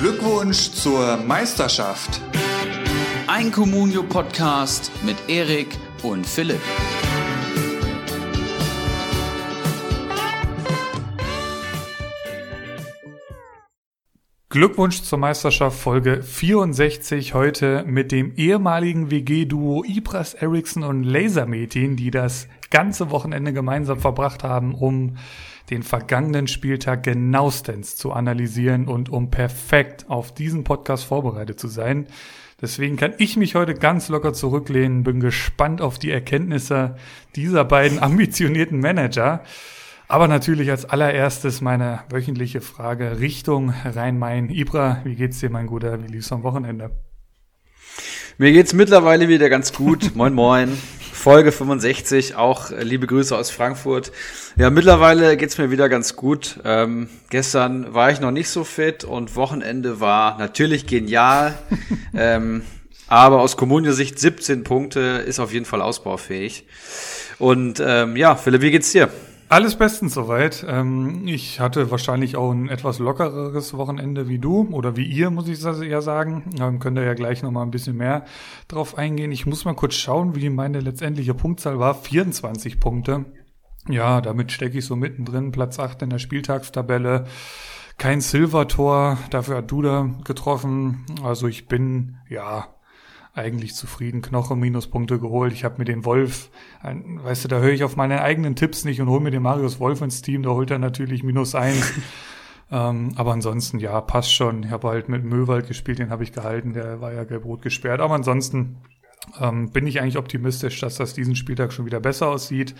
Glückwunsch zur Meisterschaft. Ein Communio-Podcast mit Erik und Philipp. Glückwunsch zur Meisterschaft Folge 64 heute mit dem ehemaligen WG-Duo Ibras Eriksson und Lasermetin, die das ganze Wochenende gemeinsam verbracht haben, um den vergangenen Spieltag genauestens zu analysieren und um perfekt auf diesen Podcast vorbereitet zu sein. Deswegen kann ich mich heute ganz locker zurücklehnen, bin gespannt auf die Erkenntnisse dieser beiden ambitionierten Manager. Aber natürlich als allererstes meine wöchentliche Frage Richtung Rhein-Main. Ibra, wie geht's dir, mein Guter? Wie lief's am Wochenende? Mir geht's mittlerweile wieder ganz gut. moin, moin. Folge 65, auch äh, liebe Grüße aus Frankfurt. Ja, mittlerweile geht's mir wieder ganz gut. Ähm, gestern war ich noch nicht so fit und Wochenende war natürlich genial. ähm, aber aus Kommunio-Sicht 17 Punkte ist auf jeden Fall ausbaufähig. Und ähm, ja, Philipp, wie geht's dir? Alles bestens soweit. Ähm, ich hatte wahrscheinlich auch ein etwas lockereres Wochenende wie du oder wie ihr, muss ich ja sagen. Ähm, könnt ihr ja gleich noch mal ein bisschen mehr drauf eingehen. Ich muss mal kurz schauen, wie meine letztendliche Punktzahl war. 24 Punkte. Ja, damit stecke ich so mittendrin. Platz 8 in der Spieltagstabelle. Kein Silvertor, dafür hat Duda getroffen. Also ich bin, ja, eigentlich zufrieden. Knoche Minuspunkte geholt. Ich habe mir den Wolf, ein, weißt du, da höre ich auf meine eigenen Tipps nicht und hole mir den Marius Wolf ins Team. Da holt er natürlich minus eins. ähm, aber ansonsten, ja, passt schon. Ich habe halt mit Möwald gespielt, den habe ich gehalten. Der war ja gelb-rot gesperrt. Aber ansonsten ähm, bin ich eigentlich optimistisch, dass das diesen Spieltag schon wieder besser aussieht.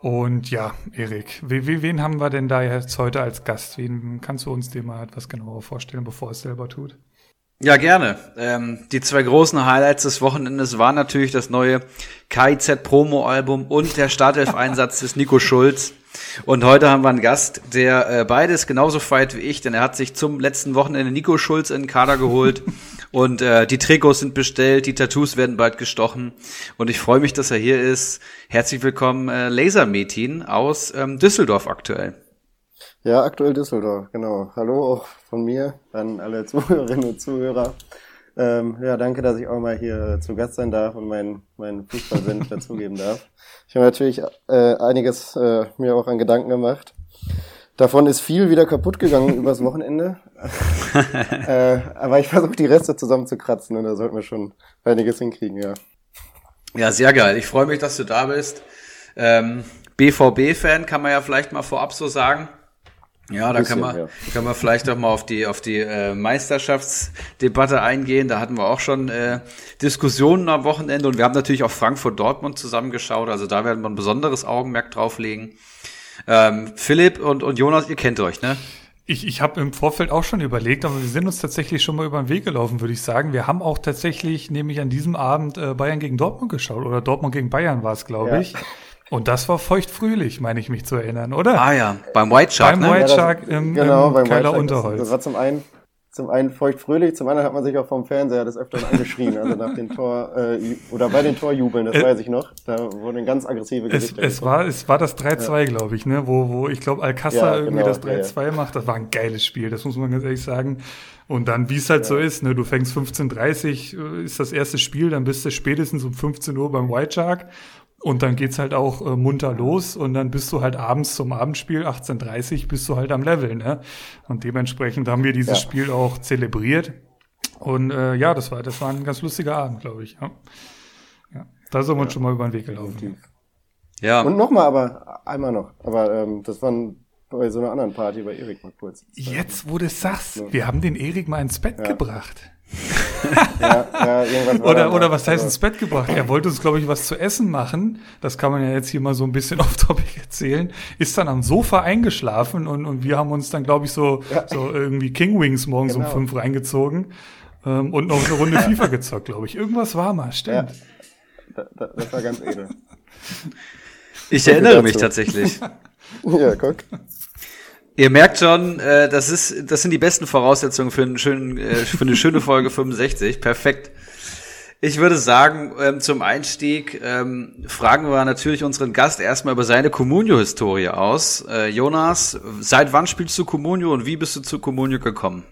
Und ja, Erik, wen haben wir denn da jetzt heute als Gast? Wen kannst du uns dem mal etwas genauer vorstellen, bevor es selber tut? Ja, gerne. Ähm, die zwei großen Highlights des Wochenendes waren natürlich das neue KIZ Promo-Album und der Startelf-Einsatz des Nico Schulz. Und heute haben wir einen Gast, der äh, beides genauso feiert wie ich, denn er hat sich zum letzten Wochenende Nico Schulz in den Kader geholt. und äh, die Trikots sind bestellt, die Tattoos werden bald gestochen. Und ich freue mich, dass er hier ist. Herzlich willkommen, äh, Laser Metin aus ähm, Düsseldorf aktuell. Ja, aktuell Düsseldorf, genau. Hallo auch von mir an alle Zuhörerinnen und Zuhörer. Ähm, ja, danke, dass ich auch mal hier zu Gast sein darf und meinen mein Fußballsenf dazugeben darf. Ich habe natürlich äh, einiges äh, mir auch an Gedanken gemacht. Davon ist viel wieder kaputt gegangen übers Wochenende. äh, aber ich versuche die Reste zusammenzukratzen und da sollten wir schon einiges hinkriegen, ja. Ja, sehr geil. Ich freue mich, dass du da bist. Ähm, BVB-Fan kann man ja vielleicht mal vorab so sagen. Ja, da kann man, ja. kann man vielleicht auch mal auf die, auf die äh, Meisterschaftsdebatte eingehen. Da hatten wir auch schon äh, Diskussionen am Wochenende und wir haben natürlich auch Frankfurt-Dortmund zusammengeschaut. Also da werden wir ein besonderes Augenmerk drauflegen. Ähm, Philipp und, und Jonas, ihr kennt euch, ne? Ich, ich habe im Vorfeld auch schon überlegt, aber wir sind uns tatsächlich schon mal über den Weg gelaufen, würde ich sagen. Wir haben auch tatsächlich, nämlich an diesem Abend, äh, Bayern gegen Dortmund geschaut. Oder Dortmund gegen Bayern war es, glaube ja. ich. Und das war feuchtfröhlich, meine ich mich zu erinnern, oder? Ah ja, beim White Shark. Beim ne? White Shark ja, im, genau, im beim Keiler White Unterholz. Das, das war zum einen, zum einen feuchtfröhlich, zum anderen hat man sich auch vom Fernseher des Öfteren angeschrien, also nach dem Tor, äh, oder bei den Torjubeln, das äh, weiß ich noch. Da wurden ganz aggressive Gesichter. Es, es war, es war das 3-2, ja. glaube ich, ne, wo, wo ich glaube, Alcázar ja, irgendwie genau, das 3-2 ja, macht. Das war ein geiles Spiel, das muss man ganz ehrlich sagen. Und dann, wie es halt so ist, ne, du fängst 15.30 äh, ist das erste Spiel, dann bist du spätestens um 15 Uhr beim White Shark und dann geht's halt auch äh, munter los und dann bist du halt abends zum Abendspiel, 18.30 bist du halt am Level, ne? Und dementsprechend haben wir dieses ja. Spiel auch zelebriert. Und äh, ja, das war, das war ein ganz lustiger Abend, glaube ich. Ja. ja. Da sind wir uns schon mal über den Weg gelaufen. Ja. Und nochmal, aber einmal noch. Aber ähm, das war bei so einer anderen Party bei Erik mal kurz. Jetzt, wo du es sagst, wir haben den Erik mal ins Bett ja. gebracht. Ja, ja, irgendwas oder, oder was heißt also ins Bett gebracht? Er wollte uns, glaube ich, was zu essen machen. Das kann man ja jetzt hier mal so ein bisschen off-topic erzählen. Ist dann am Sofa eingeschlafen und, und wir haben uns dann, glaube ich, so, ja. so irgendwie King Wings morgens genau. um fünf reingezogen ähm, und noch eine Runde FIFA gezockt, glaube ich. Irgendwas war mal, stimmt. Ja. Das, das war ganz edel. Ich erinnere mich tatsächlich. ja, guck. Ihr merkt schon, äh, das ist, das sind die besten Voraussetzungen für, einen schönen, äh, für eine schöne Folge 65. Perfekt. Ich würde sagen, ähm, zum Einstieg ähm, fragen wir natürlich unseren Gast erstmal über seine Communio-Historie aus. Äh, Jonas, seit wann spielst du Communio und wie bist du zu Communio gekommen?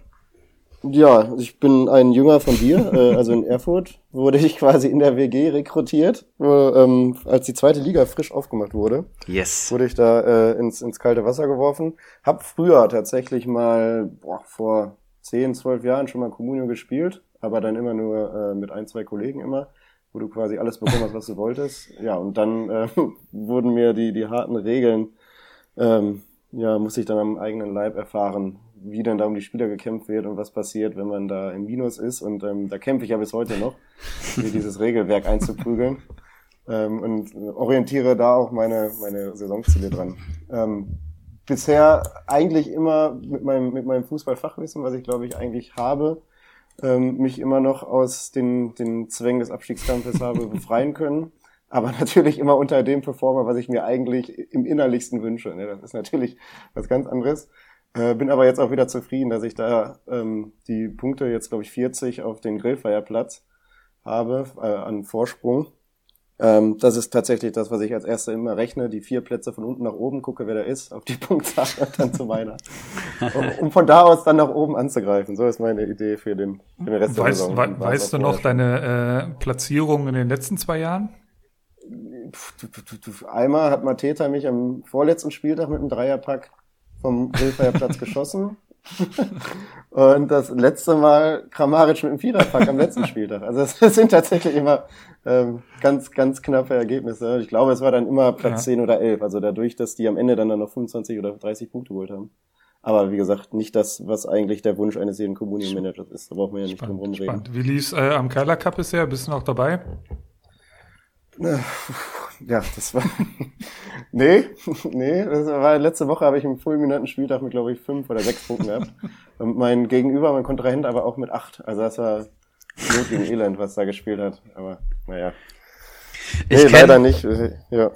Ja, ich bin ein Jünger von dir, äh, also in Erfurt wurde ich quasi in der WG rekrutiert, wo, ähm, als die zweite Liga frisch aufgemacht wurde. Yes. Wurde ich da äh, ins, ins kalte Wasser geworfen. Hab früher tatsächlich mal boah, vor zehn, zwölf Jahren schon mal Communio gespielt, aber dann immer nur äh, mit ein, zwei Kollegen immer, wo du quasi alles bekommen hast, was du wolltest. Ja, und dann äh, wurden mir die, die harten Regeln, ähm, ja, muss ich dann am eigenen Leib erfahren, wie denn da um die Spieler gekämpft wird und was passiert, wenn man da im Minus ist. Und ähm, da kämpfe ich ja bis heute noch, mir dieses Regelwerk einzuprügeln. Ähm, und orientiere da auch meine, meine Saisonziele dran. Ähm, bisher eigentlich immer mit meinem, mit meinem Fußballfachwissen, was ich glaube ich eigentlich habe, ähm, mich immer noch aus den, den Zwängen des Abstiegskampfes habe befreien können. Aber natürlich immer unter dem Performer, was ich mir eigentlich im Innerlichsten wünsche. Ne? Das ist natürlich was ganz anderes. Äh, bin aber jetzt auch wieder zufrieden, dass ich da ähm, die Punkte, jetzt glaube ich 40 auf den Grillfeierplatz habe, äh, an Vorsprung. Ähm, das ist tatsächlich das, was ich als erster immer rechne. Die vier Plätze von unten nach oben, gucke, wer da ist, auf die Punktzahl und dann zu meiner. Um, um, von da aus dann nach oben anzugreifen. So ist meine Idee für den, für den Rest weißt, der Saison. We weißt du noch deine äh, Platzierung in den letzten zwei Jahren? Einmal hat Mateta mich am vorletzten Spieltag mit einem Dreierpack vom Grillfeierplatz geschossen. Und das letzte Mal Kramaric mit dem Viererpack am letzten Spieltag. Also es sind tatsächlich immer ähm, ganz, ganz knappe Ergebnisse. Ich glaube, es war dann immer Platz ja. 10 oder 11. Also dadurch, dass die am Ende dann, dann noch 25 oder 30 Punkte geholt haben. Aber wie gesagt, nicht das, was eigentlich der Wunsch eines jeden Community-Managers ist. Da braucht man ja nicht spannend, drum rumreden. Spannend. Wie lief's äh, am Keiler Cup bisher? Bist du noch dabei? Ja, das war. nee, nee, das war letzte Woche habe ich im fulminanten Spieltag mit, glaube ich, fünf oder sechs Punkten gehabt. Und mein Gegenüber, mein Kontrahent, aber auch mit acht. Also das war Not gegen Elend, was da gespielt hat. Aber naja. Nee, ich leider nicht. Ja.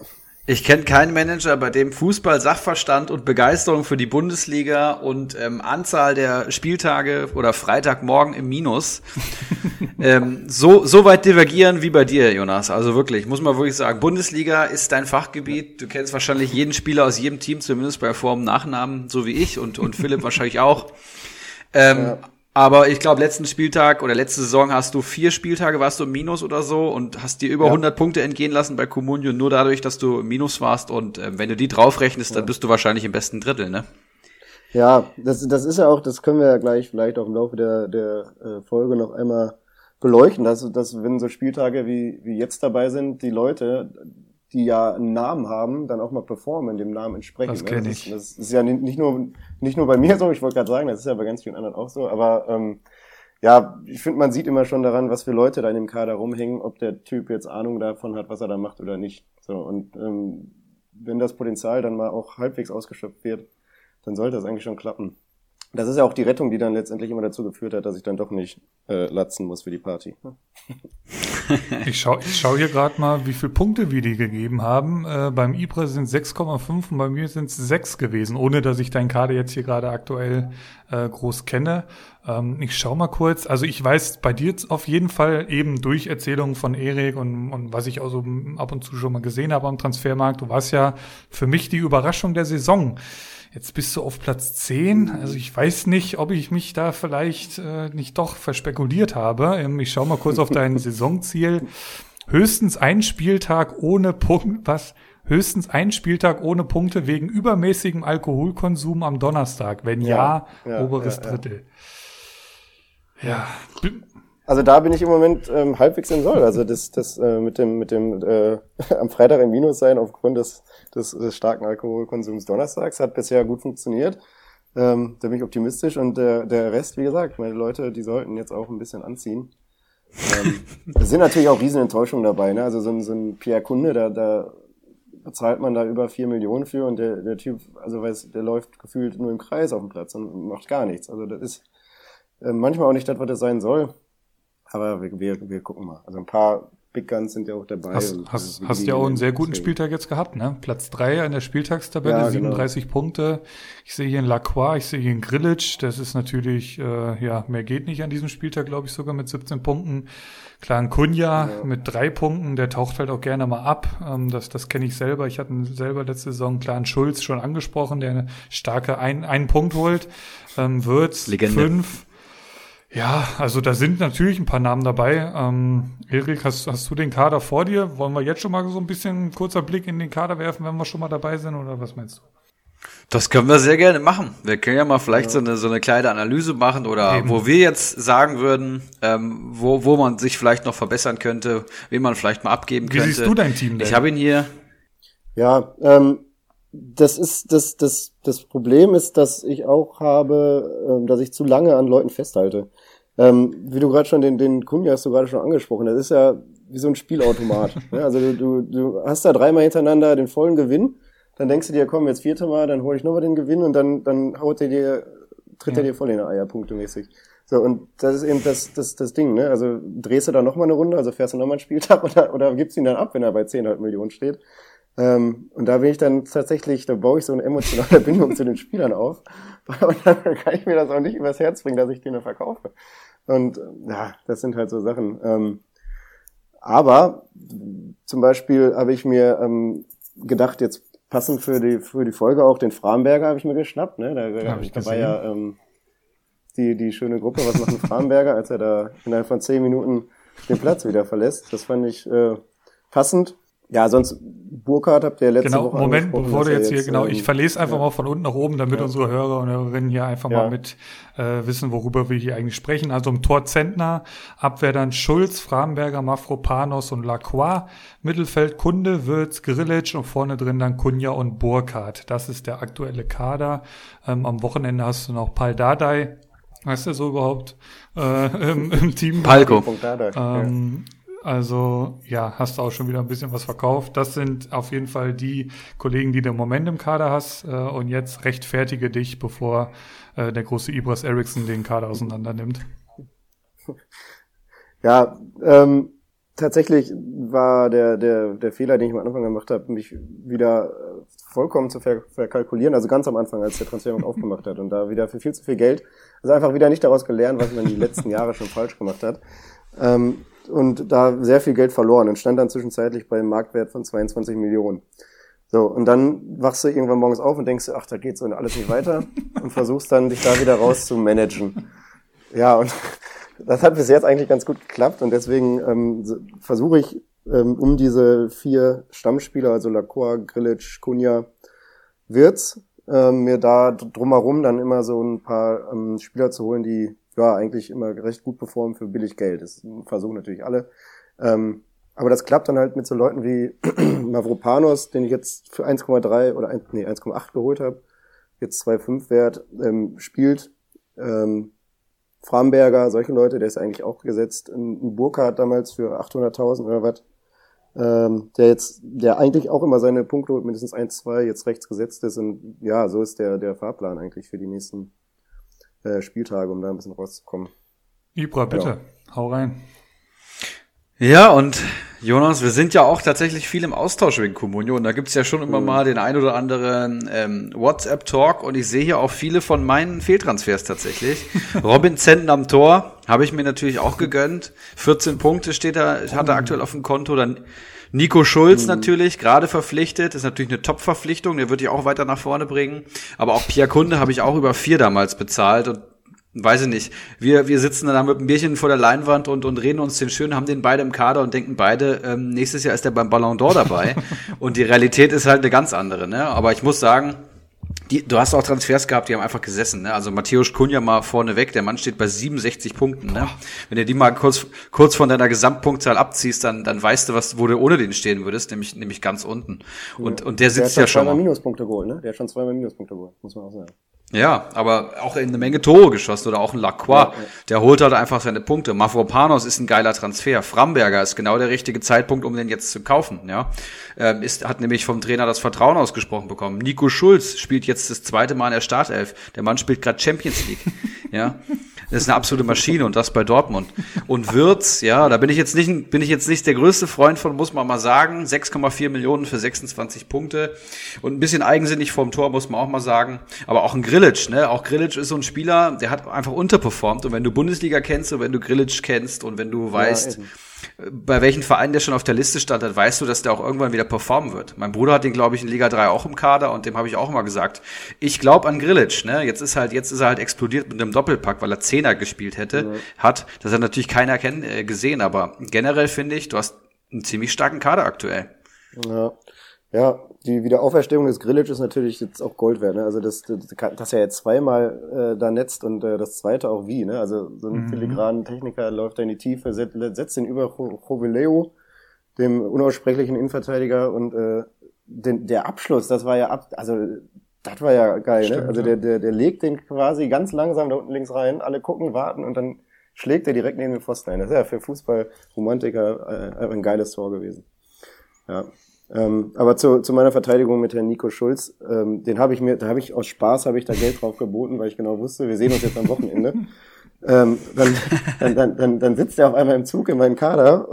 Ich kenne keinen Manager, bei dem Fußball, Sachverstand und Begeisterung für die Bundesliga und ähm, Anzahl der Spieltage oder Freitagmorgen im Minus ähm, so, so weit divergieren wie bei dir, Jonas. Also wirklich, muss man wirklich sagen, Bundesliga ist dein Fachgebiet. Du kennst wahrscheinlich jeden Spieler aus jedem Team, zumindest bei Form Nachnamen, so wie ich und, und Philipp wahrscheinlich auch. Ähm, ja. Aber ich glaube, letzten Spieltag oder letzte Saison hast du vier Spieltage, warst du im Minus oder so und hast dir über ja. 100 Punkte entgehen lassen bei Comunio, nur dadurch, dass du im Minus warst. Und äh, wenn du die draufrechnest, ja. dann bist du wahrscheinlich im besten Drittel, ne? Ja, das, das ist ja auch, das können wir ja gleich vielleicht auch im Laufe der, der äh, Folge noch einmal beleuchten, dass, dass wenn so Spieltage wie, wie jetzt dabei sind, die Leute, die ja einen Namen haben, dann auch mal performen, dem Namen entsprechen. Das kenne ich. Das, das, ist ja nicht nur, nicht nur bei mir so, ich wollte gerade sagen, das ist ja bei ganz vielen anderen auch so, aber ähm, ja, ich finde, man sieht immer schon daran, was für Leute da in dem Kader rumhängen, ob der Typ jetzt Ahnung davon hat, was er da macht oder nicht. So, und ähm, wenn das Potenzial dann mal auch halbwegs ausgeschöpft wird, dann sollte das eigentlich schon klappen. Das ist ja auch die Rettung, die dann letztendlich immer dazu geführt hat, dass ich dann doch nicht äh, latzen muss für die Party. ich schaue ich schau hier gerade mal, wie viele Punkte wir die gegeben haben. Äh, beim Ibra sind 6,5 und bei mir sind es 6 gewesen, ohne dass ich deinen Kader jetzt hier gerade aktuell äh, groß kenne. Ähm, ich schau mal kurz. Also ich weiß bei dir auf jeden Fall eben durch Erzählungen von Erik und, und was ich auch so ab und zu schon mal gesehen habe am Transfermarkt. Du warst ja für mich die Überraschung der Saison. Jetzt bist du auf Platz 10. Also ich weiß nicht, ob ich mich da vielleicht äh, nicht doch verspekuliert habe. Ähm, ich schaue mal kurz auf dein Saisonziel. Höchstens ein Spieltag ohne Punkt, was? Höchstens ein Spieltag ohne Punkte wegen übermäßigem Alkoholkonsum am Donnerstag. Wenn ja, ja, ja oberes ja, Drittel. Ja. Also da bin ich im Moment ähm, halbwegs im Soll. Also das, das äh, mit dem, mit dem äh, am Freitag im Minus sein aufgrund des des, des starken Alkoholkonsums donnerstags. Hat bisher gut funktioniert. Ähm, da bin ich optimistisch. Und der, der Rest, wie gesagt, meine Leute, die sollten jetzt auch ein bisschen anziehen. ähm, es sind natürlich auch riesen Enttäuschungen dabei. Ne? Also so ein, so ein Pierre Kunde, da, da bezahlt man da über vier Millionen für und der, der Typ, also weiß, der läuft gefühlt nur im Kreis auf dem Platz und macht gar nichts. Also das ist äh, manchmal auch nicht das, was das sein soll. Aber wir, wir, wir gucken mal. Also ein paar Big Guns sind ja auch dabei. Hast, und, hast, hast ja auch einen sehr guten Spieltag jetzt gehabt, ne? Platz drei an der Spieltagstabelle, ja, 37 genau. Punkte. Ich sehe hier einen Lacroix, ich sehe hier einen Grillitsch. Das ist natürlich, äh, ja, mehr geht nicht an diesem Spieltag, glaube ich, sogar mit 17 Punkten. Klar, ein Kunja ja. mit drei Punkten, der taucht halt auch gerne mal ab. Ähm, das das kenne ich selber. Ich hatte selber letzte Saison klar einen Schulz schon angesprochen, der eine starke ein, einen Punkt holt. Ähm, Würz, Legende. fünf. Ja, also da sind natürlich ein paar Namen dabei. Ähm, Erik, hast, hast du den Kader vor dir? Wollen wir jetzt schon mal so ein bisschen kurzer Blick in den Kader werfen, wenn wir schon mal dabei sind, oder was meinst du? Das können wir sehr gerne machen. Wir können ja mal vielleicht ja. so, eine, so eine kleine Analyse machen oder Eben. wo wir jetzt sagen würden, ähm, wo, wo man sich vielleicht noch verbessern könnte, wen man vielleicht mal abgeben Wie könnte. Wie siehst du dein Team denn? Ich habe ihn hier. Ja, ähm, das ist das das das Problem ist, dass ich auch habe, ähm, dass ich zu lange an Leuten festhalte. Ähm, wie du gerade schon den den Kunja hast du gerade schon angesprochen. Das ist ja wie so ein Spielautomat. ja, also du, du du hast da dreimal hintereinander den vollen Gewinn, dann denkst du dir, komm jetzt vierte Mal, dann hole ich nochmal den Gewinn und dann dann haut er dir tritt ja. er dir voll in die Eier punktemäßig. So, und das ist eben das, das, das Ding, ne? Also drehst du da nochmal eine Runde, also fährst du nochmal einen Spieltag oder, oder gibst ihn dann ab, wenn er bei 10,5 Millionen steht. Ähm, und da bin ich dann tatsächlich, da baue ich so eine emotionale Bindung zu den Spielern auf. Und dann kann ich mir das auch nicht übers Herz bringen, dass ich den verkaufe. Und ja, das sind halt so Sachen. Ähm, aber zum Beispiel habe ich mir ähm, gedacht, jetzt passend für die für die Folge auch den Framberger habe ich mir geschnappt. Ne? Da, da, da war ja ähm, die die schöne Gruppe, was macht ein Framberger, als er da innerhalb von zehn Minuten den Platz wieder verlässt. Das fand ich äh, passend. Ja, sonst Burkhardt habt ihr letzte genau, Woche Moment, bevor du jetzt hier, genau, ich ähm, verlese einfach ja. mal von unten nach oben, damit ja. unsere Hörer und Hörerinnen hier einfach ja. mal mit äh, wissen, worüber wir hier eigentlich sprechen. Also im Tor Zentner, Abwehr dann Schulz, Framberger, Mafropanos und Lacroix, Mittelfeld Kunde, Würz, Grillitsch und vorne drin dann Kunja und Burkhardt. Das ist der aktuelle Kader. Ähm, am Wochenende hast du noch Pal Dardai, Heißt er so überhaupt äh, im, im Team? Palko. Ähm, also ja, hast du auch schon wieder ein bisschen was verkauft. Das sind auf jeden Fall die Kollegen, die du im Moment im Kader hast. Äh, und jetzt rechtfertige dich, bevor äh, der große Ibras Eriksson den Kader auseinander nimmt. Ja, ähm, tatsächlich war der, der, der Fehler, den ich am Anfang gemacht habe, mich wieder äh, vollkommen zu ver verkalkulieren. Also ganz am Anfang, als der Transfermarkt aufgemacht hat und da wieder für viel zu viel Geld. Also einfach wieder nicht daraus gelernt, was man die letzten Jahre schon falsch gemacht hat. Ähm, und da sehr viel Geld verloren und stand dann zwischenzeitlich bei einem Marktwert von 22 Millionen. So, und dann wachst du irgendwann morgens auf und denkst, ach, da geht so alles nicht weiter und versuchst dann, dich da wieder raus zu managen. Ja, und das hat bis jetzt eigentlich ganz gut geklappt und deswegen ähm, versuche ich, ähm, um diese vier Stammspieler, also Lacroix, Grilic, Kunja, Wirtz, ähm, mir da drumherum dann immer so ein paar ähm, Spieler zu holen, die ja eigentlich immer recht gut performen für billig Geld. Das versuchen natürlich alle. Ähm, aber das klappt dann halt mit so Leuten wie Mavropanos, den ich jetzt für 1,3 oder 1, nee, 1,8 geholt habe, jetzt 2,5 wert, ähm, spielt. Ähm, Framberger, solche Leute, der ist eigentlich auch gesetzt. Ein Burkhardt damals für 800.000 oder was. Ähm, der jetzt, der eigentlich auch immer seine Punkte holt, mindestens 1, 2, jetzt rechts gesetzt ist. Und ja, so ist der, der Fahrplan eigentlich für die nächsten äh, Spieltage, um da ein bisschen rauszukommen. Ibra, bitte, ja. hau rein. Ja, und Jonas, wir sind ja auch tatsächlich viel im Austausch wegen Comunio und da gibt's ja schon immer mhm. mal den ein oder anderen ähm, WhatsApp-Talk und ich sehe hier auch viele von meinen Fehltransfers tatsächlich. Robin Zenten am Tor habe ich mir natürlich auch gegönnt. 14 Punkte steht er, hat er aktuell auf dem Konto. Dann Nico Schulz mhm. natürlich, gerade verpflichtet, ist natürlich eine Top-Verpflichtung, der wird dich auch weiter nach vorne bringen. Aber auch Pierre Kunde habe ich auch über vier damals bezahlt und weiß ich nicht. Wir, wir sitzen dann mit einem Bierchen vor der Leinwand und, und reden uns den schön, haben den beide im Kader und denken beide, ähm, nächstes Jahr ist er beim Ballon d'Or dabei. und die Realität ist halt eine ganz andere, ne? Aber ich muss sagen, die, du hast auch Transfers gehabt, die haben einfach gesessen. Ne? Also Matthäus Kunja mal vorne weg, der Mann steht bei 67 Punkten. Ne? Wenn du die mal kurz, kurz von deiner Gesamtpunktzahl abziehst, dann, dann weißt du, was, wo du ohne den stehen würdest, nämlich, nämlich ganz unten. Und, und der sitzt der ja schon. Der hat zweimal Minuspunkte geholt, ne? Der hat schon zweimal Minuspunkte geholt, muss man auch sagen. Ja, aber auch eine Menge Tore geschossen oder auch ein Lacroix, ja, ja. der holt halt einfach seine Punkte. Mafropanos ist ein geiler Transfer. Framberger ist genau der richtige Zeitpunkt, um den jetzt zu kaufen. Ja, ähm, ist hat nämlich vom Trainer das Vertrauen ausgesprochen bekommen. Nico Schulz spielt jetzt das zweite Mal in der Startelf. Der Mann spielt gerade Champions League. ja, das ist eine absolute Maschine und das bei Dortmund. Und Wirtz, ja, da bin ich jetzt nicht, bin ich jetzt nicht der größte Freund von, muss man mal sagen. 6,4 Millionen für 26 Punkte und ein bisschen eigensinnig vorm Tor, muss man auch mal sagen. Aber auch ein Grillitsch, ne? Auch Grillitsch ist so ein Spieler, der hat einfach unterperformt. Und wenn du Bundesliga kennst und wenn du Grillitsch kennst und wenn du weißt, ja, bei welchen Vereinen der schon auf der Liste stand, dann weißt du, dass der auch irgendwann wieder performen wird. Mein Bruder hat den, glaube ich, in Liga 3 auch im Kader und dem habe ich auch immer gesagt, ich glaube an Grillitsch, ne? Jetzt ist halt, jetzt ist er halt explodiert mit einem Doppelpack, weil er Zehner gespielt hätte, mhm. hat. Das hat natürlich keiner kenn, äh, gesehen, aber generell finde ich, du hast einen ziemlich starken Kader aktuell. Ja. Ja, die Wiederauferstehung des Grillage ist natürlich jetzt auch Gold wert. Ne? Also das, das, das er jetzt zweimal äh, da netzt und äh, das zweite auch wie. Ne? Also so ein mhm. filigranen Techniker läuft da in die Tiefe, setzt, setzt den über Joveleo, dem unaussprechlichen Innenverteidiger und äh, den, der Abschluss, das war ja ab, also das war ja geil. Ne? Stimmt, ne? Also der, der, der legt den quasi ganz langsam da unten links rein, alle gucken, warten und dann schlägt er direkt neben den Pfosten ein. Das ist ja für Fußballromantiker äh, ein geiles Tor gewesen. Ja, ähm, aber zu, zu meiner Verteidigung mit Herrn Nico Schulz, ähm, den habe ich mir, da habe ich aus Spaß habe ich da Geld drauf geboten, weil ich genau wusste, wir sehen uns jetzt am Wochenende. ähm, dann, dann, dann, dann, sitzt er auf einmal im Zug in meinem Kader,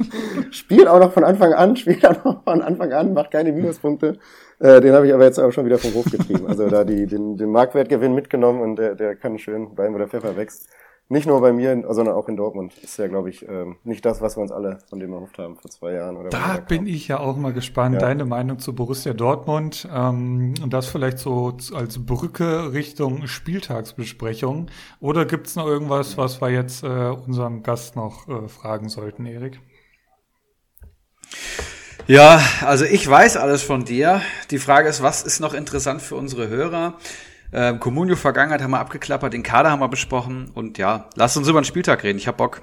spielt auch noch von Anfang an, spielt auch noch von Anfang an, macht keine Minuspunkte. Äh, den habe ich aber jetzt auch schon wieder vom Hof getrieben. Also da die, den, den Marktwertgewinn mitgenommen und der, der kann schön bleiben, wo der Pfeffer wächst nicht nur bei mir, sondern auch in Dortmund. Ist ja, glaube ich, ähm, nicht das, was wir uns alle von dem erhofft haben vor zwei Jahren. Oder da bin ich ja auch mal gespannt, ja. deine Meinung zu Borussia Dortmund ähm, und das vielleicht so als Brücke Richtung Spieltagsbesprechung. Oder gibt's noch irgendwas, was wir jetzt äh, unserem Gast noch äh, fragen sollten, Erik? Ja, also ich weiß alles von dir. Die Frage ist, was ist noch interessant für unsere Hörer? Ähm, Comunio Vergangenheit haben wir abgeklappert, den Kader haben wir besprochen und ja, lasst uns über den Spieltag reden. Ich hab Bock.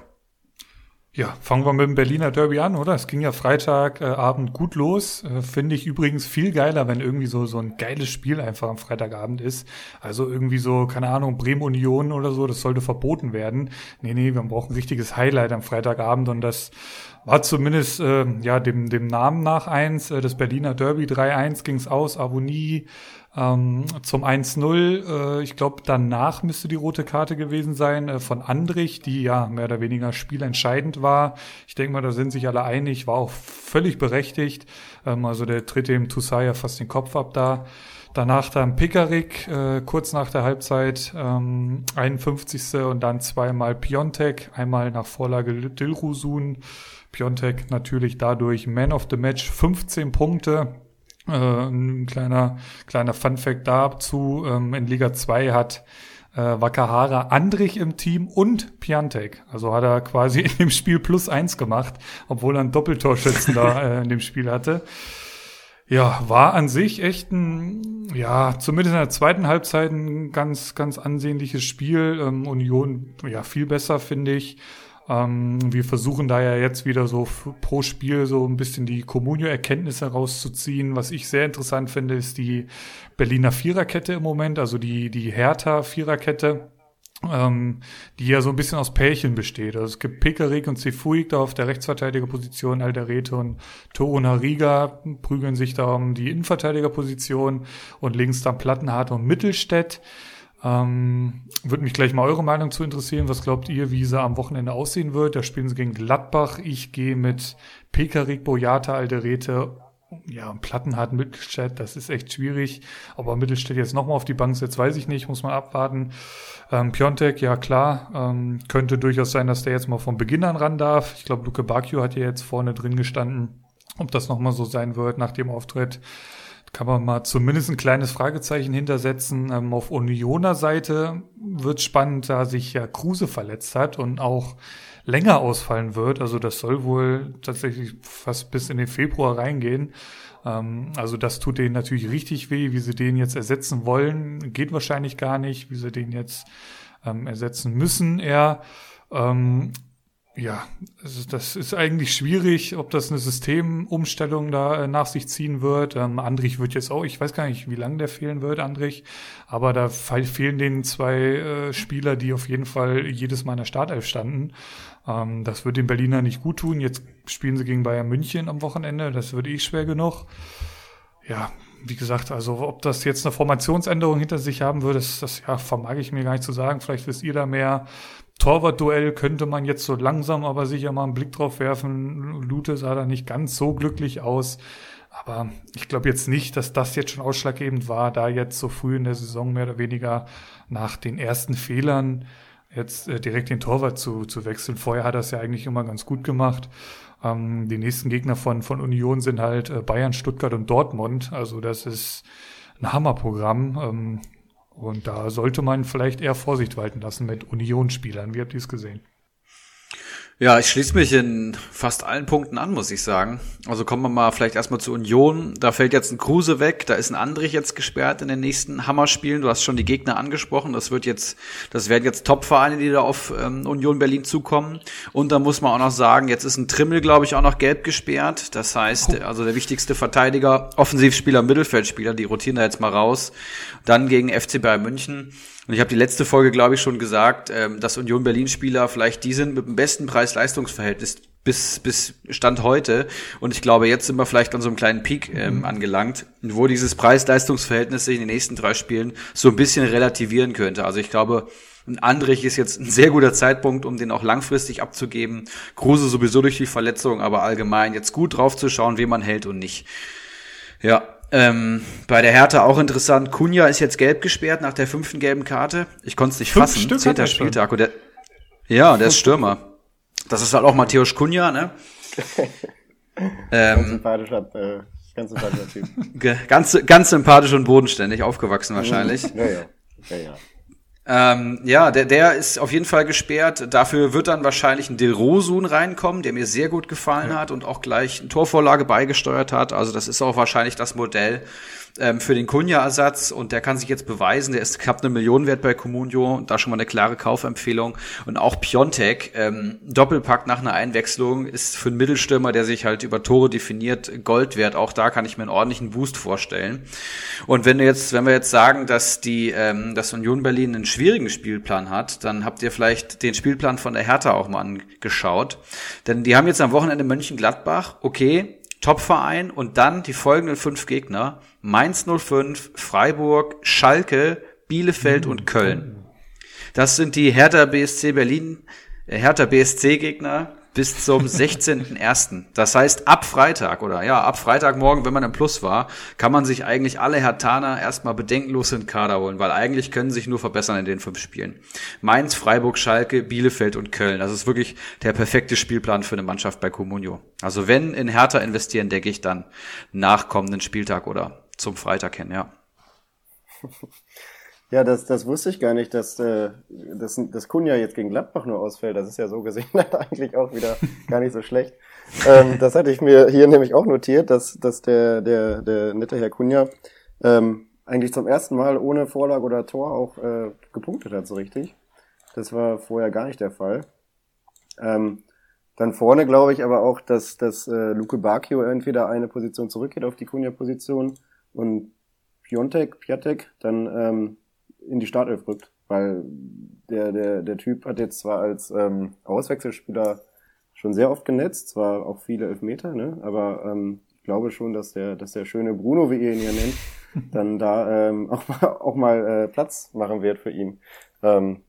Ja, fangen wir mit dem Berliner Derby an, oder? Es ging ja Freitagabend äh, gut los. Äh, Finde ich übrigens viel geiler, wenn irgendwie so, so ein geiles Spiel einfach am Freitagabend ist. Also irgendwie so, keine Ahnung, Bremen Union oder so, das sollte verboten werden. Nee, nee, wir brauchen ein richtiges Highlight am Freitagabend und das war zumindest äh, ja dem, dem Namen nach eins. Äh, das Berliner Derby 3-1 ging's aus, Avonie ähm, zum 1-0, äh, ich glaube, danach müsste die rote Karte gewesen sein äh, von Andrich, die ja mehr oder weniger spielentscheidend war. Ich denke mal, da sind sich alle einig, war auch völlig berechtigt. Ähm, also der tritt dem Toussaint ja fast den Kopf ab da. Danach dann Pickerick, äh, kurz nach der Halbzeit, ähm, 51. und dann zweimal Piontek, einmal nach Vorlage Dilrusun. Piontek natürlich dadurch Man of the Match, 15 Punkte. Äh, ein kleiner, kleiner Fun-Fact dazu. Ähm, in Liga 2 hat äh, Wakahara Andrich im Team und Piantek. Also hat er quasi in dem Spiel plus eins gemacht, obwohl er einen Doppeltorschützen da äh, in dem Spiel hatte. Ja, war an sich echt ein, ja, zumindest in der zweiten Halbzeit ein ganz, ganz ansehnliches Spiel. Ähm, Union, ja, viel besser, finde ich. Ähm, wir versuchen da ja jetzt wieder so pro Spiel so ein bisschen die Comunio-Erkenntnisse rauszuziehen. Was ich sehr interessant finde, ist die Berliner Viererkette im Moment, also die, die Hertha-Viererkette. Ähm, die ja so ein bisschen aus Pärchen besteht. Also es gibt Pekarik und Cefuig da auf der Rechtsverteidigerposition, Alderete und Toro Nariga prügeln sich da um die Innenverteidigerposition und links dann Plattenhardt und Mittelstädt. Ähm, Würde mich gleich mal eure Meinung zu interessieren. Was glaubt ihr, wie sie am Wochenende aussehen wird? Da spielen sie gegen Gladbach. Ich gehe mit Pekarik, Boyata, Alderete, ja, Plattenhardt, Mittelstädt. Das ist echt schwierig. Ob er Mittelstädt jetzt nochmal auf die Bank setzt, weiß ich nicht. Muss man abwarten. Ähm, Piontek, ja klar. Ähm, könnte durchaus sein, dass der jetzt mal von Beginn an ran darf. Ich glaube, Luke Bakio hat ja jetzt vorne drin gestanden. Ob das nochmal so sein wird nach dem Auftritt kann man mal zumindest ein kleines Fragezeichen hintersetzen. Ähm, auf Unioner Seite wird spannend, da sich ja Kruse verletzt hat und auch länger ausfallen wird. Also das soll wohl tatsächlich fast bis in den Februar reingehen. Ähm, also das tut denen natürlich richtig weh. Wie sie den jetzt ersetzen wollen, geht wahrscheinlich gar nicht. Wie sie den jetzt ähm, ersetzen müssen, eher. Ähm, ja, also das ist eigentlich schwierig, ob das eine Systemumstellung da äh, nach sich ziehen wird. Ähm, Andrich wird jetzt auch, ich weiß gar nicht, wie lange der fehlen wird, Andrich, aber da fehlen den zwei äh, Spieler, die auf jeden Fall jedes Mal in der Startelf standen. Ähm, das wird den Berliner nicht gut tun. Jetzt spielen sie gegen Bayern München am Wochenende, das wird eh schwer genug. Ja, wie gesagt, also ob das jetzt eine Formationsänderung hinter sich haben würde, das, das ja, vermag ich mir gar nicht zu sagen. Vielleicht wisst ihr da mehr. Torwartduell könnte man jetzt so langsam aber sicher mal einen Blick drauf werfen. Lute sah da nicht ganz so glücklich aus. Aber ich glaube jetzt nicht, dass das jetzt schon ausschlaggebend war, da jetzt so früh in der Saison mehr oder weniger nach den ersten Fehlern jetzt äh, direkt den Torwart zu, zu wechseln. Vorher hat er es ja eigentlich immer ganz gut gemacht. Ähm, die nächsten Gegner von, von Union sind halt äh, Bayern, Stuttgart und Dortmund. Also das ist ein Hammerprogramm. Ähm, und da sollte man vielleicht eher Vorsicht walten lassen mit Unionsspielern. Wie habt ihr es gesehen? Ja, ich schließe mich in fast allen Punkten an, muss ich sagen. Also kommen wir mal vielleicht erstmal zur Union. Da fällt jetzt ein Kruse weg, da ist ein Andrich jetzt gesperrt in den nächsten Hammerspielen. Du hast schon die Gegner angesprochen. Das wird jetzt, das werden jetzt Top-Vereine, die da auf ähm, Union Berlin zukommen. Und da muss man auch noch sagen, jetzt ist ein Trimmel, glaube ich, auch noch gelb gesperrt. Das heißt, also der wichtigste Verteidiger, Offensivspieler, Mittelfeldspieler, die rotieren da jetzt mal raus. Dann gegen FC Bayern München. Und ich habe die letzte Folge, glaube ich, schon gesagt, ähm, dass Union Berlin-Spieler vielleicht die sind mit dem besten Preis-Leistungsverhältnis bis, bis Stand heute. Und ich glaube, jetzt sind wir vielleicht an so einem kleinen Peak ähm, mhm. angelangt, wo dieses Preis-Leistungsverhältnis sich in den nächsten drei Spielen so ein bisschen relativieren könnte. Also ich glaube, ein Andrich ist jetzt ein sehr guter Zeitpunkt, um den auch langfristig abzugeben. Kruse sowieso durch die Verletzung, aber allgemein jetzt gut drauf zu schauen, wen man hält und nicht. Ja, ähm, bei der Hertha auch interessant. Kunja ist jetzt gelb gesperrt nach der fünften gelben Karte. Ich konnte es nicht Fünf fassen. Stück Zehnter Spieltag. Und der, ja, der ist Stürmer. Das ist halt auch Matthäus Kunja, ne? ähm, ganz sympathischer, äh, ganz sympathischer Typ. Ganz, ganz sympathisch und bodenständig, aufgewachsen wahrscheinlich. ja, ja. Ähm, ja, der, der ist auf jeden Fall gesperrt. Dafür wird dann wahrscheinlich ein Dilrosun reinkommen, der mir sehr gut gefallen ja. hat und auch gleich eine Torvorlage beigesteuert hat. Also das ist auch wahrscheinlich das Modell, ähm, für den Kunja-Ersatz und der kann sich jetzt beweisen. Der ist knapp eine Million wert bei Comunio. Da schon mal eine klare Kaufempfehlung. Und auch Piontek, ähm, Doppelpack nach einer Einwechslung, ist für einen Mittelstürmer, der sich halt über Tore definiert, Gold wert. Auch da kann ich mir einen ordentlichen Boost vorstellen. Und wenn du jetzt, wenn wir jetzt sagen, dass die, ähm, dass Union Berlin einen schwierigen Spielplan hat, dann habt ihr vielleicht den Spielplan von der Hertha auch mal angeschaut. Denn die haben jetzt am Wochenende Mönchengladbach. Okay, Topverein und dann die folgenden fünf Gegner. Mainz 05, Freiburg, Schalke, Bielefeld mhm. und Köln. Das sind die Hertha BSC Berlin, äh, Hertha BSC Gegner bis zum 16.01. Das heißt, ab Freitag oder ja, ab Freitagmorgen, wenn man im Plus war, kann man sich eigentlich alle Hertaner erstmal bedenkenlos in den Kader holen, weil eigentlich können sich nur verbessern in den fünf Spielen. Mainz, Freiburg, Schalke, Bielefeld und Köln. Das ist wirklich der perfekte Spielplan für eine Mannschaft bei Comunio. Also wenn in Hertha investieren, denke ich dann nach kommenden Spieltag oder zum Freitag hin, ja. Ja, das, das wusste ich gar nicht, dass, äh, dass, dass Kunja jetzt gegen Gladbach nur ausfällt. Das ist ja so gesehen eigentlich auch wieder gar nicht so schlecht. Ähm, das hatte ich mir hier nämlich auch notiert, dass, dass der, der, der nette Herr Kunja ähm, eigentlich zum ersten Mal ohne Vorlage oder Tor auch äh, gepunktet hat, so richtig. Das war vorher gar nicht der Fall. Ähm, dann vorne glaube ich aber auch, dass, dass äh, Luke Bacchio entweder eine Position zurückgeht auf die Kunja-Position und Piontek, Piatek dann ähm, in die Startelf rückt, weil der, der, der Typ hat jetzt zwar als ähm, Auswechselspieler schon sehr oft genetzt, zwar auch viele Elfmeter, ne? aber ähm, ich glaube schon, dass der, dass der schöne Bruno, wie ihr ihn hier nennt, dann da ähm, auch mal, auch mal äh, Platz machen wird für ihn. Ähm,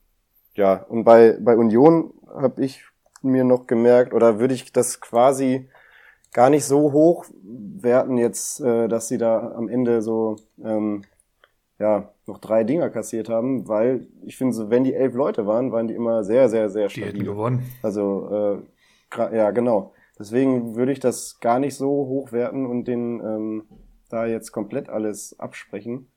ja, und bei, bei Union habe ich mir noch gemerkt, oder würde ich das quasi gar nicht so hoch werten jetzt, äh, dass sie da am Ende so ähm, ja noch drei Dinger kassiert haben, weil ich finde, so, wenn die elf Leute waren, waren die immer sehr, sehr, sehr stabil. Die hätten gewonnen. Also, äh, ja, genau. Deswegen würde ich das gar nicht so hochwerten und den ähm, da jetzt komplett alles absprechen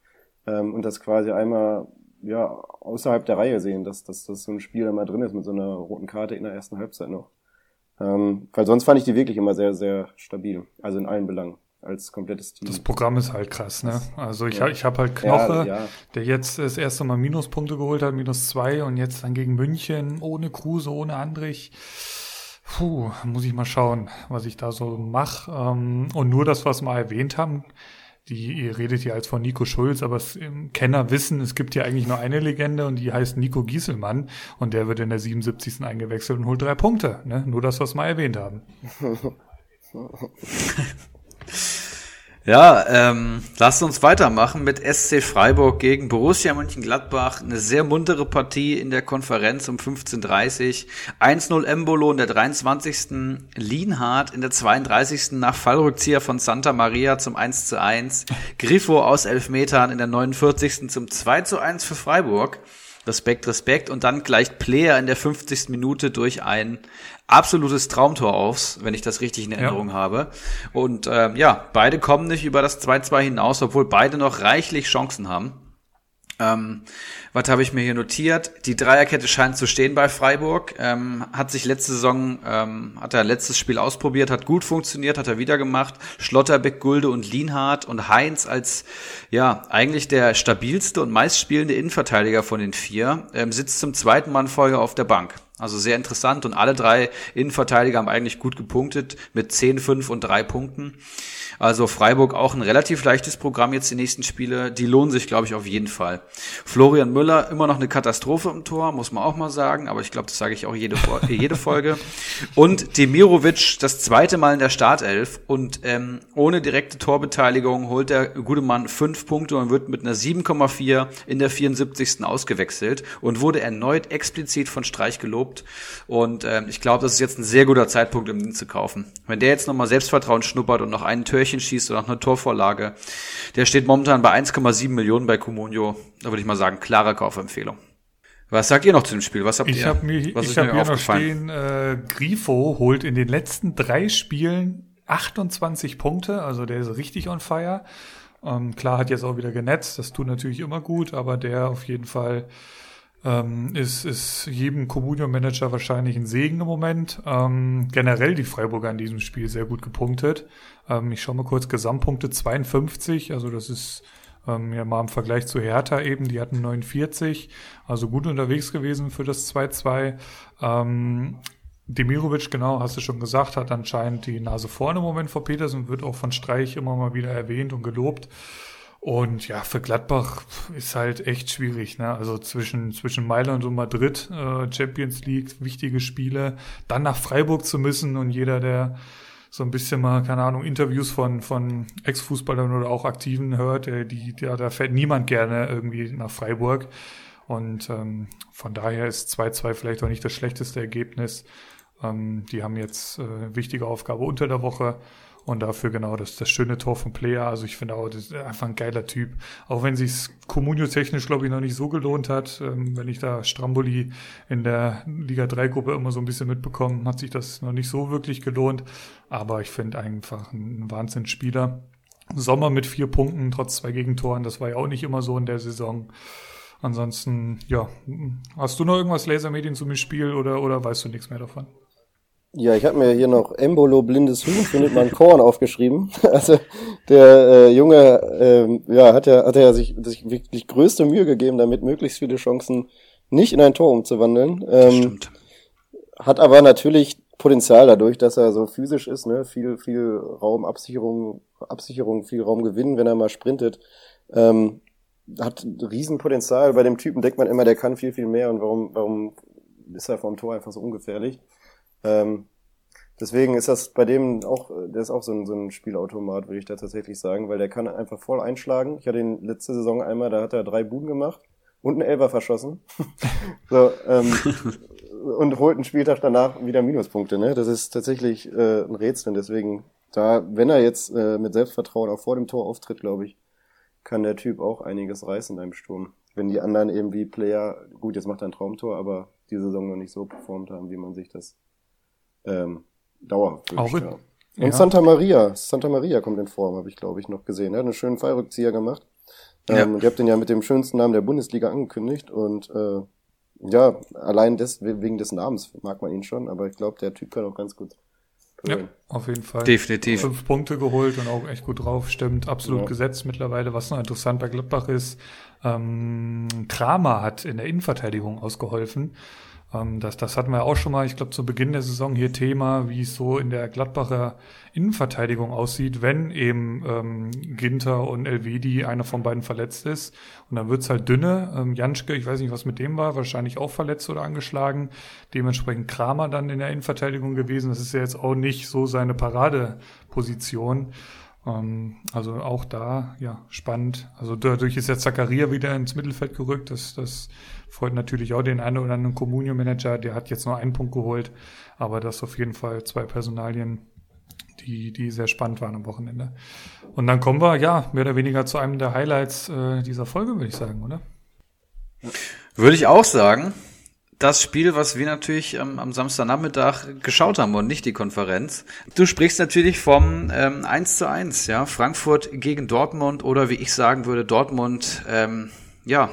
ähm, und das quasi einmal ja außerhalb der Reihe sehen, dass, dass, dass so ein Spiel immer drin ist mit so einer roten Karte in der ersten Halbzeit noch. Ähm, weil sonst fand ich die wirklich immer sehr, sehr stabil. Also in allen Belangen als komplettes Team. Das Programm ist halt krass, ne? Also ich, ja. ich habe halt Knoche, ja, ja. der jetzt das erste Mal Minuspunkte geholt hat, minus zwei und jetzt dann gegen München ohne Kruse, ohne Andrich. Puh, muss ich mal schauen, was ich da so mache. Ähm, und nur das, was wir erwähnt haben, die, ihr redet hier als von Nico Schulz, aber es, Kenner wissen, es gibt hier eigentlich nur eine Legende und die heißt Nico Gieselmann und der wird in der 77. eingewechselt und holt drei Punkte. Ne? Nur das, was wir erwähnt haben. Ja, ähm, lasst uns weitermachen mit SC Freiburg gegen Borussia Mönchengladbach. Eine sehr muntere Partie in der Konferenz um 15.30 1-0 Embolo in der 23. Lienhardt in der 32. nach Fallrückzieher von Santa Maria zum 1-1. Griffo aus Elfmetern in der 49. zum 2-1 für Freiburg. Respekt, Respekt. Und dann gleicht Player in der 50. Minute durch ein absolutes Traumtor aufs, wenn ich das richtig in Erinnerung ja. habe. Und ähm, ja, beide kommen nicht über das 2-2 hinaus, obwohl beide noch reichlich Chancen haben. Ähm, was habe ich mir hier notiert? Die Dreierkette scheint zu stehen bei Freiburg. Ähm, hat sich letzte Saison, ähm, hat er letztes Spiel ausprobiert, hat gut funktioniert, hat er wieder gemacht. Schlotterbeck, Gulde und Lienhardt und Heinz als ja eigentlich der stabilste und meistspielende Innenverteidiger von den vier ähm, sitzt zum zweiten Mal in Folge auf der Bank. Also sehr interessant und alle drei Innenverteidiger haben eigentlich gut gepunktet mit 10, 5 und 3 Punkten. Also Freiburg auch ein relativ leichtes Programm jetzt die nächsten Spiele. Die lohnen sich, glaube ich, auf jeden Fall. Florian Müller immer noch eine Katastrophe im Tor, muss man auch mal sagen. Aber ich glaube, das sage ich auch jede, jede Folge. Und Demirovic das zweite Mal in der Startelf. Und ähm, ohne direkte Torbeteiligung holt der gute Mann fünf Punkte und wird mit einer 7,4 in der 74. ausgewechselt und wurde erneut explizit von Streich gelobt. Und ähm, ich glaube, das ist jetzt ein sehr guter Zeitpunkt, um ihn zu kaufen. Wenn der jetzt nochmal Selbstvertrauen schnuppert und noch einen Türchen schießt oder nach einer Torvorlage. Der steht momentan bei 1,7 Millionen bei Comunio. Da würde ich mal sagen, klare Kaufempfehlung. Was sagt ihr noch zu dem Spiel? Was habt ich ihr? Hab mir, Was ich habe hier noch stehen, äh, Grifo holt in den letzten drei Spielen 28 Punkte, also der ist richtig on fire. Ähm, klar hat jetzt auch wieder genetzt, das tut natürlich immer gut, aber der auf jeden Fall ähm, ist, ist jedem Communio-Manager wahrscheinlich ein Segen im Moment. Ähm, generell die Freiburger in diesem Spiel sehr gut gepunktet. Ähm, ich schaue mal kurz, Gesamtpunkte 52, also das ist ähm, ja mal im Vergleich zu Hertha eben, die hatten 49, also gut unterwegs gewesen für das 2-2. Ähm, Demirovic, genau, hast du schon gesagt, hat anscheinend die Nase vorne im Moment vor Petersen, wird auch von Streich immer mal wieder erwähnt und gelobt. Und ja, für Gladbach ist halt echt schwierig, ne? Also zwischen, zwischen Mailand und Madrid, äh, Champions League, wichtige Spiele, dann nach Freiburg zu müssen und jeder, der so ein bisschen mal, keine Ahnung, Interviews von, von Ex-Fußballern oder auch Aktiven hört, äh, die, die, da fährt niemand gerne irgendwie nach Freiburg. Und ähm, von daher ist 2-2 vielleicht auch nicht das schlechteste Ergebnis. Ähm, die haben jetzt äh, wichtige Aufgabe unter der Woche. Und dafür genau das, das schöne Tor von Player. Also ich finde auch, das ist einfach ein geiler Typ. Auch wenn sich Comunio-technisch, glaube ich, noch nicht so gelohnt hat. Ähm, wenn ich da Stramboli in der Liga 3-Gruppe immer so ein bisschen mitbekommen, hat sich das noch nicht so wirklich gelohnt. Aber ich finde einfach ein Wahnsinnsspieler. Sommer mit vier Punkten, trotz zwei Gegentoren, das war ja auch nicht immer so in der Saison. Ansonsten, ja, hast du noch irgendwas Lasermedien zum Spiel oder, oder weißt du nichts mehr davon? Ja, ich habe mir hier noch Embolo blindes Huhn findet man Korn aufgeschrieben. Also der äh, Junge, ähm, ja, hat ja hat ja sich, sich wirklich größte Mühe gegeben, damit möglichst viele Chancen nicht in ein Tor umzuwandeln. Ähm, hat aber natürlich Potenzial dadurch, dass er so physisch ist, ne, viel viel Raum, Absicherung, Absicherung, viel Raum gewinnen, wenn er mal sprintet. Ähm, hat Riesenpotenzial. Bei dem Typen denkt man immer, der kann viel viel mehr und warum warum ist er vom Tor einfach so ungefährlich? Ähm, deswegen ist das bei dem auch, der ist auch so ein, so ein Spielautomat, würde ich da tatsächlich sagen, weil der kann einfach voll einschlagen. Ich hatte ihn letzte Saison einmal, da hat er drei Buden gemacht und einen Elfer verschossen. so, ähm, und holt einen Spieltag danach wieder Minuspunkte. Ne? Das ist tatsächlich äh, ein Rätsel. Und deswegen, da, wenn er jetzt äh, mit Selbstvertrauen auch vor dem Tor auftritt, glaube ich, kann der Typ auch einiges reißen beim Sturm. Wenn die anderen eben wie Player, gut, jetzt macht er ein Traumtor, aber die Saison noch nicht so performt haben, wie man sich das ähm, dauerhaft Auch in, ja. Und ja. Santa Maria, Santa Maria kommt in Form, habe ich glaube ich noch gesehen. Er hat einen schönen Fallrückzieher gemacht. Ähm, ja. Und ihr habt den ja mit dem schönsten Namen der Bundesliga angekündigt und äh, ja, allein des, wegen des Namens mag man ihn schon, aber ich glaube, der Typ kann auch ganz gut. Ja, auf jeden Fall. Definitiv. Fünf Punkte geholt und auch echt gut drauf, stimmt. Absolut ja. gesetzt mittlerweile. Was noch interessant bei Gladbach ist, ähm, Kramer hat in der Innenverteidigung ausgeholfen. Ähm, das, das hatten wir auch schon mal, ich glaube, zu Beginn der Saison hier Thema, wie es so in der Gladbacher Innenverteidigung aussieht, wenn eben ähm, Ginter und Elvedi einer von beiden verletzt ist. Und dann wird's halt dünne. Ähm, Janschke, ich weiß nicht, was mit dem war, wahrscheinlich auch verletzt oder angeschlagen. Dementsprechend Kramer dann in der Innenverteidigung gewesen. Das ist ja jetzt auch nicht so seine Paradeposition. Ähm, also auch da, ja, spannend. Also dadurch ist jetzt Zakaria wieder ins Mittelfeld gerückt. Das, das freut natürlich auch den einen oder anderen Communio-Manager. Der hat jetzt nur einen Punkt geholt. Aber das auf jeden Fall zwei Personalien, die, die sehr spannend waren am Wochenende. Und dann kommen wir, ja, mehr oder weniger zu einem der Highlights äh, dieser Folge, würde ich sagen, oder? Würde ich auch sagen. Das Spiel, was wir natürlich ähm, am Samstagnachmittag geschaut haben und nicht die Konferenz. Du sprichst natürlich vom ähm, 1 zu 1, ja, Frankfurt gegen Dortmund oder wie ich sagen würde, Dortmund, ähm, ja,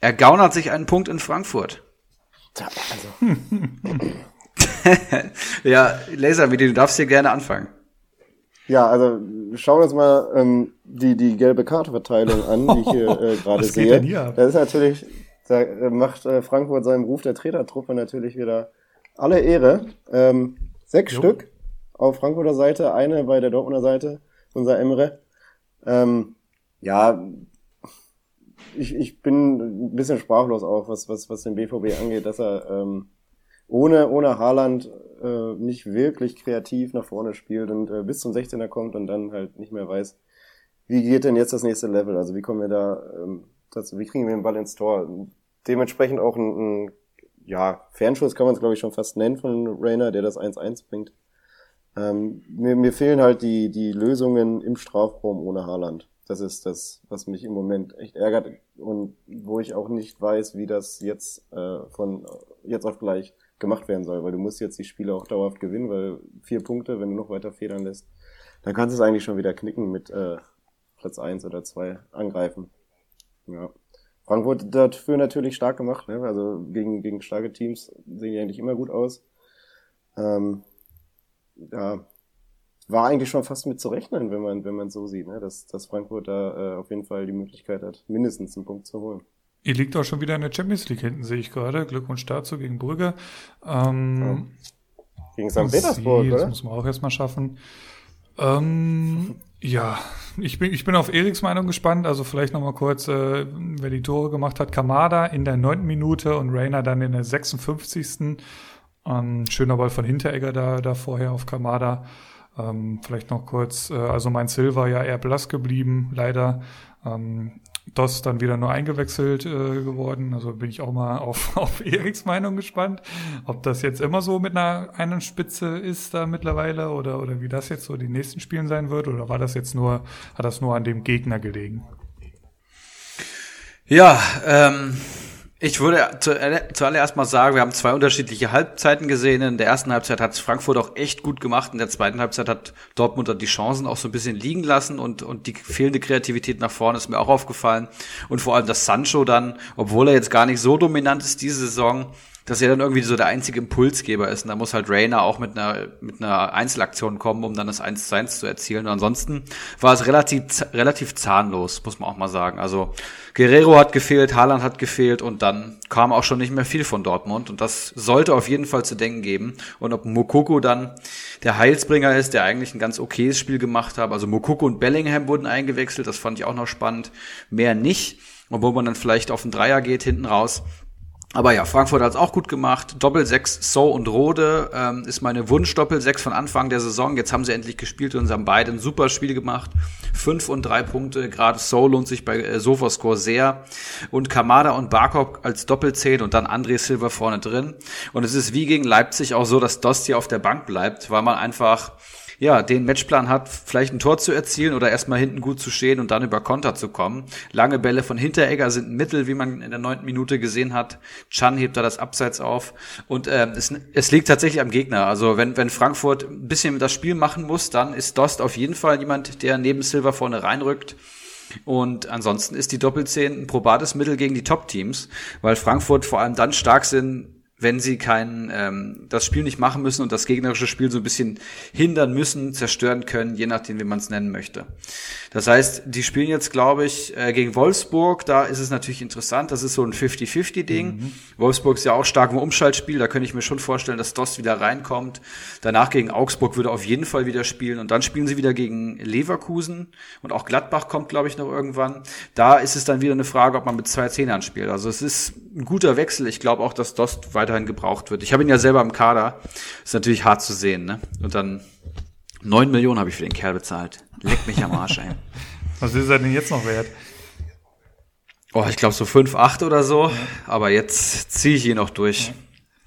ergaunert sich einen Punkt in Frankfurt. Also. ja, Laser, wie du darfst hier gerne anfangen. Ja, also schauen wir uns mal ähm, die, die gelbe Kartenverteilung an, die ich hier äh, gerade sehe. Das ist natürlich, da äh, macht äh, Frankfurt seinem Ruf der Trainertruppe natürlich wieder alle Ehre. Ähm, sechs jo. Stück auf Frankfurter Seite, eine bei der Dortmunder Seite, unser Emre. Ähm, ja, ich, ich bin ein bisschen sprachlos auch, was, was, was den BVB angeht, dass er ähm, ohne, ohne Haaland äh, nicht wirklich kreativ nach vorne spielt und äh, bis zum 16er kommt und dann halt nicht mehr weiß, wie geht denn jetzt das nächste Level? Also wie kommen wir da, ähm, das, wie kriegen wir den Ball ins Tor? Dementsprechend auch ein, ein ja, Fernschuss kann man es glaube ich schon fast nennen von Rainer, der das 1-1 bringt. Ähm, mir, mir fehlen halt die, die Lösungen im Strafraum ohne Haaland. Das ist das, was mich im Moment echt ärgert und wo ich auch nicht weiß, wie das jetzt äh, von jetzt auf gleich gemacht werden soll, weil du musst jetzt die Spiele auch dauerhaft gewinnen, weil vier Punkte, wenn du noch weiter federn lässt, dann kannst du es eigentlich schon wieder knicken mit äh, Platz eins oder zwei angreifen. Ja. Frankfurt dafür natürlich stark gemacht, ne? also gegen, gegen starke Teams sehen die eigentlich immer gut aus. Ähm, ja, war eigentlich schon fast mit zu rechnen, wenn man wenn man so sieht, ne? dass, dass Frankfurt da äh, auf jeden Fall die Möglichkeit hat, mindestens einen Punkt zu holen. Ihr liegt auch schon wieder in der Champions League hinten, sehe ich gerade. Glückwunsch dazu gegen Brügge. Ähm, Gegen St. Petersburg, oder? Das muss man auch erstmal schaffen. Ähm, ja, ich bin, ich bin auf Eriks Meinung gespannt. Also vielleicht nochmal kurz, äh, wer die Tore gemacht hat. Kamada in der neunten Minute und Rainer dann in der 56. Ähm, schöner Ball von Hinteregger da, da vorher auf Kamada. Ähm, vielleicht noch kurz, äh, also mein Silver ja eher blass geblieben, leider. Ähm, DOS dann wieder nur eingewechselt äh, geworden. Also bin ich auch mal auf, auf Eriks Meinung gespannt, ob das jetzt immer so mit einer einen Spitze ist da mittlerweile oder, oder wie das jetzt so die nächsten Spielen sein wird oder war das jetzt nur, hat das nur an dem Gegner gelegen? Ja, ähm, ich würde zuallererst mal sagen, wir haben zwei unterschiedliche Halbzeiten gesehen. In der ersten Halbzeit hat Frankfurt auch echt gut gemacht. In der zweiten Halbzeit hat Dortmund die Chancen auch so ein bisschen liegen lassen und, und die fehlende Kreativität nach vorne ist mir auch aufgefallen. Und vor allem, dass Sancho dann, obwohl er jetzt gar nicht so dominant ist diese Saison, dass er dann irgendwie so der einzige Impulsgeber ist. Und da muss halt Rainer auch mit einer, mit einer Einzelaktion kommen, um dann das 1 zu 1 zu erzielen. Und ansonsten war es relativ, relativ zahnlos, muss man auch mal sagen. Also Guerrero hat gefehlt, Haaland hat gefehlt und dann kam auch schon nicht mehr viel von Dortmund. Und das sollte auf jeden Fall zu denken geben. Und ob Mokoko dann der Heilsbringer ist, der eigentlich ein ganz okayes Spiel gemacht hat. Also Mokoko und Bellingham wurden eingewechselt, das fand ich auch noch spannend. Mehr nicht. Obwohl man dann vielleicht auf den Dreier geht hinten raus. Aber ja, Frankfurt hat es auch gut gemacht. Doppel 6 So und Rode ähm, ist meine Wunsch Doppel 6 von Anfang der Saison. Jetzt haben sie endlich gespielt und haben beide ein super Spiel gemacht. Fünf und drei Punkte. Gerade So lohnt sich bei äh, Sofascore sehr. Und Kamada und Barkop als Doppelzehn und dann André Silva vorne drin. Und es ist wie gegen Leipzig auch so, dass Dosti auf der Bank bleibt, weil man einfach ja, den Matchplan hat, vielleicht ein Tor zu erzielen oder erstmal hinten gut zu stehen und dann über Konter zu kommen. Lange Bälle von Hinteregger sind ein Mittel, wie man in der neunten Minute gesehen hat. Chan hebt da das Abseits auf. Und äh, es, es liegt tatsächlich am Gegner. Also wenn, wenn Frankfurt ein bisschen das Spiel machen muss, dann ist Dost auf jeden Fall jemand, der neben Silver vorne reinrückt. Und ansonsten ist die Doppelzehn ein probates Mittel gegen die Top-Teams, weil Frankfurt vor allem dann stark sind, wenn sie kein ähm, das Spiel nicht machen müssen und das gegnerische Spiel so ein bisschen hindern müssen, zerstören können, je nachdem, wie man es nennen möchte. Das heißt, die spielen jetzt, glaube ich, äh, gegen Wolfsburg. Da ist es natürlich interessant. Das ist so ein 50-50-Ding. Mhm. Wolfsburg ist ja auch stark im Umschaltspiel. Da könnte ich mir schon vorstellen, dass Dost wieder reinkommt. Danach gegen Augsburg würde auf jeden Fall wieder spielen. Und dann spielen sie wieder gegen Leverkusen. Und auch Gladbach kommt, glaube ich, noch irgendwann. Da ist es dann wieder eine Frage, ob man mit zwei Zehnern spielt. Also es ist ein guter Wechsel. Ich glaube auch, dass Dost weiter weiterhin gebraucht wird. Ich habe ihn ja selber im Kader. Ist natürlich hart zu sehen, ne? Und dann neun Millionen habe ich für den Kerl bezahlt. Leck mich am Arsch, ey. Was ist er denn jetzt noch wert? Oh, ich glaube so fünf, acht oder so. Aber jetzt ziehe ich ihn noch durch.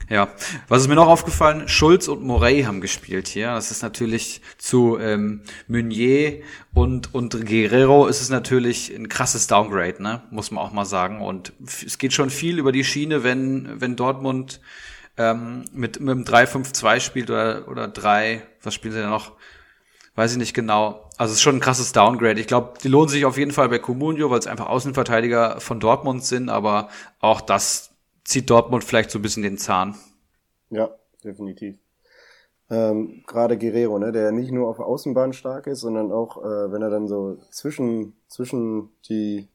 Ja, was ist mir noch aufgefallen? Schulz und Morey haben gespielt hier. Das ist natürlich zu ähm, Meunier und und Guerrero ist es natürlich ein krasses Downgrade, ne? Muss man auch mal sagen. Und es geht schon viel über die Schiene, wenn wenn Dortmund ähm, mit mit einem 3-5-2 spielt oder oder 3, was spielen sie denn noch? Weiß ich nicht genau. Also es ist schon ein krasses Downgrade. Ich glaube, die lohnen sich auf jeden Fall bei Comunio, weil es einfach Außenverteidiger von Dortmund sind, aber auch das zieht Dortmund vielleicht so ein bisschen den Zahn. Ja, definitiv. Ähm, Gerade Guerrero, ne, der nicht nur auf Außenbahn stark ist, sondern auch, äh, wenn er dann so zwischen, zwischen die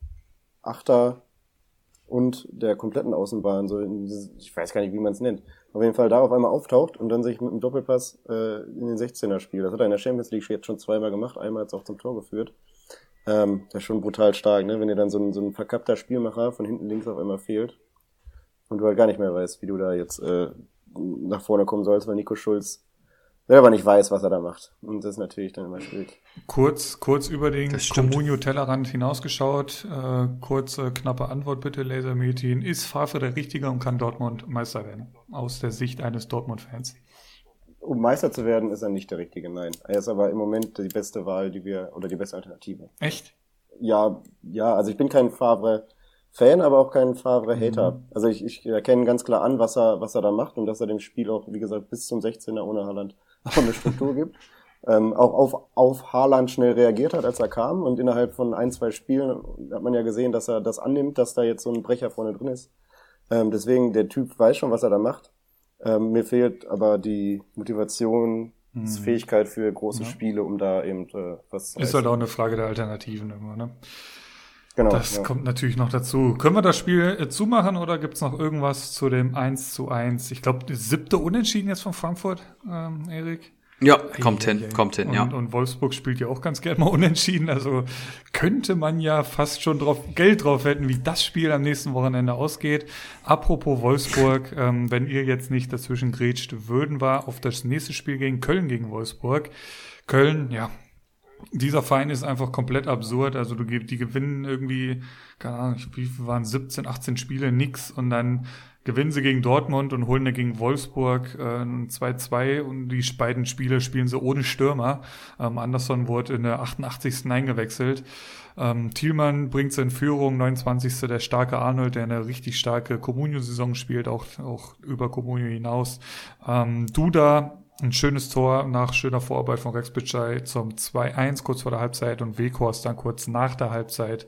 Achter und der kompletten Außenbahn, so in, ich weiß gar nicht, wie man es nennt, auf jeden Fall da auf einmal auftaucht und dann sich mit einem Doppelpass äh, in den 16er spielt. Das hat er in der Champions League jetzt schon zweimal gemacht, einmal hat es auch zum Tor geführt. Ähm, das ist schon brutal stark, ne? wenn dir dann so ein, so ein verkappter Spielmacher von hinten links auf einmal fehlt und du halt gar nicht mehr weißt, wie du da jetzt äh, nach vorne kommen sollst, weil Nico Schulz selber nicht weiß, was er da macht. Und das ist natürlich dann immer schwierig. Kurz, kurz über den Comunio Tellerrand hinausgeschaut. Äh, kurze, knappe Antwort bitte, Lasermetin. Ist Favre der Richtige und kann Dortmund Meister werden? Aus der Sicht eines Dortmund-Fans. Um Meister zu werden, ist er nicht der Richtige, nein. Er ist aber im Moment die beste Wahl, die wir, oder die beste Alternative. Echt? Ja, ja, also ich bin kein Favre Fan, aber auch kein Favre-Hater. Mhm. Also ich, ich erkenne ganz klar an, was er, was er da macht und dass er dem Spiel auch, wie gesagt, bis zum 16er ohne Haaland auch eine Struktur gibt. Ähm, auch auf, auf Haaland schnell reagiert hat, als er kam und innerhalb von ein, zwei Spielen hat man ja gesehen, dass er das annimmt, dass da jetzt so ein Brecher vorne drin ist. Ähm, deswegen, der Typ weiß schon, was er da macht. Ähm, mir fehlt aber die Motivation, mhm. Fähigkeit für große ja. Spiele, um da eben äh, was zu Ist halt auch eine Frage der Alternativen immer, ne? Genau. Das ja. kommt natürlich noch dazu. Können wir das Spiel äh, zumachen oder gibt's noch irgendwas zu dem 1 zu 1? Ich glaube, die siebte Unentschieden jetzt von Frankfurt, ähm, Erik. Ja, kommt hin, kommt hin, und, ja. Und Wolfsburg spielt ja auch ganz gerne mal unentschieden. Also könnte man ja fast schon drauf, Geld drauf wetten, wie das Spiel am nächsten Wochenende ausgeht. Apropos Wolfsburg, ähm, wenn ihr jetzt nicht dazwischen grätscht, würden wir auf das nächste Spiel gegen Köln gegen Wolfsburg. Köln, ja, dieser Verein ist einfach komplett absurd. Also du die gewinnen irgendwie, keine Ahnung, wie waren 17, 18 Spiele, nix und dann gewinnen sie gegen Dortmund und holen dann gegen Wolfsburg äh, 2-2 und die beiden Spiele spielen sie ohne Stürmer. Ähm, Anderson wurde in der 88. eingewechselt. Ähm, Thielmann bringt sie in Führung, 29. der starke Arnold, der eine richtig starke Comunio-Saison spielt, auch, auch über Comunio hinaus. Ähm, Duda ein schönes Tor nach schöner Vorarbeit von Rex Bitschei zum 2-1 kurz vor der Halbzeit und Weghorst dann kurz nach der Halbzeit.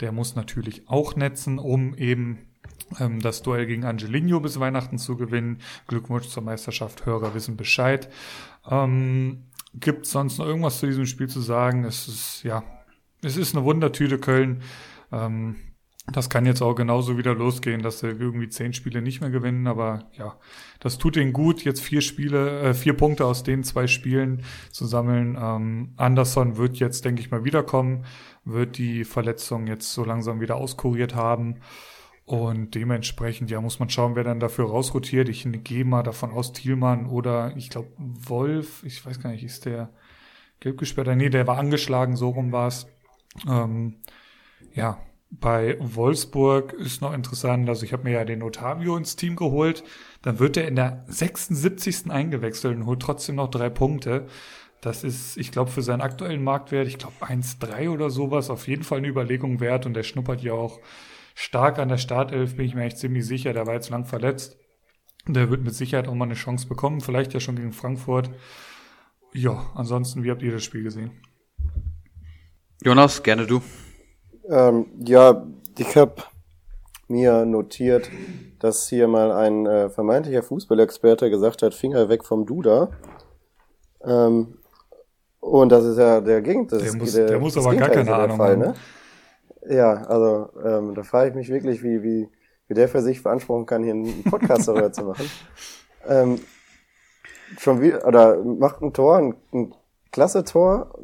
Der muss natürlich auch netzen, um eben ähm, das Duell gegen Angelino bis Weihnachten zu gewinnen. Glückwunsch zur Meisterschaft, Hörer wissen Bescheid. Ähm, Gibt sonst noch irgendwas zu diesem Spiel zu sagen? Es ist, ja, es ist eine Wundertüte Köln. Ähm, das kann jetzt auch genauso wieder losgehen, dass sie irgendwie zehn Spiele nicht mehr gewinnen, aber ja, das tut ihnen gut, jetzt vier Spiele, äh, vier Punkte aus den zwei Spielen zu sammeln. Ähm, Anderson wird jetzt, denke ich mal, wiederkommen, wird die Verletzung jetzt so langsam wieder auskuriert haben. Und dementsprechend, ja, muss man schauen, wer dann dafür rausrotiert. Ich gehe mal davon aus, Thielmann oder ich glaube Wolf, ich weiß gar nicht, ist der gelb gesperrt? Nee, der war angeschlagen, so rum war es. Ähm, ja, bei Wolfsburg ist noch interessant, also ich habe mir ja den Otavio ins Team geholt, dann wird er in der 76. eingewechselt und holt trotzdem noch drei Punkte. Das ist, ich glaube, für seinen aktuellen Marktwert, ich glaube 1,3 oder sowas, auf jeden Fall eine Überlegung wert und der schnuppert ja auch stark an der Startelf, bin ich mir echt ziemlich sicher, der war jetzt lang verletzt. Der wird mit Sicherheit auch mal eine Chance bekommen, vielleicht ja schon gegen Frankfurt. Ja, ansonsten, wie habt ihr das Spiel gesehen? Jonas, gerne du. Ähm, ja, ich habe mir notiert, dass hier mal ein äh, vermeintlicher Fußballexperte gesagt hat, Finger weg vom Duda. Ähm, und das ist ja der Gegenteil. Der, muss, der, der muss aber gar keine Ahnung Fall, haben. Ne? Ja, also ähm, da frage ich mich wirklich, wie, wie, wie der für sich beanspruchen kann, hier einen Podcast darüber zu machen. Ähm, schon wieder, oder macht ein Tor, ein, ein klasse Tor,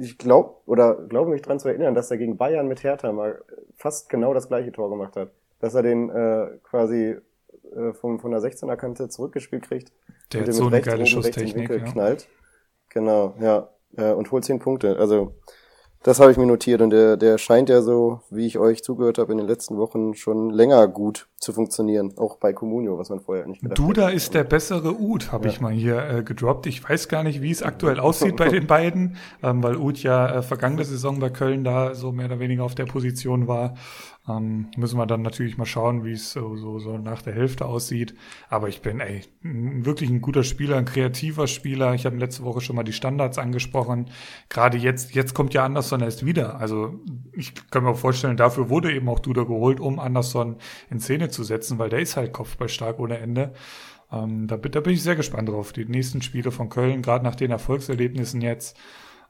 ich glaube oder glaube mich dran zu erinnern, dass er gegen Bayern mit Hertha mal fast genau das gleiche Tor gemacht hat. Dass er den äh, quasi äh, von, von der 16er Kante zurückgespielt kriegt. Der und hat so eine geile Schusstechnik. Ja. knallt. Genau, ja. Äh, und holt zehn Punkte. Also Das habe ich mir notiert und der, der scheint ja so, wie ich euch zugehört habe in den letzten Wochen, schon länger gut zu funktionieren. Auch bei Comunio, was man vorher nicht gedacht Duda hätte. ist der bessere Ud, habe ja. ich mal hier äh, gedroppt. Ich weiß gar nicht, wie es aktuell aussieht bei den beiden, ähm, weil Ud ja äh, vergangene Saison bei Köln da so mehr oder weniger auf der Position war. Ähm, müssen wir dann natürlich mal schauen, wie es so, so, so nach der Hälfte aussieht. Aber ich bin, ey, wirklich ein guter Spieler, ein kreativer Spieler. Ich habe letzte Woche schon mal die Standards angesprochen. Gerade jetzt, jetzt kommt ja Anderson erst wieder. Also ich kann mir vorstellen, dafür wurde eben auch Duda geholt, um Anderson in Szene zu setzen, weil der ist halt Kopfballstark ohne Ende. Ähm, da, da bin ich sehr gespannt drauf. Die nächsten Spiele von Köln, gerade nach den Erfolgserlebnissen jetzt.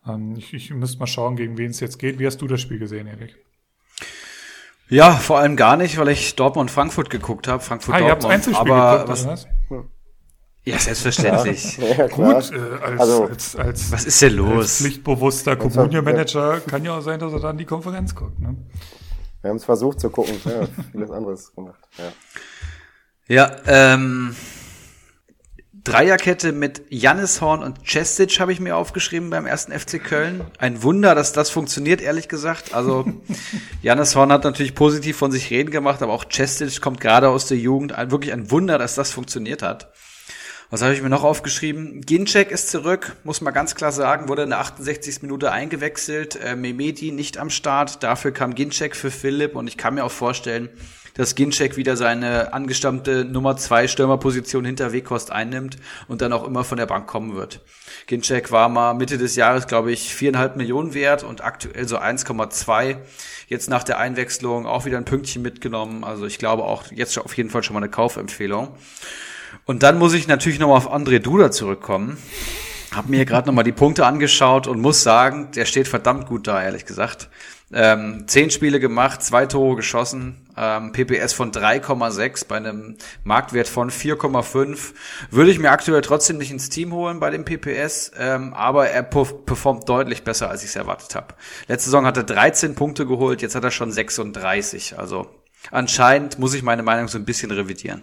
Ähm, ich, ich müsste mal schauen, gegen wen es jetzt geht. Wie hast du das Spiel gesehen, Erik? Ja, vor allem gar nicht, weil ich Dortmund Frankfurt geguckt habe. Frankfurt ah, Dortmund. Ihr aber geguckt, was, was? Ja, selbstverständlich. Ja, ja, Gut, äh, als, Also, als, als, Was ist denn los? als pflichtbewusster Communio-Manager kann ja auch sein, dass er dann die Konferenz guckt. Ne? Wir haben es versucht zu gucken, ja, vieles anderes gemacht. Ja. Ja, ähm, Dreierkette mit Jannis Horn und Cestic habe ich mir aufgeschrieben beim ersten FC Köln. Ein Wunder, dass das funktioniert, ehrlich gesagt. Also Jannis Horn hat natürlich positiv von sich reden gemacht, aber auch Cestic kommt gerade aus der Jugend. Ein, wirklich ein Wunder, dass das funktioniert hat. Was habe ich mir noch aufgeschrieben? Ginczek ist zurück, muss man ganz klar sagen, wurde in der 68. Minute eingewechselt. Äh, Memedi nicht am Start, dafür kam Ginczek für Philipp und ich kann mir auch vorstellen, dass Ginczek wieder seine angestammte Nummer zwei Stürmerposition hinter Weghorst einnimmt und dann auch immer von der Bank kommen wird. Ginczek war mal Mitte des Jahres, glaube ich, viereinhalb Millionen wert und aktuell so 1,2. Jetzt nach der Einwechslung auch wieder ein Pünktchen mitgenommen. Also ich glaube auch jetzt auf jeden Fall schon mal eine Kaufempfehlung. Und dann muss ich natürlich nochmal auf André Duda zurückkommen. Hab mir gerade nochmal die Punkte angeschaut und muss sagen, der steht verdammt gut da, ehrlich gesagt. Ähm, zehn Spiele gemacht, zwei Tore geschossen, ähm, PPS von 3,6 bei einem Marktwert von 4,5. Würde ich mir aktuell trotzdem nicht ins Team holen bei dem PPS, ähm, aber er performt deutlich besser, als ich es erwartet habe. Letzte Saison hat er 13 Punkte geholt, jetzt hat er schon 36. Also anscheinend muss ich meine Meinung so ein bisschen revidieren.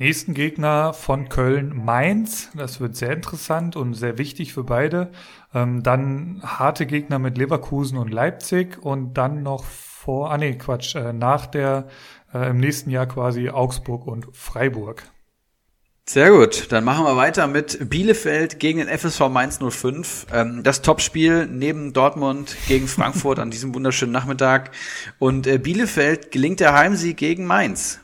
Nächsten Gegner von Köln Mainz. Das wird sehr interessant und sehr wichtig für beide. Ähm, dann harte Gegner mit Leverkusen und Leipzig und dann noch vor, ah nee, Quatsch, äh, nach der, äh, im nächsten Jahr quasi Augsburg und Freiburg. Sehr gut, dann machen wir weiter mit Bielefeld gegen den FSV Mainz 05. Ähm, das Topspiel neben Dortmund gegen Frankfurt an diesem wunderschönen Nachmittag. Und äh, Bielefeld gelingt der Heimsieg gegen Mainz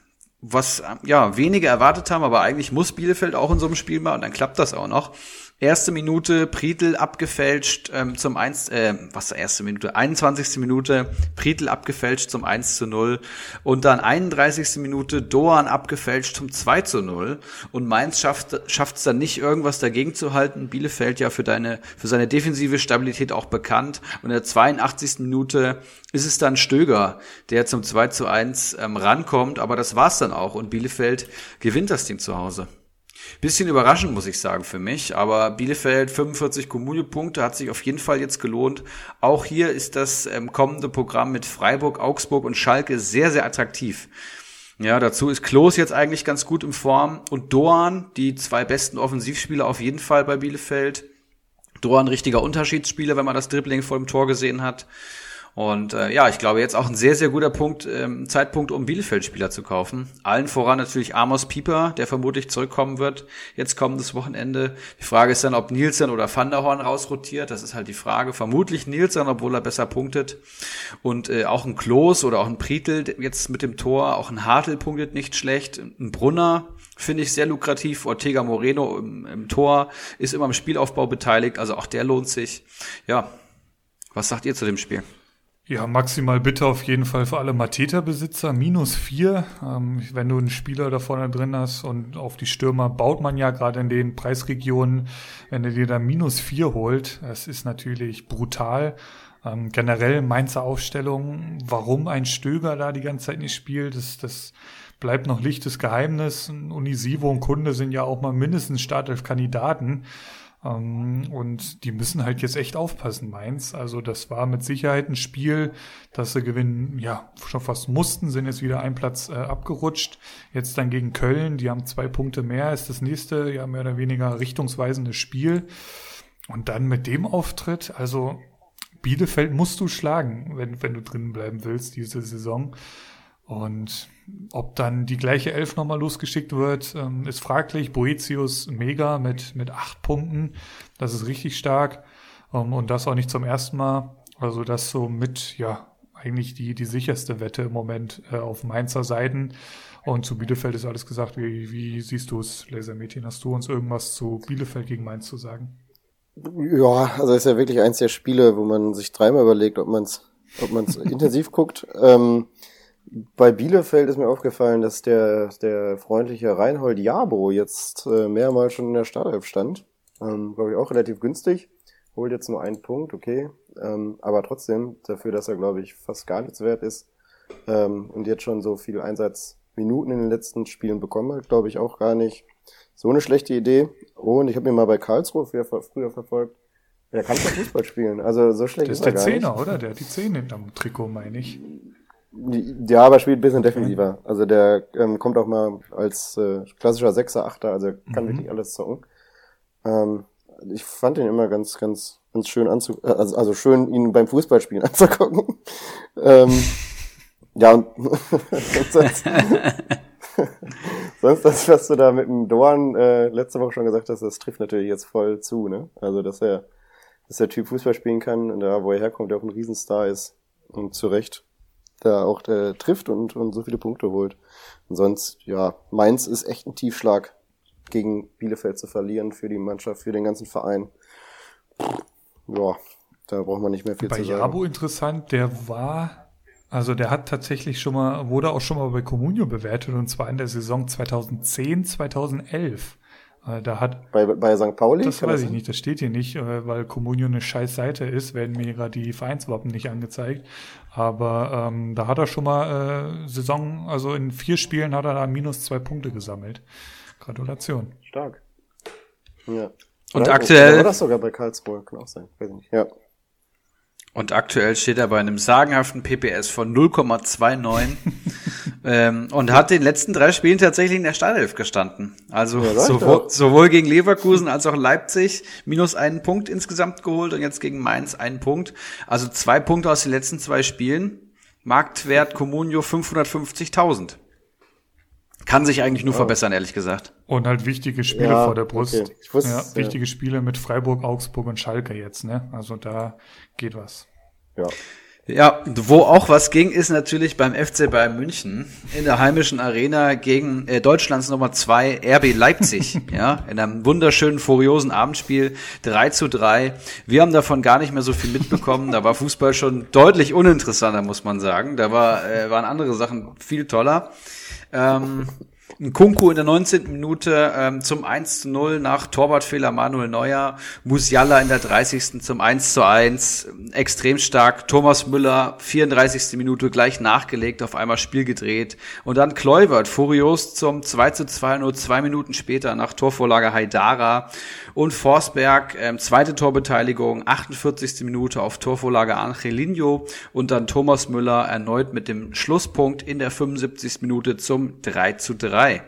was ja wenige erwartet haben, aber eigentlich muss Bielefeld auch in so einem Spiel mal und dann klappt das auch noch. Erste Minute, Prietl abgefälscht ähm, zum 1, äh, was erste Minute? 21. Minute, Prietl abgefälscht zum 1 zu 0 und dann 31. Minute Doan abgefälscht zum 2 zu 0 und Mainz schafft es dann nicht irgendwas dagegen zu halten. Bielefeld ja für deine für seine defensive Stabilität auch bekannt und in der 82. Minute ist es dann Stöger, der zum 2 zu 1 ähm, rankommt, aber das war's dann auch und Bielefeld gewinnt das Ding zu Hause. Bisschen überraschend, muss ich sagen, für mich. Aber Bielefeld 45 Kommunio-Punkte hat sich auf jeden Fall jetzt gelohnt. Auch hier ist das ähm, kommende Programm mit Freiburg, Augsburg und Schalke sehr, sehr attraktiv. Ja, dazu ist Klos jetzt eigentlich ganz gut in Form und Doan, die zwei besten Offensivspieler auf jeden Fall bei Bielefeld. Doan richtiger Unterschiedsspieler, wenn man das Dribbling vor dem Tor gesehen hat. Und äh, ja, ich glaube jetzt auch ein sehr, sehr guter Punkt, ähm, Zeitpunkt, um Bielefeld-Spieler zu kaufen. Allen voran natürlich Amos Pieper, der vermutlich zurückkommen wird, jetzt kommendes Wochenende. Die Frage ist dann, ob Nielsen oder Van der Horn rausrotiert. Das ist halt die Frage. Vermutlich Nielsen, obwohl er besser punktet. Und äh, auch ein Klos oder auch ein Prietl jetzt mit dem Tor, auch ein Hartl punktet nicht schlecht. Ein Brunner finde ich sehr lukrativ. Ortega Moreno im, im Tor ist immer im Spielaufbau beteiligt, also auch der lohnt sich. Ja, was sagt ihr zu dem Spiel? Ja, maximal bitte auf jeden Fall für alle Mateta-Besitzer. Minus vier, ähm, wenn du einen Spieler da vorne drin hast und auf die Stürmer baut man ja gerade in den Preisregionen, wenn du dir da minus vier holt, das ist natürlich brutal. Ähm, generell Mainzer Aufstellung, warum ein Stöger da die ganze Zeit nicht spielt, das, das bleibt noch lichtes Geheimnis. Unisivo und Kunde sind ja auch mal mindestens Startelf-Kandidaten. Ähm, und die müssen halt jetzt echt aufpassen, Mainz. Also das war mit Sicherheit ein Spiel, das sie gewinnen, ja, schon fast mussten, sind jetzt wieder ein Platz äh, abgerutscht. Jetzt dann gegen Köln, die haben zwei Punkte mehr, ist das nächste, ja, mehr oder weniger richtungsweisende Spiel. Und dann mit dem Auftritt, also Bielefeld musst du schlagen, wenn, wenn du drinnen bleiben willst diese Saison. Und ob dann die gleiche Elf nochmal losgeschickt wird, ähm, ist fraglich. Boetius mega mit, mit acht Punkten. Das ist richtig stark. Ähm, und das auch nicht zum ersten Mal. Also das so mit, ja, eigentlich die, die sicherste Wette im Moment äh, auf Mainzer Seiten. Und zu Bielefeld ist alles gesagt. Wie, wie siehst du es, Lasermädchen? Hast du uns irgendwas zu Bielefeld gegen Mainz zu sagen? Ja, also es ist ja wirklich eins der Spiele, wo man sich dreimal überlegt, ob man es ob man's intensiv guckt. Ähm, bei Bielefeld ist mir aufgefallen, dass der, der freundliche Reinhold Jabo jetzt äh, mehrmals schon in der Startelf stand. Ähm, Glaube ich auch relativ günstig. Holt jetzt nur einen Punkt, okay. Ähm, aber trotzdem, dafür, dass er, glaube ich, fast gar nichts wert ist ähm, und jetzt schon so viel Einsatzminuten in den letzten Spielen bekommen hat, glaube ich auch gar nicht so eine schlechte Idee. Und ich habe ihn mal bei Karlsruhe früher, früher verfolgt. Er kann schon Fußball spielen. Also so schlecht das ist, ist der Zehner, oder? Der hat die Zehn hinterm Trikot, meine ich. Ja, aber spielt ein bisschen defensiver. Also der ähm, kommt auch mal als äh, klassischer Sechser, Achter, also kann mhm. wirklich alles zocken. Ähm, ich fand ihn immer ganz, ganz, ganz schön anzu, äh, also, also schön, ihn beim Fußballspielen anzugucken. ähm, ja, und sonst, sonst das, was du da mit dem Dorn äh, letzte Woche schon gesagt hast, das trifft natürlich jetzt voll zu, ne? Also, dass er, dass der Typ Fußball spielen kann und da, wo er herkommt, der auch ein Riesenstar ist. Und zu Recht da auch der trifft und, und so viele Punkte holt. Und sonst, ja, Mainz ist echt ein Tiefschlag, gegen Bielefeld zu verlieren für die Mannschaft, für den ganzen Verein. Ja, da braucht man nicht mehr viel bei zu sagen. Bei Jabo interessant, der war, also der hat tatsächlich schon mal, wurde auch schon mal bei Comunio bewertet und zwar in der Saison 2010, 2011. Äh, da hat bei, bei St. Pauli? Das weiß ich nicht, das steht hier nicht, äh, weil Comunio eine scheiß Seite ist, werden mir gerade die Vereinswappen nicht angezeigt. Aber ähm, da hat er schon mal äh, Saison, also in vier Spielen hat er da minus zwei Punkte gesammelt. Gratulation. Stark. Ja. Und aktuell. War das sogar bei Karlsruhe, kann auch sein. Weiß nicht. Ja. Und aktuell steht er bei einem sagenhaften PPS von 0,29 ähm, und hat den letzten drei Spielen tatsächlich in der Startelf gestanden. Also ja, sowohl, sowohl, gegen Leverkusen als auch Leipzig minus einen Punkt insgesamt geholt und jetzt gegen Mainz einen Punkt. Also zwei Punkte aus den letzten zwei Spielen. Marktwert Comunio 550.000. Kann sich eigentlich nur oh. verbessern, ehrlich gesagt. Und halt wichtige Spiele ja, vor der Brust. Okay. Ich wusste, ja, wichtige Spiele mit Freiburg, Augsburg und Schalke jetzt, ne? Also da geht was. Ja. Ja, wo auch was ging, ist natürlich beim FC Bayern München in der heimischen Arena gegen äh, Deutschlands Nummer zwei RB Leipzig, ja, in einem wunderschönen, furiosen Abendspiel 3 zu 3. Wir haben davon gar nicht mehr so viel mitbekommen. Da war Fußball schon deutlich uninteressanter, muss man sagen. Da war, äh, waren andere Sachen viel toller. Ähm, ein Kunku in der 19. Minute ähm, zum 1 zu 0 nach Torwartfehler Manuel Neuer. Musiala in der 30. zum 1 zu 1. Extrem stark. Thomas Müller, 34. Minute gleich nachgelegt, auf einmal Spiel gedreht. Und dann Kluivert, furios zum 2 zu 2, nur zwei Minuten später nach Torvorlage Haidara. Und Forsberg, ähm, zweite Torbeteiligung, 48. Minute auf Torvorlage Angelino. Und dann Thomas Müller erneut mit dem Schlusspunkt in der 75. Minute zum 3 zu 3. 3.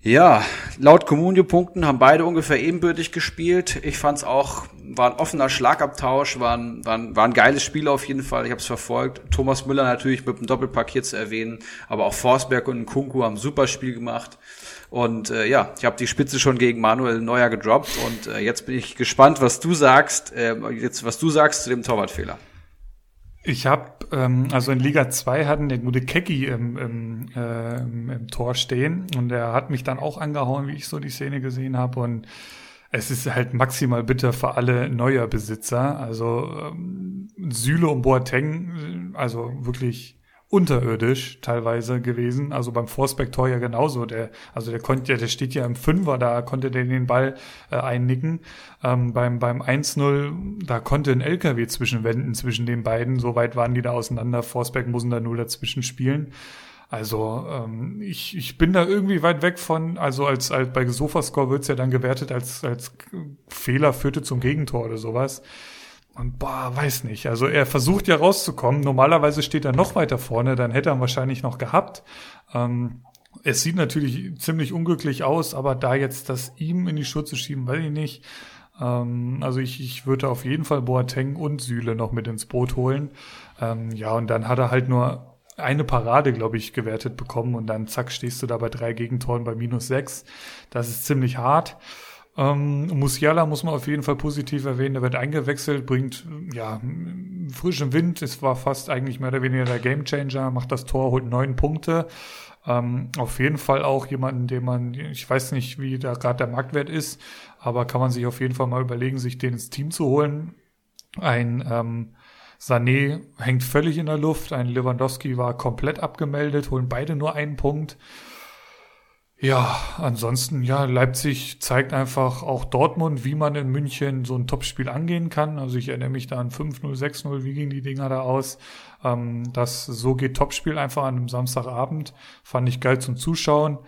Ja, laut Comunio-Punkten haben beide ungefähr ebenbürtig gespielt. Ich fand es auch, war ein offener Schlagabtausch, war ein, war ein, war ein geiles Spiel auf jeden Fall. Ich habe es verfolgt. Thomas Müller natürlich mit dem Doppelpack hier zu erwähnen, aber auch Forsberg und Kunku haben ein super Spiel gemacht. Und äh, ja, ich habe die Spitze schon gegen Manuel Neuer gedroppt und äh, jetzt bin ich gespannt, was du sagst, äh, jetzt was du sagst zu dem Torwartfehler. Ich habe, ähm, also in Liga 2 hatten der gute Kecki im, im, äh, im, Tor stehen und er hat mich dann auch angehauen, wie ich so die Szene gesehen habe und es ist halt maximal bitter für alle neuer Besitzer. Also ähm, Süle und Boateng, also wirklich unterirdisch teilweise gewesen. Also beim Vorspektor ja genauso. Der, also der konnte der steht ja im Fünfer, da konnte der den Ball äh, einnicken. Ähm, beim beim 1-0, da konnte ein LKW zwischenwenden zwischen den beiden. So weit waren die da auseinander. Forsberg mussten da nur dazwischen spielen. Also ähm, ich, ich bin da irgendwie weit weg von, also als, als bei Sofascore wird's ja dann gewertet als, als Fehler führte zum Gegentor oder sowas. Und boah, weiß nicht. Also er versucht ja rauszukommen. Normalerweise steht er noch weiter vorne, dann hätte er ihn wahrscheinlich noch gehabt. Ähm, es sieht natürlich ziemlich unglücklich aus, aber da jetzt das ihm in die Schuhe zu schieben, weiß ich nicht. Ähm, also ich, ich würde auf jeden Fall Boateng und Süle noch mit ins Boot holen. Ähm, ja, und dann hat er halt nur eine Parade, glaube ich, gewertet bekommen und dann zack, stehst du da bei drei Gegentoren bei minus sechs. Das ist ziemlich hart. Ähm, Musiala muss man auf jeden Fall positiv erwähnen. Der wird eingewechselt, bringt ja frischen Wind. Es war fast eigentlich mehr oder weniger der Gamechanger. Macht das Tor, holt neun Punkte. Ähm, auf jeden Fall auch jemanden, den man, ich weiß nicht, wie da gerade der Marktwert ist, aber kann man sich auf jeden Fall mal überlegen, sich den ins Team zu holen. Ein ähm, Sané hängt völlig in der Luft, ein Lewandowski war komplett abgemeldet, holen beide nur einen Punkt. Ja, ansonsten, ja, Leipzig zeigt einfach auch Dortmund, wie man in München so ein Topspiel angehen kann. Also ich erinnere mich da an 5-0, 6-0, wie gingen die Dinger da aus? Ähm, das so geht Topspiel einfach an einem Samstagabend. Fand ich geil zum Zuschauen.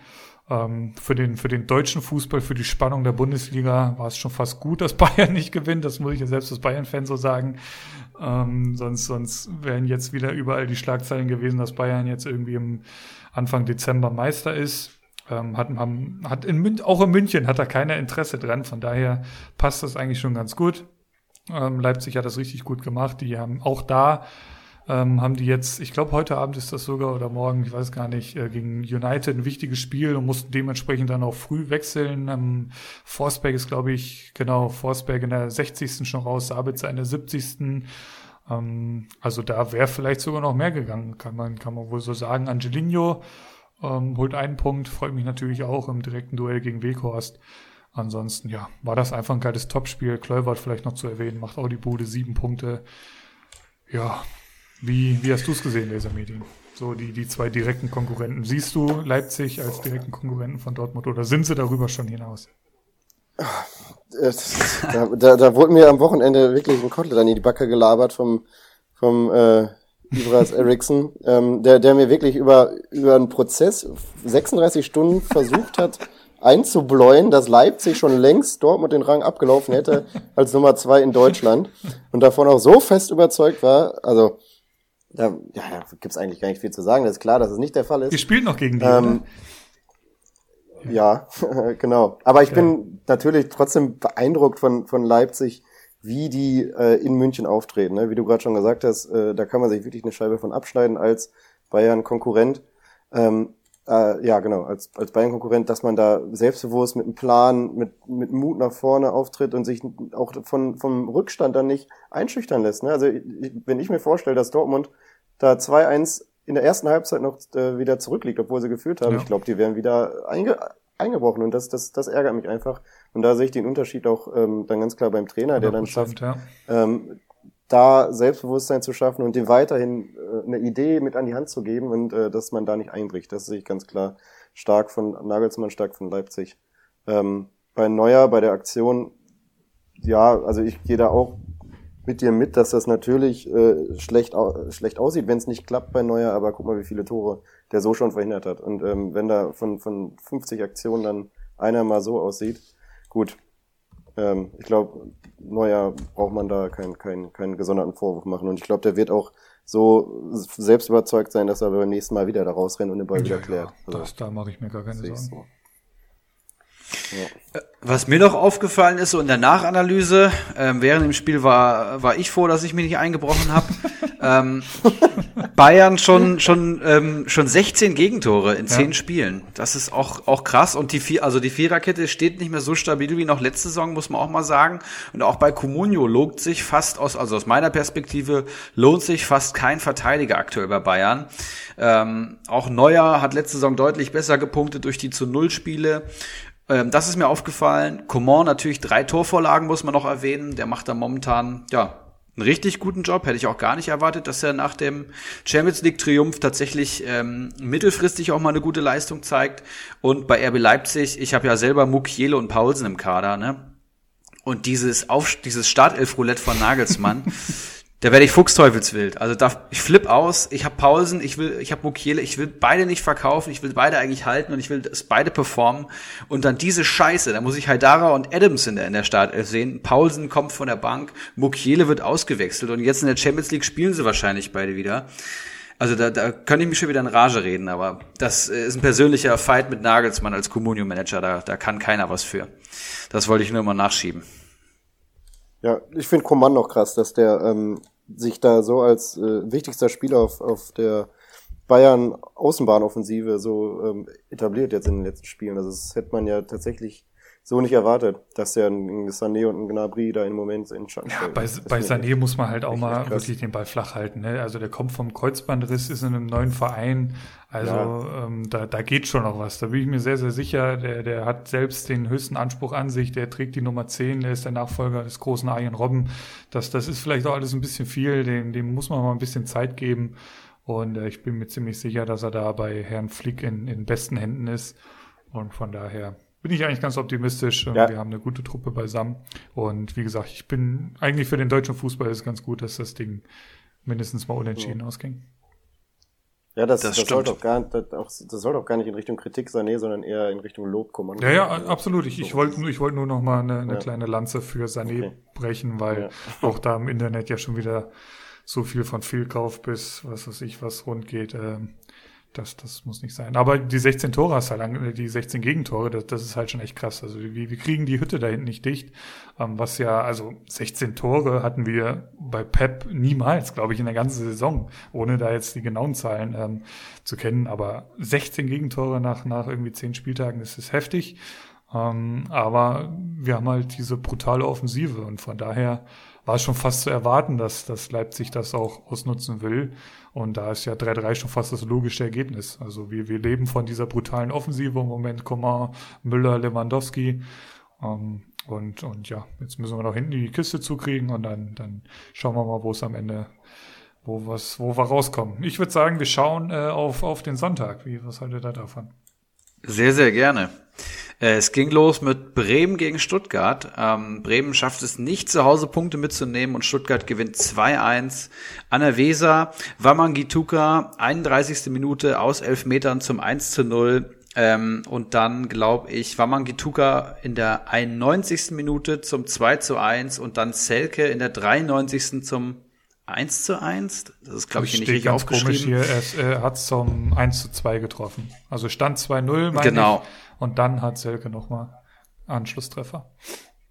Ähm, für, den, für den deutschen Fußball, für die Spannung der Bundesliga war es schon fast gut, dass Bayern nicht gewinnt. Das muss ich ja selbst als Bayern-Fan so sagen. Ähm, sonst, sonst wären jetzt wieder überall die Schlagzeilen gewesen, dass Bayern jetzt irgendwie im Anfang Dezember Meister ist ähm, hat, haben, hat in Mün auch in München hat er keiner Interesse dran. Von daher passt das eigentlich schon ganz gut. Ähm, Leipzig hat das richtig gut gemacht. Die haben auch da ähm, haben die jetzt, ich glaube heute Abend ist das sogar oder morgen, ich weiß gar nicht, äh, gegen United ein wichtiges Spiel und mussten dementsprechend dann auch früh wechseln. Ähm, Forsberg ist, glaube ich, genau, Forsberg in der 60. schon raus, Sabitzer in der 70. Ähm, also da wäre vielleicht sogar noch mehr gegangen, kann man, kann man wohl so sagen. Angelino ähm, holt einen Punkt, freut mich natürlich auch im direkten Duell gegen Weghorst. Ansonsten, ja, war das einfach ein geiles Topspiel. Kleuwert vielleicht noch zu erwähnen, macht auch die Bude, sieben Punkte. Ja, wie, wie hast du es gesehen, Lasermedien? So die, die zwei direkten Konkurrenten. Siehst du Leipzig als direkten Konkurrenten von Dortmund oder sind sie darüber schon hinaus? Da, da, da wurde mir am Wochenende wirklich ein Kotelett an die Backe gelabert vom, vom äh, Ibras Eriksson, ähm, der, der mir wirklich über, über einen Prozess 36 Stunden versucht hat, einzubläuen, dass Leipzig schon längst Dortmund den Rang abgelaufen hätte als Nummer zwei in Deutschland und davon auch so fest überzeugt war, also da ja, ja, gibt's eigentlich gar nicht viel zu sagen, das ist klar, dass es nicht der Fall ist. Die spielt noch gegen die, ähm, Ja, genau. Aber ich ja. bin natürlich trotzdem beeindruckt von, von Leipzig, wie die äh, in München auftreten. Ne? Wie du gerade schon gesagt hast, äh, da kann man sich wirklich eine Scheibe von abschneiden als Bayern-Konkurrent. Ähm, äh, ja, genau, als, als Bayern-Konkurrent, dass man da selbstbewusst mit einem Plan, mit, mit Mut nach vorne auftritt und sich auch von, vom Rückstand dann nicht einschüchtern lässt. Ne? Also ich, wenn ich mir vorstelle, dass Dortmund da 2-1 in der ersten Halbzeit noch äh, wieder zurückliegt, obwohl sie geführt haben, ja. ich glaube, die wären wieder einge eingebrochen und das, das, das ärgert mich einfach. Und da sehe ich den Unterschied auch ähm, dann ganz klar beim Trainer, der dann schafft, ja. ähm, da Selbstbewusstsein zu schaffen und dem weiterhin äh, eine Idee mit an die Hand zu geben und äh, dass man da nicht einbricht. Das sehe ich ganz klar stark von Nagelsmann, stark von Leipzig. Ähm, bei Neuer, bei der Aktion, ja, also ich gehe da auch mit dir mit, dass das natürlich äh, schlecht, schlecht aussieht, wenn es nicht klappt bei Neuer, aber guck mal, wie viele Tore der so schon verhindert hat. Und ähm, wenn da von, von 50 Aktionen dann einer mal so aussieht, gut. Ähm, ich glaube, Neuer braucht man da keinen keinen keinen gesonderten Vorwurf machen. Und ich glaube, der wird auch so selbst überzeugt sein, dass er beim nächsten Mal wieder da rausrennt und den Ball ja, wieder klärt. Also, das, da mache ich mir gar keine Sorgen. So. Ja. Was mir noch aufgefallen ist, so in der Nachanalyse, ähm, während dem Spiel war, war ich froh, dass ich mich nicht eingebrochen habe. ähm, Bayern schon schon ähm, schon 16 Gegentore in 10 ja. Spielen. Das ist auch auch krass und die vier also die Viererkette steht nicht mehr so stabil wie noch letzte Saison, muss man auch mal sagen. Und auch bei Comunio lohnt sich fast aus also aus meiner Perspektive lohnt sich fast kein Verteidiger aktuell bei Bayern. Ähm, auch Neuer hat letzte Saison deutlich besser gepunktet durch die zu Null Spiele. Ähm, das ist mir aufgefallen. Coman natürlich drei Torvorlagen muss man noch erwähnen. Der macht da momentan, ja, einen richtig guten Job. Hätte ich auch gar nicht erwartet, dass er nach dem Champions League Triumph tatsächlich ähm, mittelfristig auch mal eine gute Leistung zeigt. Und bei RB Leipzig, ich habe ja selber Mukiele und Paulsen im Kader, ne? Und dieses Auf dieses Startelf-Roulette von Nagelsmann, da werde ich fuchsteufelswild. Also da, ich flipp aus, ich habe Paulsen, ich will, ich habe Mukiele, ich will beide nicht verkaufen, ich will beide eigentlich halten und ich will das beide performen. Und dann diese Scheiße, da muss ich Haidara und Adams in der, in der Startelf sehen. Paulsen kommt von der Bank, Mukiele wird ausgewechselt und jetzt in der Champions League spielen sie wahrscheinlich beide wieder. Also da, da könnte ich mich schon wieder in Rage reden, aber das ist ein persönlicher Fight mit Nagelsmann als Communio-Manager, da, da kann keiner was für. Das wollte ich nur mal nachschieben. Ja, ich finde Coman noch krass, dass der ähm, sich da so als äh, wichtigster Spieler auf, auf der Bayern Außenbahnoffensive so ähm, etabliert jetzt in den letzten Spielen. Also das hätte man ja tatsächlich so nicht erwartet, dass ja ein Sané und ein Gnabry da im Moment in Schatten ja, Bei, bei Sané muss man halt auch mal wirklich den Ball flach halten. Ne? Also der kommt vom Kreuzbandriss, ist in einem neuen Verein. Also ja. ähm, da, da geht schon noch was. Da bin ich mir sehr, sehr sicher. Der, der hat selbst den höchsten Anspruch an sich. Der trägt die Nummer 10. Der ist der Nachfolger des großen Arjen Robben. Das, das ist vielleicht auch alles ein bisschen viel. Dem, dem muss man mal ein bisschen Zeit geben. Und äh, ich bin mir ziemlich sicher, dass er da bei Herrn Flick in, in besten Händen ist. Und von daher bin ich eigentlich ganz optimistisch. Ja. Wir haben eine gute Truppe beisammen. Und wie gesagt, ich bin eigentlich für den deutschen Fußball ist es ganz gut, dass das Ding mindestens mal unentschieden ja. ausging. Ja, das, das, das, soll doch gar, das, auch, das soll doch gar nicht in Richtung Kritik sein, nee, sondern eher in Richtung Lob kommen. Ja, ja, absolut. Ich, ich wollte ich wollte nur noch mal eine, eine ja. kleine Lanze für Sané okay. brechen, weil ja. auch da im Internet ja schon wieder so viel von Fehlkauf bis was weiß ich was rund geht. Ähm, das, das muss nicht sein. Aber die 16 Tore hast halt, die 16 Gegentore, das, das ist halt schon echt krass. Also wir, wir kriegen die Hütte da hinten nicht dicht. Ähm, was ja, also 16 Tore hatten wir bei Pep niemals, glaube ich, in der ganzen Saison, ohne da jetzt die genauen Zahlen ähm, zu kennen. Aber 16 Gegentore nach, nach irgendwie 10 Spieltagen, das ist heftig. Ähm, aber wir haben halt diese brutale Offensive und von daher war es schon fast zu erwarten, dass, dass Leipzig das auch ausnutzen will. Und da ist ja 3-3 schon fast das logische Ergebnis. Also wir, wir leben von dieser brutalen Offensive im Moment, Coman, Müller, Lewandowski. Ähm, und, und ja, jetzt müssen wir noch hinten die Kiste zukriegen und dann, dann schauen wir mal, wo es am Ende, wo, was, wo wir rauskommen. Ich würde sagen, wir schauen äh, auf, auf den Sonntag. Wie, was haltet ihr davon? Sehr, sehr gerne. Äh, es ging los mit Bremen gegen Stuttgart. Ähm, Bremen schafft es nicht, zu Hause Punkte mitzunehmen und Stuttgart gewinnt 2-1 an der Weser. Wamangituka, 31. Minute aus 11 Metern zum 1 zu 0. Ähm, und dann, glaube ich, Wamangituka in der 91. Minute zum 2 zu 1 und dann Selke in der 93. zum 1 zu 1. Das ist, glaube ich, hier nicht richtig aufgeschrieben. Komisch hier. Er, er hat zum 1 zu 2 getroffen. Also stand 2-0, Genau. Ich. Und dann hat Selke nochmal Anschlusstreffer.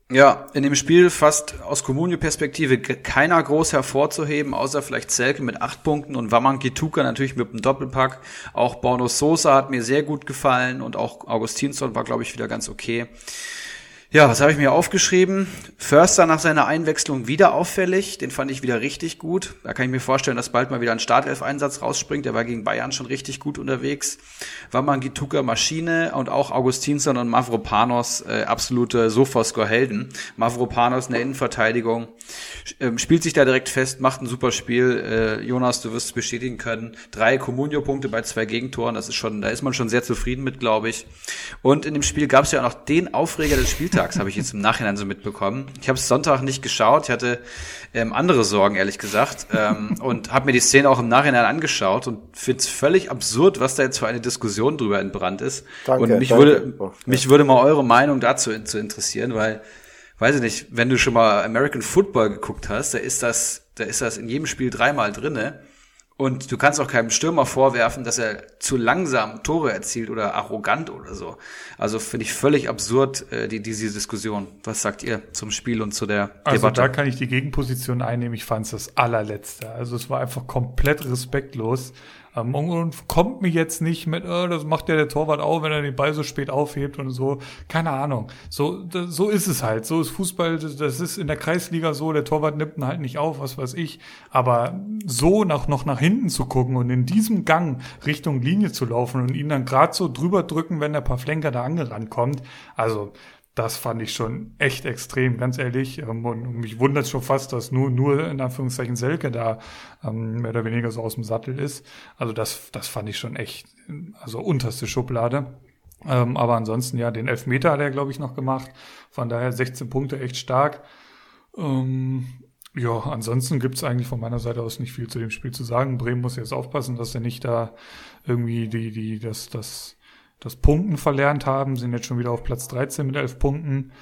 Ja, in dem Spiel fast aus Comunio-Perspektive keiner groß hervorzuheben, außer vielleicht Selke mit acht Punkten und Waman Kituka natürlich mit einem Doppelpack. Auch Borno Sosa hat mir sehr gut gefallen und auch Augustinsson war, glaube ich, wieder ganz okay. Ja, was habe ich mir aufgeschrieben? Förster nach seiner Einwechslung wieder auffällig. Den fand ich wieder richtig gut. Da kann ich mir vorstellen, dass bald mal wieder ein Startelf-Einsatz rausspringt. Der war gegen Bayern schon richtig gut unterwegs. War man Gituka Maschine und auch Augustinsson und Mavropanos äh, absolute Sofascore-Helden. Mavropanos in der Innenverteidigung äh, spielt sich da direkt fest, macht ein super Spiel. Äh, Jonas, du wirst es bestätigen können. Drei Comunio-Punkte bei zwei Gegentoren. Das ist schon, da ist man schon sehr zufrieden mit, glaube ich. Und in dem Spiel gab es ja auch noch den Aufreger des Spiels Spieltags, habe ich jetzt im Nachhinein so mitbekommen. Ich habe es Sonntag nicht geschaut, ich hatte ähm, andere Sorgen, ehrlich gesagt, ähm, und habe mir die Szene auch im Nachhinein angeschaut und finde es völlig absurd, was da jetzt für eine Diskussion drüber entbrannt ist. Danke, und mich danke. würde oh, mich würde mal eure Meinung dazu zu interessieren, weil weiß ich nicht, wenn du schon mal American Football geguckt hast, da ist das, da ist das in jedem Spiel dreimal drinne. Und du kannst auch keinem Stürmer vorwerfen, dass er zu langsam Tore erzielt oder arrogant oder so. Also finde ich völlig absurd, äh, die, diese Diskussion. Was sagt ihr zum Spiel und zu der also Debatte? Also da kann ich die Gegenposition einnehmen. Ich fand es das allerletzte. Also es war einfach komplett respektlos. Und kommt mir jetzt nicht mit, äh, das macht ja der Torwart auch, wenn er den Ball so spät aufhebt und so. Keine Ahnung. So, so ist es halt. So ist Fußball, das ist in der Kreisliga so, der Torwart nimmt ihn halt nicht auf, was weiß ich. Aber so nach, noch nach hinten zu gucken und in diesem Gang Richtung Linie zu laufen und ihn dann gerade so drüber drücken, wenn der paar Flenker da angerannt kommt. Also, das fand ich schon echt extrem, ganz ehrlich. Ähm, und mich wundert schon fast, dass nur, nur in Anführungszeichen Selke da ähm, mehr oder weniger so aus dem Sattel ist. Also das, das fand ich schon echt, also unterste Schublade. Ähm, aber ansonsten, ja, den Elfmeter hat er, glaube ich, noch gemacht. Von daher 16 Punkte echt stark. Ähm, ja, ansonsten gibt's eigentlich von meiner Seite aus nicht viel zu dem Spiel zu sagen. Bremen muss jetzt aufpassen, dass er nicht da irgendwie die, die, das, das das Punkten verlernt haben, sind jetzt schon wieder auf Platz 13 mit 11 Punkten.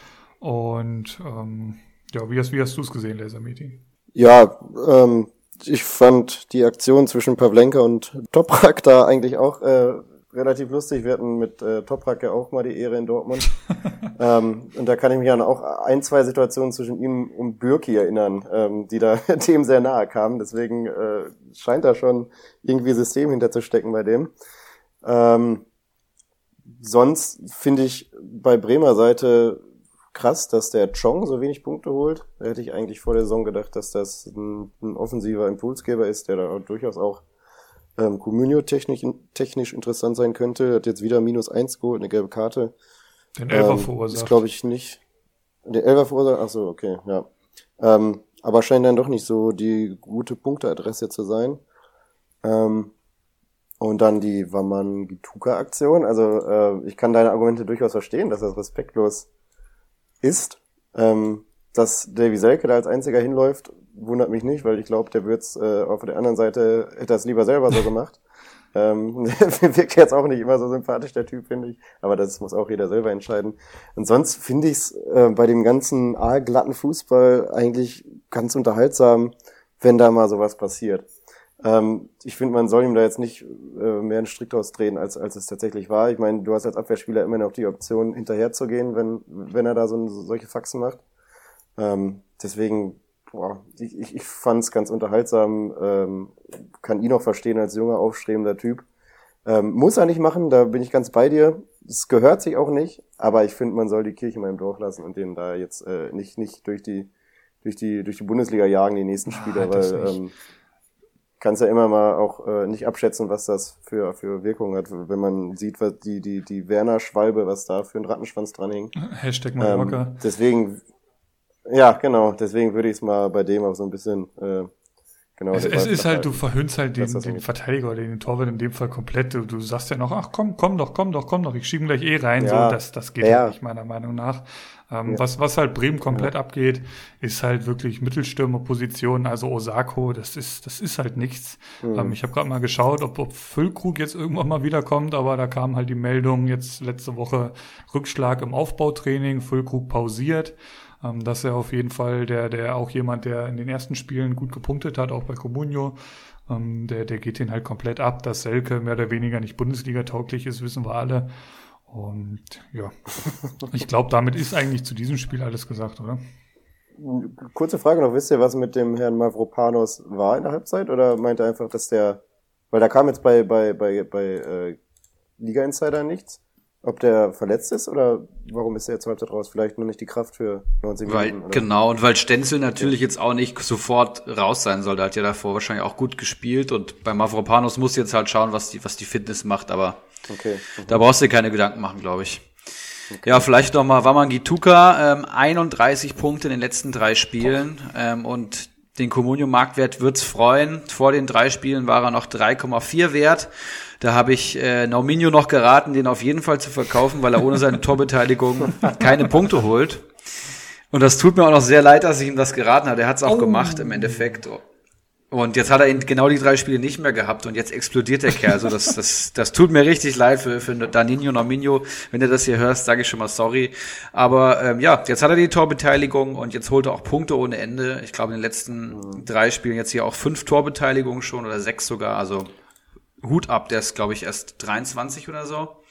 Und ähm, ja, wie hast, wie hast du es gesehen, Lasermeeting? Ja, ähm, ich fand die Aktion zwischen Pavlenka und Toprak da eigentlich auch äh, relativ lustig. Wir hatten mit äh, Toprak ja auch mal die Ehre in Dortmund. ähm, und da kann ich mich an auch ein, zwei Situationen zwischen ihm und Bürki erinnern, ähm, die da dem sehr nahe kamen. Deswegen äh, scheint da schon irgendwie System hinterzustecken bei dem. Ähm, sonst finde ich bei Bremer Seite krass, dass der Chong so wenig Punkte holt. Da hätte ich eigentlich vor der Saison gedacht, dass das ein, ein offensiver Impulsgeber ist, der da durchaus auch ähm, Comunio technisch, technisch interessant sein könnte. Hat jetzt wieder minus eins geholt, eine gelbe Karte. Den Elfer ähm, verursacht. Ist glaube ich nicht. Der Elfer verursacht, ach so, okay, ja. Ähm, aber scheint dann doch nicht so die gute Punkteadresse zu sein. Ähm, und dann die Waman Gituka Aktion. Also äh, ich kann deine Argumente durchaus verstehen, dass das respektlos ist. Ähm, dass Davy Selke da als einziger hinläuft, wundert mich nicht, weil ich glaube, der wird's äh, auf der anderen Seite hätte das lieber selber so gemacht. ähm, wirkt jetzt auch nicht immer so sympathisch, der Typ, finde ich. Aber das muss auch jeder selber entscheiden. Und sonst finde ich es äh, bei dem ganzen aalglatten Fußball eigentlich ganz unterhaltsam, wenn da mal sowas passiert. Ähm, ich finde, man soll ihm da jetzt nicht äh, mehr einen Strick ausdrehen, als, als es tatsächlich war. Ich meine, du hast als Abwehrspieler immer noch die Option, hinterherzugehen, wenn, wenn er da so, solche Faxen macht. Ähm, deswegen, boah, ich, ich, ich fand es ganz unterhaltsam, ähm, kann ihn auch verstehen als junger, aufstrebender Typ. Ähm, muss er nicht machen, da bin ich ganz bei dir. Es gehört sich auch nicht, aber ich finde, man soll die Kirche mal im Dorf lassen und den da jetzt äh, nicht, nicht durch die durch die durch die Bundesliga jagen, die nächsten Spieler, Ah, weil ähm, kannst ja immer mal auch äh, nicht abschätzen, was das für für Wirkung hat, wenn man sieht, was die die die Werner Schwalbe, was da für ein Rattenschwanz dran hängt. Hashtag Mallorca. Ähm, deswegen, ja, genau, deswegen würde ich es mal bei dem auch so ein bisschen, äh, genau. Es, es ist halt, du verhöhnst halt den, den. Verteidiger oder den Torwart in dem Fall komplett. Du, du sagst ja noch, ach komm, komm doch, komm doch, komm doch, ich schiebe ihn gleich eh rein. Ja. So, das, das geht Ja. halt nicht, meiner Meinung nach. Ähm, Ja. was, was halt Bremen komplett abgeht, ist halt wirklich Mittelstürmerposition, also Osako, das ist, das ist halt nichts. Mhm. Ähm, ich habe gerade mal geschaut, ob, ob Füllkrug jetzt irgendwann mal wiederkommt, aber da kam halt die Meldung jetzt letzte Woche Rückschlag im Aufbautraining, Füllkrug pausiert. Ähm, das ist ja auf jeden Fall der, der auch jemand, der in den ersten Spielen gut gepunktet hat, auch bei Comunio. Ähm, der, der geht den halt komplett ab, dass Selke mehr oder weniger nicht Bundesliga tauglich ist, wissen wir alle. Und ja, ich glaube, damit ist eigentlich zu diesem Spiel alles gesagt, oder? Kurze Frage noch, wisst ihr, was mit dem Herrn Mavropanos war in der Halbzeit? Oder meint er einfach, dass der, weil da kam jetzt bei, bei, bei, bei äh, Liga Insider nichts, ob der verletzt ist oder warum ist er jetzt Halbzeit raus? Vielleicht nur nicht die Kraft für 90 Weil, Minuten. Oder? genau, und weil Stenzel natürlich jetzt auch nicht sofort raus sein soll. Der hat ja davor wahrscheinlich auch gut gespielt und bei Mavropanos muss jetzt halt schauen, was die, was die Fitness macht, aber Okay. da brauchst du dir keine Gedanken machen, glaube ich. Ja, vielleicht noch mal Waman Gituka, ähm, 31 Punkte in den letzten drei Spielen ähm, und den Comunio-Marktwert wird's freuen. Vor den drei Spielen war er noch 3,4 wert. Da habe ich äh, Nauminho noch geraten, den auf jeden Fall zu verkaufen, weil er ohne seine Torbeteiligung keine Punkte holt. Und das tut mir auch noch sehr leid, dass ich ihm das geraten habe. Er hat's auch gemacht im Endeffekt. Und jetzt hat er genau die drei Spiele nicht mehr gehabt und jetzt explodiert der Kerl. Also das, das, das tut mir richtig leid für, für Danino Nominio. Wenn du das hier hörst, sage ich schon mal sorry. Aber ähm, ja, jetzt hat er die Torbeteiligung und jetzt holt er auch Punkte ohne Ende. Ich glaube, in den letzten drei Spielen jetzt hier auch fünf Torbeteiligungen schon oder sechs sogar. Also Hut ab, der ist, glaube ich, erst 23 oder so.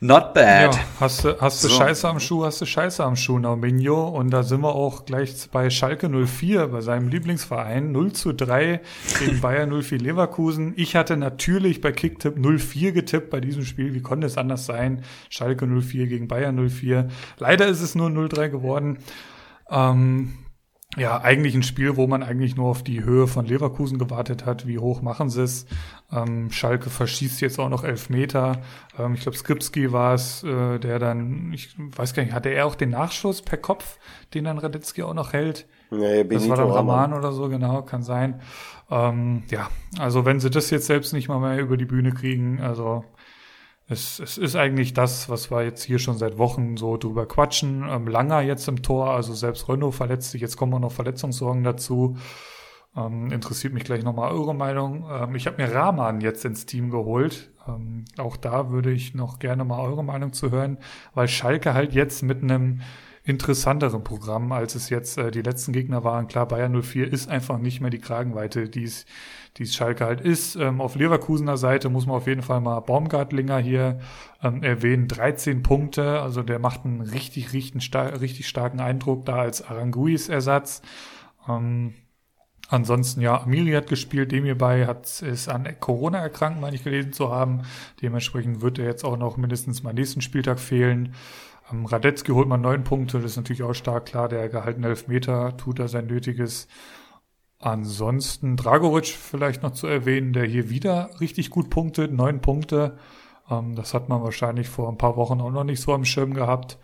Not bad. Ja, hast du, hast du So. Scheiße am Schuh, hast du Scheiße am Schuh, Nauminho. Und da sind wir auch gleich bei Schalke 04, bei seinem Lieblingsverein. 0 zu 3 gegen Bayern 04 Leverkusen. Ich hatte natürlich bei Kicktipp 04 getippt bei diesem Spiel. Wie konnte es anders sein? Schalke 04 gegen Bayern 04. Leider ist es nur 0-3 geworden. Ähm, ja, eigentlich ein Spiel, wo man eigentlich nur auf die Höhe von Leverkusen gewartet hat. Wie hoch machen sie es? Ähm, Schalke verschießt jetzt auch noch elf Meter. Ähm, ich glaube, Skripski war es, äh, der dann, ich weiß gar nicht, hatte er auch den Nachschuss per Kopf, den dann Radetzky auch noch hält? Nee, Das Benito war dann Raman. Raman oder so, genau, kann sein. Ähm, ja, also wenn sie das jetzt selbst nicht mal mehr über die Bühne kriegen, also es, es ist eigentlich das, was wir jetzt hier schon seit Wochen so drüber quatschen. Ähm, Langer jetzt im Tor, also selbst Renault verletzt sich, jetzt kommen auch noch Verletzungssorgen dazu. Ähm, interessiert mich gleich nochmal eure Meinung. Ähm, ich habe mir Rahman jetzt ins Team geholt. Ähm, auch da würde ich noch gerne mal eure Meinung zu hören, weil Schalke halt jetzt mit einem interessanteren Programm, als es jetzt äh, die letzten Gegner waren. Klar, Bayern 04 ist einfach nicht mehr die Kragenweite, die es, die es Schalke halt ist. Ähm, auf Leverkusener Seite muss man auf jeden Fall mal Baumgartlinger hier ähm, erwähnen. 13 Punkte, also der macht einen richtig, richtig, star richtig starken Eindruck da als Aranguis Ersatz. Ähm, Ansonsten, ja, Amiri hat gespielt, dem hierbei hat ist an Corona erkrankt, meine ich gelesen zu haben. Dementsprechend wird er jetzt auch noch mindestens mal nächsten Spieltag fehlen. Ähm, Radetzky holt mal neun Punkte, das ist natürlich auch stark klar. Der gehaltene Elfmeter tut er sein Nötiges. Ansonsten Dragoric vielleicht noch zu erwähnen, der hier wieder richtig gut punktet, neun Punkte. Ähm, das hat man wahrscheinlich vor ein paar Wochen auch noch nicht so am Schirm gehabt.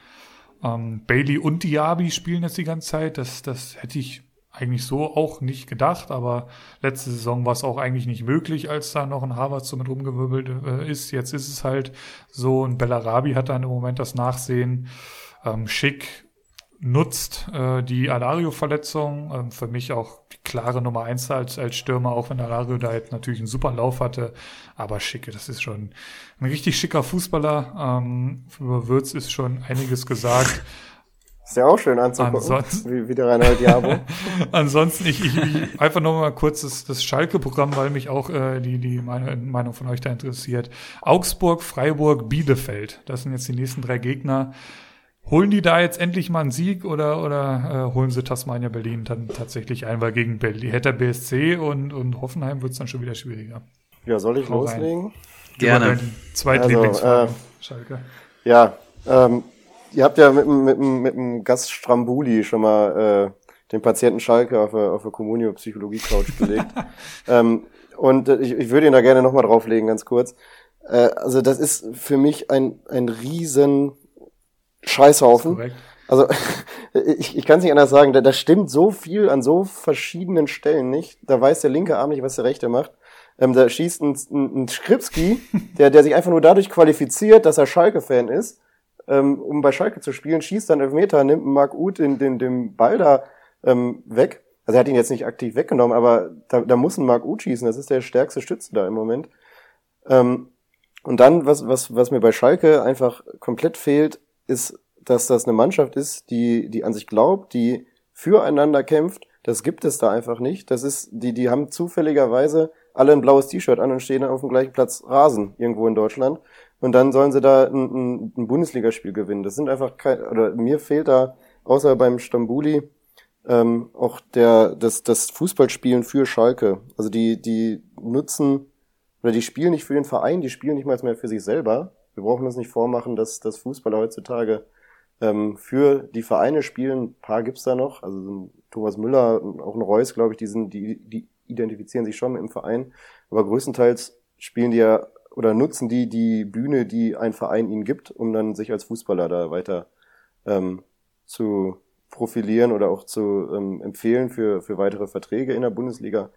Ähm, Bailey und Diaby spielen jetzt die ganze Zeit. Das, das hätte ich eigentlich so auch nicht gedacht, aber letzte Saison war es auch eigentlich nicht möglich, als da noch ein Harvard so mit rumgewirbelt äh, ist. Jetzt ist es halt so, ein Bellarabi hat dann im Moment das Nachsehen. Ähm, Schick nutzt äh, die Alario-Verletzung. Ähm, für mich auch die klare Nummer eins als, als Stürmer, auch wenn Alario da jetzt natürlich einen super Lauf hatte. Aber Schicke, das ist schon ein richtig schicker Fußballer. Ähm, über Würz ist schon einiges gesagt. Ist ja auch schön anzugucken, Ansonsten, wie, wie der Reinhard Diabo. Ansonsten, ich, ich, ich einfach noch mal kurz das, das Schalke-Programm, weil mich auch äh, die, die meine Meinung von euch da interessiert. Augsburg, Freiburg, Bielefeld. Das sind jetzt die nächsten drei Gegner. Holen die da jetzt endlich mal einen Sieg oder, oder äh, holen sie Tasmania Berlin dann tatsächlich ein, weil gegen Berlin, Hertha BSC und, und Hoffenheim wird es dann schon wieder schwieriger. Ja, soll ich Hau loslegen? Rein. Gerne. Zweitlieblingsfrage, also, äh, Schalke. Ja, ähm, ihr habt ja mit, mit, mit dem Gast Strambuli schon mal äh, den Patienten Schalke auf der, auf der Communio-Psychologie-Couch gelegt. ähm, und äh, ich, ich würde ihn da gerne nochmal drauflegen, ganz kurz. Äh, also das ist für mich ein, ein riesen Scheißhaufen. Also ich, ich kann es nicht anders sagen, da, da stimmt so viel an so verschiedenen Stellen nicht. Da weiß der linke Arm nicht, was der rechte macht. Ähm, da schießt ein, ein, ein Skripski, der, der sich einfach nur dadurch qualifiziert, dass er Schalke-Fan ist ähm, um bei Schalke zu spielen, schießt dann Elfmeter, nimmt Marc Uth den, den, den Ball da ähm, weg. Also er hat ihn jetzt nicht aktiv weggenommen, aber da, da muss ein Marc Uth schießen. Das ist der stärkste Stütze da im Moment. Ähm, und dann, was, was, was mir bei Schalke einfach komplett fehlt, ist, dass das eine Mannschaft ist, die, die an sich glaubt, die füreinander kämpft. Das gibt es da einfach nicht. Das ist, die, die haben zufälligerweise alle ein blaues T-Shirt an und stehen auf dem gleichen Platz Rasen irgendwo in Deutschland und dann sollen sie da ein, ein, Bundesligaspiel gewinnen. Das sind einfach kein, oder mir fehlt da, außer beim Stambuli, ähm, auch der, das, das Fußballspielen für Schalke. Also die, die nutzen, oder die spielen nicht für den Verein, die spielen nicht mal mehr für sich selber. Wir brauchen uns nicht vormachen, dass, dass Fußballer heutzutage ähm, für die Vereine spielen. Ein paar gibt's da noch. Also Thomas Müller, auch ein Reus, glaube ich, die, sind, die, die identifizieren sich schon mit dem Verein. Aber größtenteils spielen die ja oder nutzen die die Bühne, die ein Verein ihnen gibt, um dann sich als Fußballer da weiter ähm, zu profilieren oder auch zu ähm, empfehlen für, für weitere Verträge in der Bundesliga.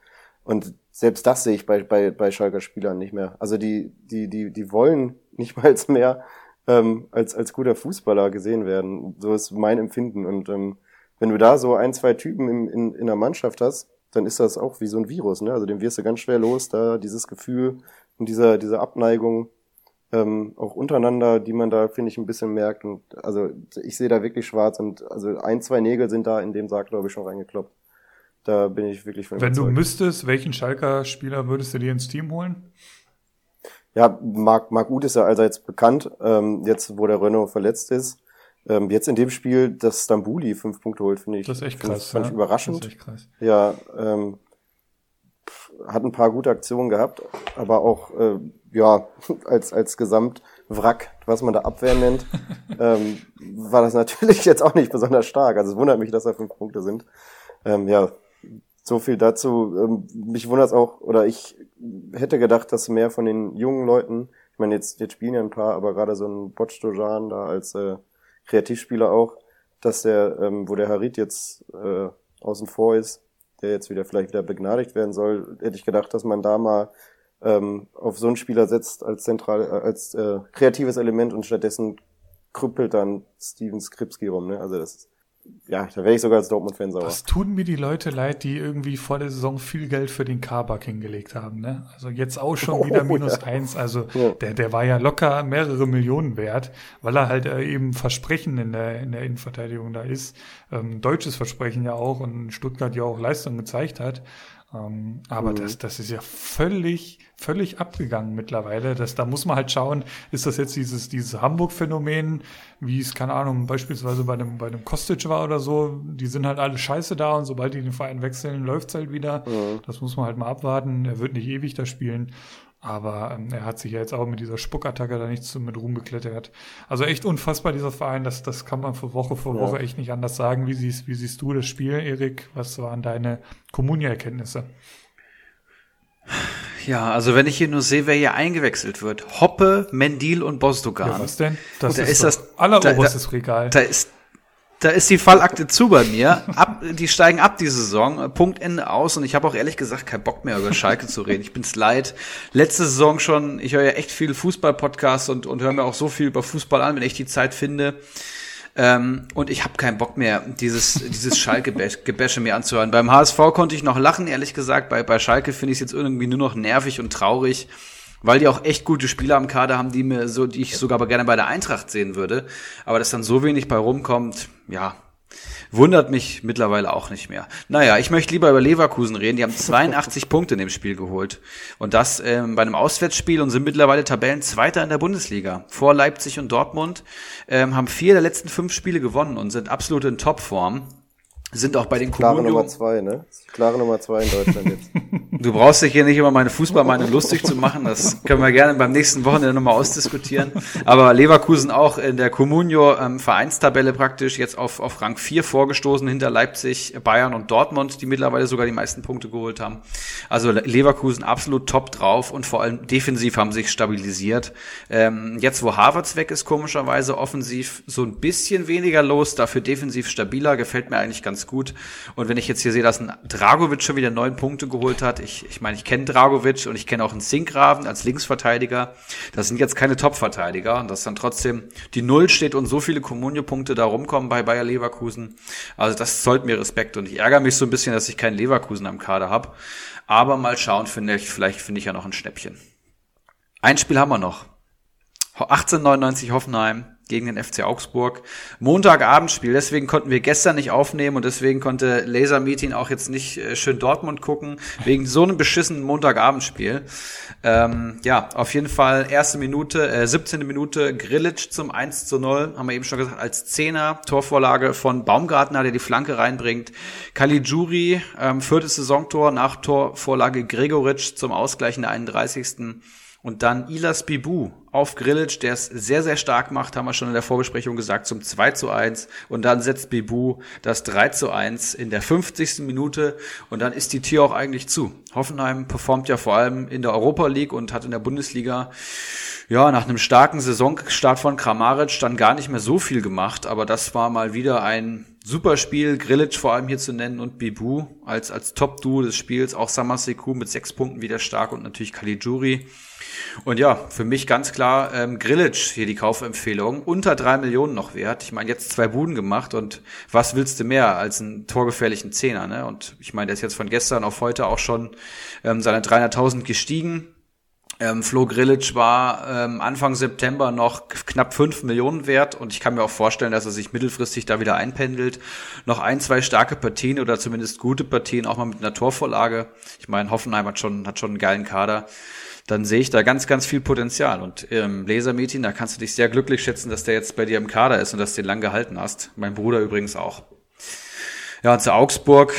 Und selbst das sehe ich bei, bei, bei Schalker Spielern nicht mehr. Also die, die, die, die wollen nicht mal mehr ähm, als, als guter Fußballer gesehen werden. So ist mein Empfinden. Und ähm, wenn du da so ein, zwei Typen in, in, in der Mannschaft hast, dann ist das auch wie so ein Virus. Ne? Also den wirst du ganz schwer los, da dieses Gefühl, und dieser, diese Abneigung ähm, auch untereinander, die man da, finde ich, ein bisschen merkt. Und also ich sehe da wirklich schwarz und also ein, zwei Nägel sind da in dem Sarg, glaube ich, schon reingekloppt. Da bin ich wirklich von Wenn du müsstest, welchen Schalker-Spieler würdest du dir ins Team holen? Ja, Marc, Marc Uth ist ja allseits bekannt, ähm, jetzt wo der Renault verletzt ist. Ähm, jetzt in dem Spiel, dass Stambuli fünf Punkte holt, finde ich. Das ist echt krass. Fand ja? ich überraschend. Das ist echt krass. Ja, ähm, hat ein paar gute Aktionen gehabt, aber auch äh, ja als als Gesamtwrack, was man da Abwehr nennt, ähm, war das natürlich jetzt auch nicht besonders stark. Also es wundert mich, dass da fünf Punkte sind. Ähm, ja, so viel dazu. Ähm, mich wundert es auch, oder ich hätte gedacht, dass mehr von den jungen Leuten, ich meine jetzt jetzt spielen ja ein paar, aber gerade so ein Botstojan da als äh, Kreativspieler auch, dass der, ähm, wo der Harit jetzt äh, außen vor ist, der jetzt wieder vielleicht wieder begnadigt werden soll, hätte ich gedacht, dass man da mal ähm, auf so einen Spieler setzt als zentral, äh, als äh, kreatives Element und stattdessen krüppelt dann Steven Skripski rum. Ne? Also das ja, da wäre ich sogar als Dortmund-Fan sauer. Was tun mir die Leute leid, die irgendwie vor der Saison viel Geld für den Kabak hingelegt haben, ne? Also jetzt auch schon Oh, wieder minus ja. eins. Also Ja. der, der war ja locker mehrere Millionen wert, weil er halt äh, eben Versprechen in der, in der Innenverteidigung da ist. Ähm, deutsches Versprechen ja auch und Stuttgart ja auch Leistung gezeigt hat. Ähm, aber Mhm. das, das ist ja völlig, völlig abgegangen mittlerweile. Das, da muss man halt schauen, ist das jetzt dieses, dieses Hamburg-Phänomen, wie es, keine Ahnung, beispielsweise bei einem, bei einem Kostic war oder so, die sind halt alle scheiße da und sobald die den Verein wechseln, läuft's halt wieder. Das muss man halt mal abwarten. Er wird nicht ewig da spielen. Aber ähm, er hat sich ja jetzt auch mit dieser Spuckattacke da nicht so mit Ruhm beklettert. Also echt unfassbar, dieser Verein. Das, das kann man für Woche für Ja. Woche echt nicht anders sagen. Wie siehst, wie siehst du das Spiel, Erik? Was waren deine Kommunia-Erkenntnisse? Ja, also wenn ich hier nur sehe, wer hier eingewechselt wird. Hoppe, Mendil und Bosdogan. Ja, was denn? Das Da ist, ist das- alleroberstes da- Regal. Da ist, da ist die Fallakte zu bei mir. Ab, die steigen ab die Saison. Punkt Ende aus. Und ich habe auch ehrlich gesagt keinen Bock mehr über Schalke zu reden. Ich bin's leid. Letzte Saison schon. Ich höre ja echt viel Fußball-Podcasts und, und höre mir auch so viel über Fußball an, wenn ich die Zeit finde. Ähm, und ich habe keinen Bock mehr, dieses, dieses Schalke-Gebäsche mir anzuhören. Beim HSV konnte ich noch lachen, ehrlich gesagt. Bei, bei Schalke finde ich es jetzt irgendwie nur noch nervig und traurig, weil die auch echt gute Spieler am Kader haben, die mir so, die ich sogar aber gerne bei der Eintracht sehen würde. Aber dass dann so wenig bei rumkommt, ja, wundert mich mittlerweile auch nicht mehr. Naja, ich möchte lieber über Leverkusen reden. Die haben 82 Punkte in dem Spiel geholt. Und das ähm, bei einem Auswärtsspiel und sind mittlerweile Tabellenzweiter in der Bundesliga. Vor Leipzig und Dortmund ähm, haben vier der letzten fünf Spiele gewonnen und sind absolut in Topform. Sind auch bei den Klare Comunio- Nummer zwei, ne? Klare Nummer zwei in Deutschland jetzt. Du brauchst dich hier nicht über meine Fußballmeinung lustig zu machen. Das können wir gerne beim nächsten Wochenende nochmal ausdiskutieren. Aber Leverkusen auch in der Comunio ähm, Vereinstabelle praktisch jetzt auf, auf Rang 4 vorgestoßen hinter Leipzig, Bayern und Dortmund, die mittlerweile sogar die meisten Punkte geholt haben. Also Le- Leverkusen absolut top drauf und vor allem defensiv haben sich stabilisiert. Ähm, jetzt, wo Havertz weg ist, komischerweise offensiv so ein bisschen weniger los, dafür defensiv stabiler, gefällt mir eigentlich ganz gut. Und wenn ich jetzt hier sehe, dass ein Dragovic schon wieder neun Punkte geholt hat, ich, ich meine, ich kenne Dragovic und ich kenne auch einen Sinkgraven als Linksverteidiger. Das sind jetzt keine Top-Verteidiger und dass dann trotzdem die Null steht und so viele Comunio-Punkte da rumkommen bei Bayer Leverkusen. Also das zollt mir Respekt und ich ärgere mich so ein bisschen, dass ich keinen Leverkusen am Kader habe. Aber mal schauen, finde ich, vielleicht finde ich ja noch ein Schnäppchen. Ein Spiel haben wir noch. 1899 Hoffenheim gegen den FC Augsburg. Montagabendspiel, deswegen konnten wir gestern nicht aufnehmen und deswegen konnte Laser Meeting auch jetzt nicht äh, schön Dortmund gucken, wegen so einem beschissenen Montagabendspiel. Ähm, ja, auf jeden Fall erste Minute, äh, 17. Minute Grillitsch zum 1 zu 0, haben wir eben schon gesagt, als Zehner, Torvorlage von Baumgartner, der die Flanke reinbringt. Caligiuri, ähm, viertes Saisontor nach Torvorlage Gregoritsch zum Ausgleich in der 31. Und dann Ilas Bibu auf Grillitsch, der es sehr, sehr stark macht, haben wir schon in der Vorbesprechung gesagt, zum 2 zu 1. Und dann setzt Bibu das 3 zu 1 in der 50. Minute. Und dann ist die Tür auch eigentlich zu. Hoffenheim performt ja vor allem in der Europa League und hat in der Bundesliga ja, nach einem starken Saisonstart von Kramaric dann gar nicht mehr so viel gemacht, aber das war mal wieder ein super Spiel, Grillitsch vor allem hier zu nennen und Bibu als, als Top-Duo des Spiels, auch Samaseku mit sechs Punkten wieder stark und natürlich Caligiuri. Und ja, für mich ganz klar ähm, Grillitsch hier die Kaufempfehlung. Unter drei Millionen noch wert. Ich meine, jetzt zwei Buden gemacht und was willst du mehr als einen torgefährlichen Zehner? Ne? Und ich meine, der ist jetzt von gestern auf heute auch schon ähm, seine 300.000 gestiegen. Ähm, Flo Grillitsch war ähm, Anfang September noch knapp 5 Millionen wert und ich kann mir auch vorstellen, dass er sich mittelfristig da wieder einpendelt. Noch ein, zwei starke Partien oder zumindest gute Partien, auch mal mit einer Torvorlage. Ich meine, Hoffenheim hat schon, hat schon einen geilen Kader. Dann sehe ich da ganz, ganz viel Potenzial. Und im Lasermeeting, da kannst du dich sehr glücklich schätzen, dass der jetzt bei dir im Kader ist und dass du den lang gehalten hast. Mein Bruder übrigens auch. Ja, und zu Augsburg,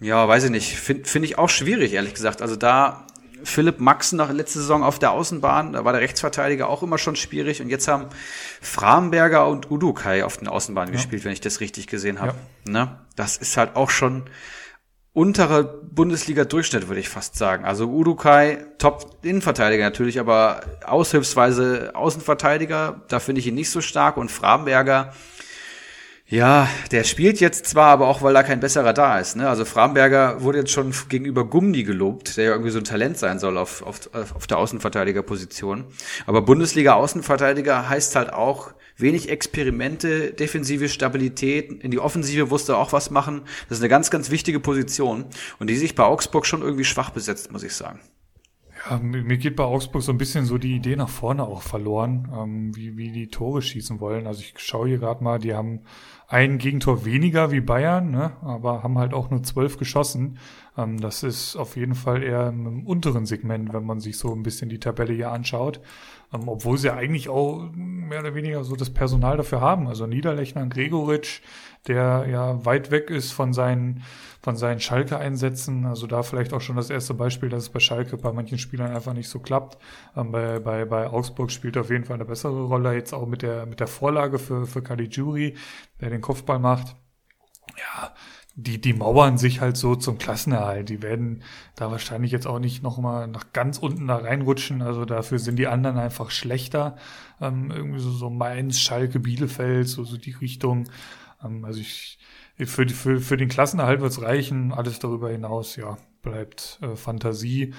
ja, weiß ich nicht, finde find ich auch schwierig, ehrlich gesagt. Also da Philipp Maxen nach letzte Saison auf der Außenbahn, da war der Rechtsverteidiger auch immer schon schwierig und jetzt haben Framberger und Udukai auf den Außenbahnen ja. gespielt, wenn ich das richtig gesehen habe. Ja. Ne? Das ist halt auch schon untere Bundesliga-Durchschnitt, würde ich fast sagen. Also Udukai, Top-Innenverteidiger natürlich, aber aushilfsweise Außenverteidiger, da finde ich ihn nicht so stark und Framberger, Ja, der spielt jetzt zwar, aber auch, weil da kein besserer da ist. Ne? Also Framberger wurde jetzt schon gegenüber Gummi gelobt, der ja irgendwie so ein Talent sein soll auf, auf, auf der Außenverteidigerposition. Aber Bundesliga-Außenverteidiger heißt halt auch wenig Experimente, defensive Stabilität. In die Offensive wusste er auch was machen. Das ist eine ganz, ganz wichtige Position und die sich bei Augsburg schon irgendwie schwach besetzt, muss ich sagen. Ja, mir geht bei Augsburg so ein bisschen so die Idee nach vorne auch verloren, ähm, wie, wie die Tore schießen wollen. Also ich schaue hier gerade mal, die haben ein Gegentor weniger wie Bayern, ne, aber haben halt auch nur zwölf geschossen. Ähm, das ist auf jeden Fall eher im unteren Segment, wenn man sich so ein bisschen die Tabelle hier anschaut. Ähm, obwohl sie eigentlich auch mehr oder weniger so das Personal dafür haben. Also Niederlechner, Gregoritsch, der ja weit weg ist von seinen, von seinen Schalke-Einsätzen. Also da vielleicht auch schon das erste Beispiel, dass es bei Schalke bei manchen Spielern einfach nicht so klappt. Ähm, bei, bei, bei Augsburg spielt auf jeden Fall eine bessere Rolle, jetzt auch mit der, mit der Vorlage für, für Caligiuri, der den Kopfball macht. Ja, die, die mauern sich halt so zum Klassenerhalt. Die werden da wahrscheinlich jetzt auch nicht nochmal nach ganz unten da reinrutschen. Also dafür sind die anderen einfach schlechter. Ähm, irgendwie so, so Mainz, Schalke, Bielefeld, so, so die Richtung. Ähm, also ich, für, für, für den Klassenerhalt wird's reichen. Alles darüber hinaus, ja, bleibt äh, Fantasie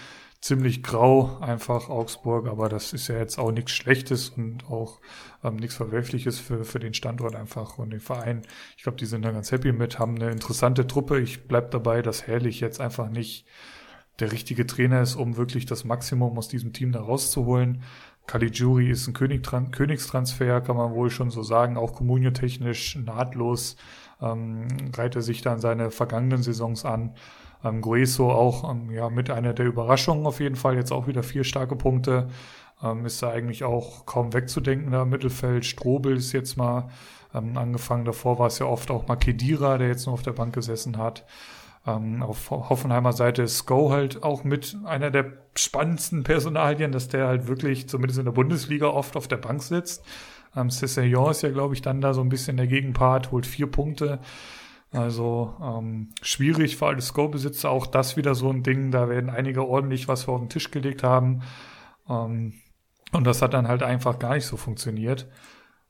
ziemlich grau, einfach Augsburg, aber das ist ja jetzt auch nichts Schlechtes und auch ähm, nichts Verwerfliches für, für den Standort einfach und den Verein. Ich glaube, die sind da ganz happy mit, haben eine interessante Truppe. Ich bleib dabei, dass Herrlich jetzt einfach nicht der richtige Trainer ist, um wirklich das Maximum aus diesem Team da rauszuholen. Caligiuri ist ein Königstransfer, kann man wohl schon so sagen, auch kommunio-technisch nahtlos ähm, reiht er sich dann seine vergangenen Saisons an. Ähm, Gueso auch ähm, ja, mit einer der Überraschungen auf jeden Fall, jetzt auch wieder vier starke Punkte. Ähm, ist da eigentlich auch kaum wegzudenken da im Mittelfeld. Strobel ist jetzt mal ähm, angefangen. Davor war es ja oft auch mal Kedira, der jetzt nur auf der Bank gesessen hat. Ähm, auf Hoffenheimer Seite ist Sko halt auch mit einer der spannendsten Personalien, dass der halt wirklich zumindest in der Bundesliga oft auf der Bank sitzt. Ähm, Cesseillon ist ja, glaube ich, dann da so ein bisschen der Gegenpart, holt vier Punkte. Also ähm, schwierig für alle Score-Besitzer, auch das wieder so ein Ding, da werden einige ordentlich was vor den Tisch gelegt haben. Ähm, und das hat dann halt einfach gar nicht so funktioniert.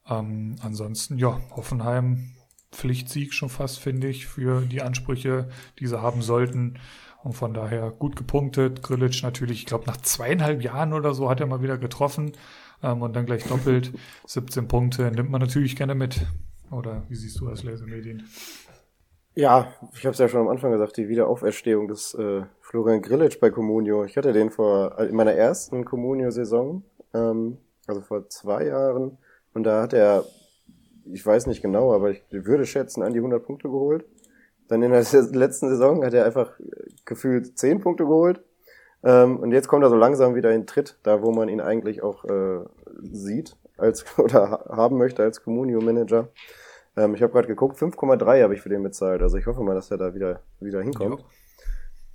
Ähm, ansonsten, ja, Hoffenheim Pflichtsieg schon fast, finde ich, für die Ansprüche, die sie haben sollten. Und von daher gut gepunktet. Grillitsch natürlich, ich glaube, nach zweieinhalb Jahren oder so hat er mal wieder getroffen ähm, und dann gleich doppelt. 17 Punkte nimmt man natürlich gerne mit. Oder wie siehst du das, Lasermedien? Ja, ich habe es ja schon am Anfang gesagt, die Wiederauferstehung des äh, Florian Grillitsch bei Comunio. Ich hatte den vor in meiner ersten Comunio-Saison, ähm, also vor zwei Jahren, und da hat er, ich weiß nicht genau, aber ich würde schätzen, an die 100 Punkte geholt. Dann in der letzten Saison hat er einfach gefühlt 10 Punkte geholt. Ähm, und jetzt kommt er so langsam wieder in Tritt, da wo man ihn eigentlich auch äh, sieht als oder haben möchte als Comunio-Manager. Ähm, ich habe gerade geguckt, 5,3 habe ich für den bezahlt. Also ich hoffe mal, dass er da wieder, wieder hinkommt.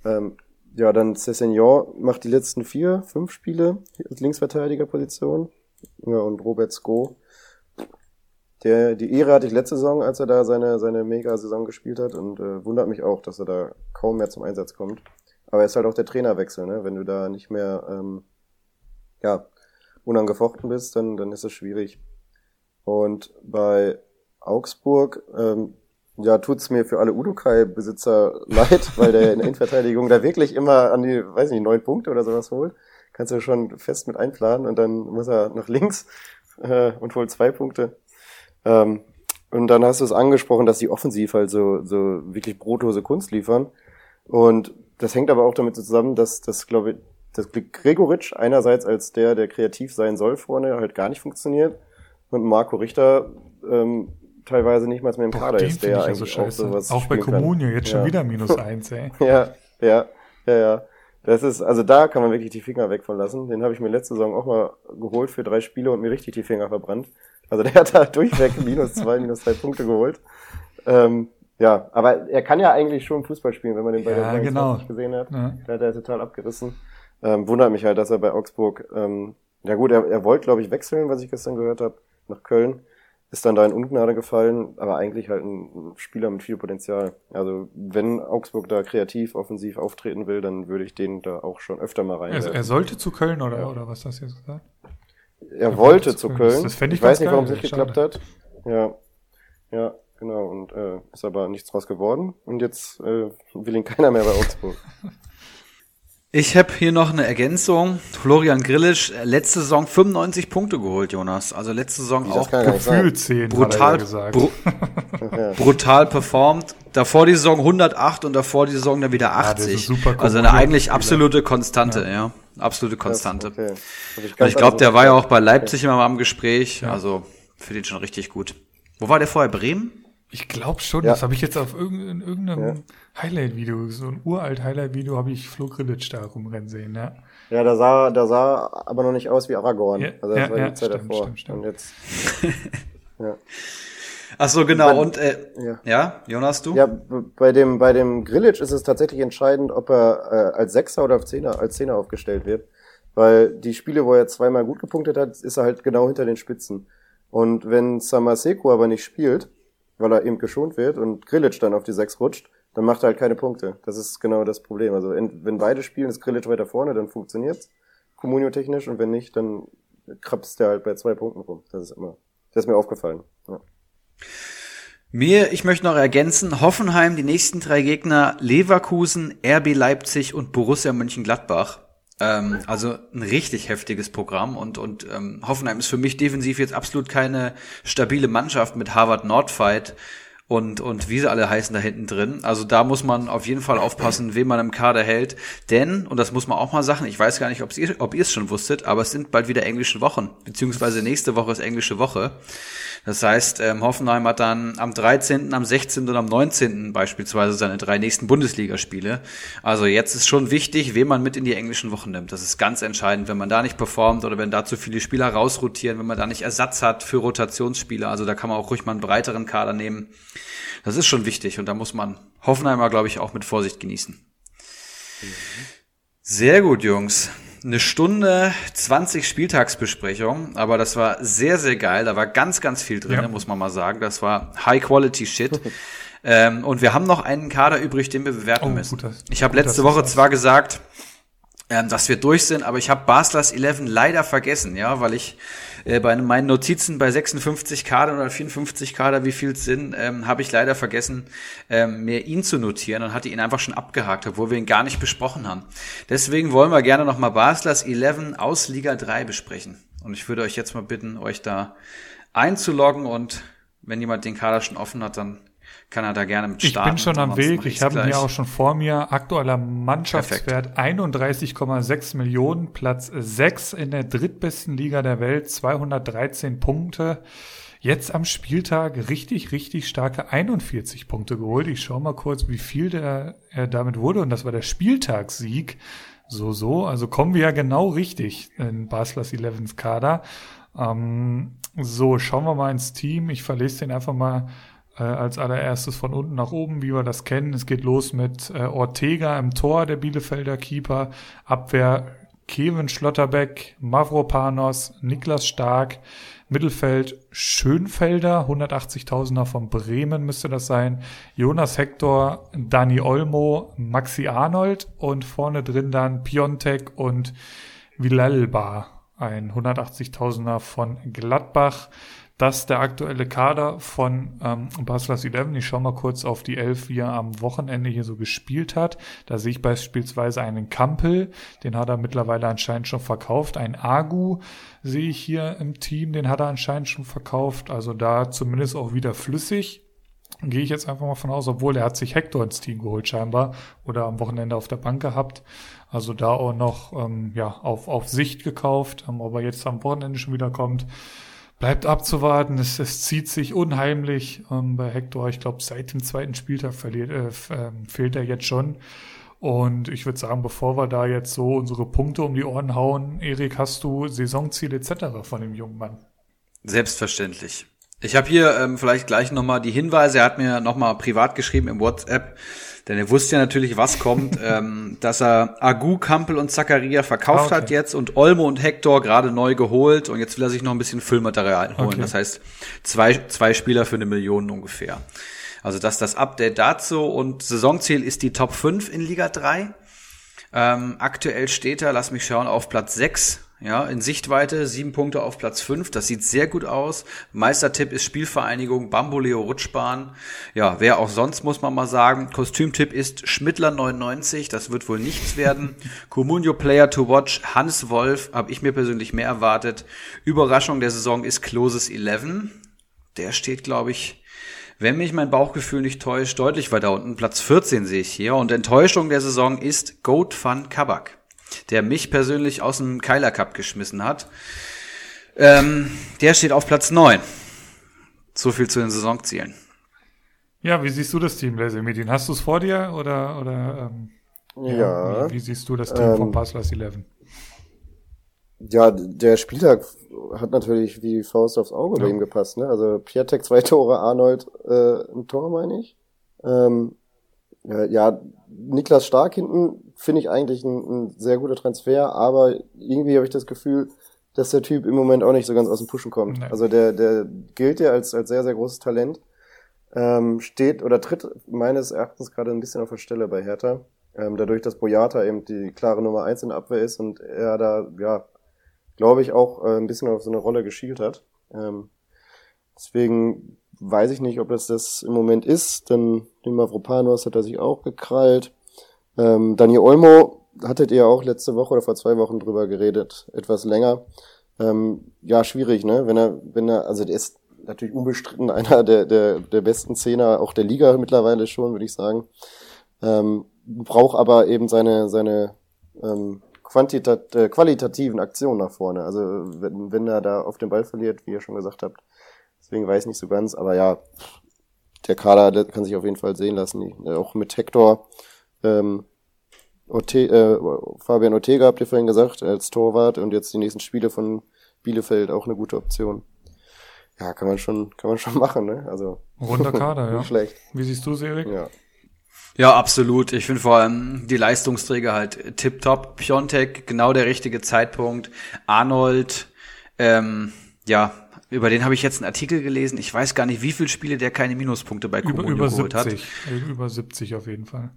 Ähm, ja, dann Cessignon macht die letzten vier, fünf Spiele als Linksverteidigerposition. Ja, und Robert Sko. Der, die Ehre hatte ich letzte Saison, als er da seine, seine Mega-Saison gespielt hat und äh, wundert mich auch, dass er da kaum mehr zum Einsatz kommt. Aber es ist halt auch der Trainerwechsel, ne? Wenn du da nicht mehr ähm, ja, unangefochten bist, dann, dann ist es schwierig. Und bei Augsburg, ähm, ja, tut's mir für alle Udukai-Besitzer leid, weil der in der Innenverteidigung da wirklich immer an die, weiß nicht, neun Punkte oder sowas holt. Kannst du schon fest mit einplanen und dann muss er nach links äh, und holt zwei Punkte. Ähm, und dann hast du es angesprochen, dass die offensiv halt so, so wirklich brotlose Kunst liefern. Und das hängt aber auch damit zusammen, dass das, glaube ich, das Gregoritsch einerseits als der, der kreativ sein soll vorne, halt gar nicht funktioniert. Und Marco Richter ähm, teilweise nicht mal mehr im Kader ist, der ja eigentlich so auch sowas Auch bei Comunio jetzt schon wieder minus eins, ey. ja, ja, ja, ja. Das ist, also da kann man wirklich die Finger weg von lassen. Den habe ich mir letzte Saison auch mal geholt für drei Spiele und mir richtig die Finger verbrannt. Also der hat da durchweg minus zwei, minus drei Punkte geholt. Ähm, ja, aber er kann ja eigentlich schon Fußball spielen, wenn man den bei ja, der genau. gesehen hat. Ja. Da hat er total abgerissen. Ähm, wundert mich halt, dass er bei Augsburg, ähm, ja gut, er, er wollte, glaube ich, wechseln, was ich gestern gehört habe, nach Köln ist dann da in Ungnade gefallen, aber eigentlich halt ein Spieler mit viel Potenzial. Also wenn Augsburg da kreativ, offensiv auftreten will, dann würde ich den da auch schon öfter mal rein. Also er sollte zu Köln oder, ja. oder was hast du jetzt gesagt? Er, er wollte zu Köln. Das, das fände ich, ich weiß nicht, warum es nicht geklappt hat. Ja. Ja. genau, und äh, ist aber nichts draus geworden. Und jetzt äh, will ihn keiner mehr bei Augsburg. Ich habe hier noch eine Ergänzung. Florian Grillisch, äh, letzte Saison 95 Punkte geholt, Jonas. Also letzte Saison Das auch. Gefühlt 10, brutal, hat er ja gesagt. bru brutal performt. Davor die Saison 108 und davor die Saison dann wieder der ist 80. super also eine eigentlich absolute Konstante, ja. Absolute Konstante. Okay. Hab Und ich glaube, der war ja auch bei okay. Leipzig immer mal im Gespräch. Also für den schon richtig gut. Wo war der vorher? Bremen? Ich glaube schon, Ja. das habe ich jetzt auf irgendein, irgendeinem Highlight-Video, so ein uralt Highlight-Video habe ich Flo Grillitsch da rumrennen sehen, ja. Ja, da sah, da sah aber noch nicht aus wie Aragorn. Ja, also das ja, war ja, die Zeit stimmt, davor. stimmt, stimmt. Und jetzt, Ach so, genau. Und äh, ja. ja, Jonas, du? Ja, bei dem, bei dem Grillitsch ist es tatsächlich entscheidend, ob er äh, als Sechser oder als Zehner, als Zehner aufgestellt wird. Weil die Spiele, wo er zweimal gut gepunktet hat, ist er halt genau hinter den Spitzen. Und wenn Samaseko aber nicht spielt, weil er eben geschont wird und Grillitsch dann auf die Sechs rutscht, dann macht er halt keine Punkte. Das ist genau das Problem. Also ent- wenn beide spielen, ist Grillitsch weiter vorne, dann funktioniert's kommunio-technisch und wenn nicht, dann krapst der halt bei zwei Punkten rum. Das ist immer, das ist mir aufgefallen. Ja. Mir, ich möchte noch ergänzen, Hoffenheim, die nächsten drei Gegner, Leverkusen, RB Leipzig und Borussia Mönchengladbach. Ähm, also ein richtig heftiges Programm und, und ähm, Hoffenheim ist für mich defensiv jetzt absolut keine stabile Mannschaft mit Harvard Nordfight und, und wie sie alle heißen da hinten drin. Also da muss man auf jeden Fall aufpassen, wen man im Kader hält. Denn, und das muss man auch mal sagen, ich weiß gar nicht, ob's ihr, ob ihr es schon wusstet, aber es sind bald wieder englische Wochen, beziehungsweise nächste Woche ist englische Woche. Das heißt, ähm, Hoffenheim hat dann am 13., am 16. und am 19. beispielsweise seine drei nächsten Bundesligaspiele. Also jetzt ist schon wichtig, wen man mit in die englischen Wochen nimmt. Das ist ganz entscheidend, wenn man da nicht performt oder wenn da zu viele Spieler rausrotieren, wenn man da nicht Ersatz hat für Rotationsspieler. Also da kann man auch ruhig mal einen breiteren Kader nehmen. Das ist schon wichtig und da muss man Hoffenheimer, glaube ich, auch mit Vorsicht genießen. Sehr gut, Jungs. Eine Stunde 20 Spieltagsbesprechung, aber das war sehr, sehr geil. Da war ganz, ganz viel drin, Ja. muss man mal sagen. Das war High-Quality-Shit. ähm, und wir haben noch einen Kader übrig, den wir bewerten Oh, müssen. gut, dass- ich habe letzte Woche zwar gesagt, ähm, dass wir durch sind, aber ich habe Baslers 11 leider vergessen, ja, weil ich äh, bei meinen Notizen bei 56 Kader oder 54 Kader, wie viel es sind, ähm, habe ich leider vergessen, ähm, mir ihn zu notieren und hatte ihn einfach schon abgehakt, obwohl wir ihn gar nicht besprochen haben. Deswegen wollen wir gerne nochmal Baslers 11 aus Liga 3 besprechen. Und ich würde euch jetzt mal bitten, euch da einzuloggen und wenn jemand den Kader schon offen hat, dann kann er da gerne mit Ich starten. bin schon am Weg. Ich habe ja auch schon vor mir. Aktueller Mannschaftswert 31,6 Millionen, Platz 6 in der drittbesten Liga der Welt, 213 Punkte. Jetzt am Spieltag richtig, richtig starke 41 Punkte geholt. Ich schaue mal kurz, wie viel der er damit wurde. Und das war der Spieltagssieg. So, so. Also kommen wir ja genau richtig in Baslers 11 Kader. Ähm, so, schauen wir mal ins Team. Ich verlese den einfach mal äh, als allererstes von unten nach oben, wie wir das kennen. Es geht los mit äh, Ortega im Tor, der Bielefelder Keeper. Abwehr Kevin Schlotterbeck, Mavropanos, Niklas Stark. Mittelfeld Schönfelder, 180.000er von Bremen müsste das sein. Jonas Hector, Dani Olmo, Maxi Arnold und vorne drin dann Piontek und Villalba, ein 180.000er von Gladbach. Das ist der aktuelle Kader von ähm, Baslers 11. Ich schaue mal kurz auf die Elf, wie er am Wochenende hier so gespielt hat. Da sehe ich beispielsweise einen Kampel, den hat er mittlerweile anscheinend schon verkauft. Ein Agu sehe ich hier im Team, den hat er anscheinend schon verkauft. Also da zumindest auch wieder flüssig. Gehe ich jetzt einfach mal von aus, obwohl er hat sich Hector ins Team geholt scheinbar oder am Wochenende auf der Bank gehabt. Also da auch noch ähm, ja auf, auf Sicht gekauft, ähm, ob er jetzt am Wochenende schon wieder kommt. Bleibt abzuwarten, es, es zieht sich unheimlich ähm, bei Hector. Ich glaube, seit dem zweiten Spieltag verliert, äh, ähm, fehlt er jetzt schon. Und ich würde sagen, bevor wir da jetzt so unsere Punkte um die Ohren hauen, Erik, hast du Saisonziele etc. von dem jungen Mann? Selbstverständlich. Ich habe hier ähm, vielleicht gleich nochmal die Hinweise. Er hat mir nochmal privat geschrieben im WhatsApp, denn er wusste ja natürlich, was kommt, ähm, dass er Agu, Kampel und Zakaria verkauft Ah, okay. hat jetzt und Olmo und Hector gerade neu geholt und jetzt will er sich noch ein bisschen Füllmaterial holen. Okay. Das heißt, zwei, zwei Spieler für eine Million ungefähr. Also das ist das Update dazu und Saisonziel ist die Top 5 in Liga 3. Ähm, aktuell steht er, lass mich schauen, auf Platz 6. Ja, in Sichtweite sieben Punkte auf Platz fünf. Das sieht sehr gut aus. Meistertipp ist Spielvereinigung Bamboleo Rutschbahn. Ja, wer auch sonst, muss man mal sagen. Kostümtipp ist Schmittler 99. Das wird wohl nichts werden. Comunio Player to Watch Hans Wolf. Habe ich mir persönlich mehr erwartet. Überraschung der Saison ist Closes 11. Der steht, glaube ich, wenn mich mein Bauchgefühl nicht täuscht, deutlich weiter unten. Platz 14 sehe ich hier. Und Enttäuschung der Saison ist Goat Fun Kabak der mich persönlich aus dem Keiler Cup geschmissen hat. Ähm, der steht auf Platz 9. So viel zu den Saisonzielen. Ja, wie siehst du das Team, Lazy Medien? Hast du es vor dir oder, oder ähm, ja, wie, wie, siehst du das Team ähm, von Baslas 11? Ja, der Spieltag hat natürlich wie Faust aufs Auge ja. bei ihm gepasst. Ne? Also Piatek zwei Tore, Arnold äh, ein Tor, meine ich. Ähm, ja, Niklas Stark hinten finde ich eigentlich ein, ein, sehr guter Transfer, aber irgendwie habe ich das Gefühl, dass der Typ im Moment auch nicht so ganz aus dem Pushen kommt. Nee. Also der, der gilt ja als, als sehr, sehr großes Talent. Ähm, steht oder tritt meines Erachtens gerade ein bisschen auf der Stelle bei Hertha. Ähm, dadurch, dass Boyata eben die klare Nummer eins in der Abwehr ist und er da, ja, glaube ich, auch äh, ein bisschen auf so eine Rolle geschielt hat. Ähm, deswegen weiß ich nicht, ob das das im Moment ist, denn den Mavropanos hat er sich auch gekrallt. Ähm, Daniel Olmo hattet ihr auch letzte Woche oder vor zwei Wochen drüber geredet, etwas länger. Ähm, ja, schwierig, ne? Wenn er, wenn er, also der ist natürlich unbestritten einer der, der, der besten Zehner, auch der Liga mittlerweile schon, würde ich sagen. Ähm, braucht aber eben seine, seine ähm, quantitat äh, qualitativen Aktionen nach vorne. Also wenn, wenn er da auf den Ball verliert, wie ihr schon gesagt habt, Deswegen weiß ich nicht so ganz, aber ja, der Kader der kann sich auf jeden Fall sehen lassen. Äh, auch mit Hector, ähm, Orte äh, Fabian Ortega habt ihr vorhin gesagt, als Torwart und jetzt die nächsten Spiele von Bielefeld auch eine gute Option. Ja, kann man schon, kann man schon machen, ne? Also. Runder Kader, ja. Schlecht. Wie siehst du es, Erik? Ja. Ja, absolut. Ich finde vor allem die Leistungsträger halt tipptopp. Piontek, genau der richtige Zeitpunkt. Arnold, ähm, ja, über den habe ich jetzt einen Artikel gelesen. Ich weiß gar nicht, wie viele Spiele der keine Minuspunkte bei Comunio über, über geholt 70, hat. Über 70 auf jeden Fall.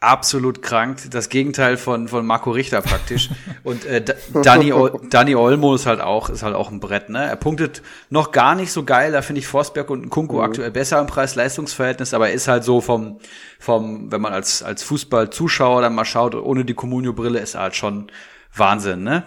Absolut krank. Das Gegenteil von, von Marco Richter praktisch. Und äh, Dani, Dani Olmo ist halt auch, ist halt auch ein Brett, ne? Er punktet noch gar nicht so geil. Da finde ich Forsberg und Kunku mhm. aktuell besser im Preis-Leistungsverhältnis, aber er ist halt so vom, vom, wenn man als, als Fußball-Zuschauer dann mal schaut, ohne die Comunio-Brille ist er halt schon Wahnsinn, ne?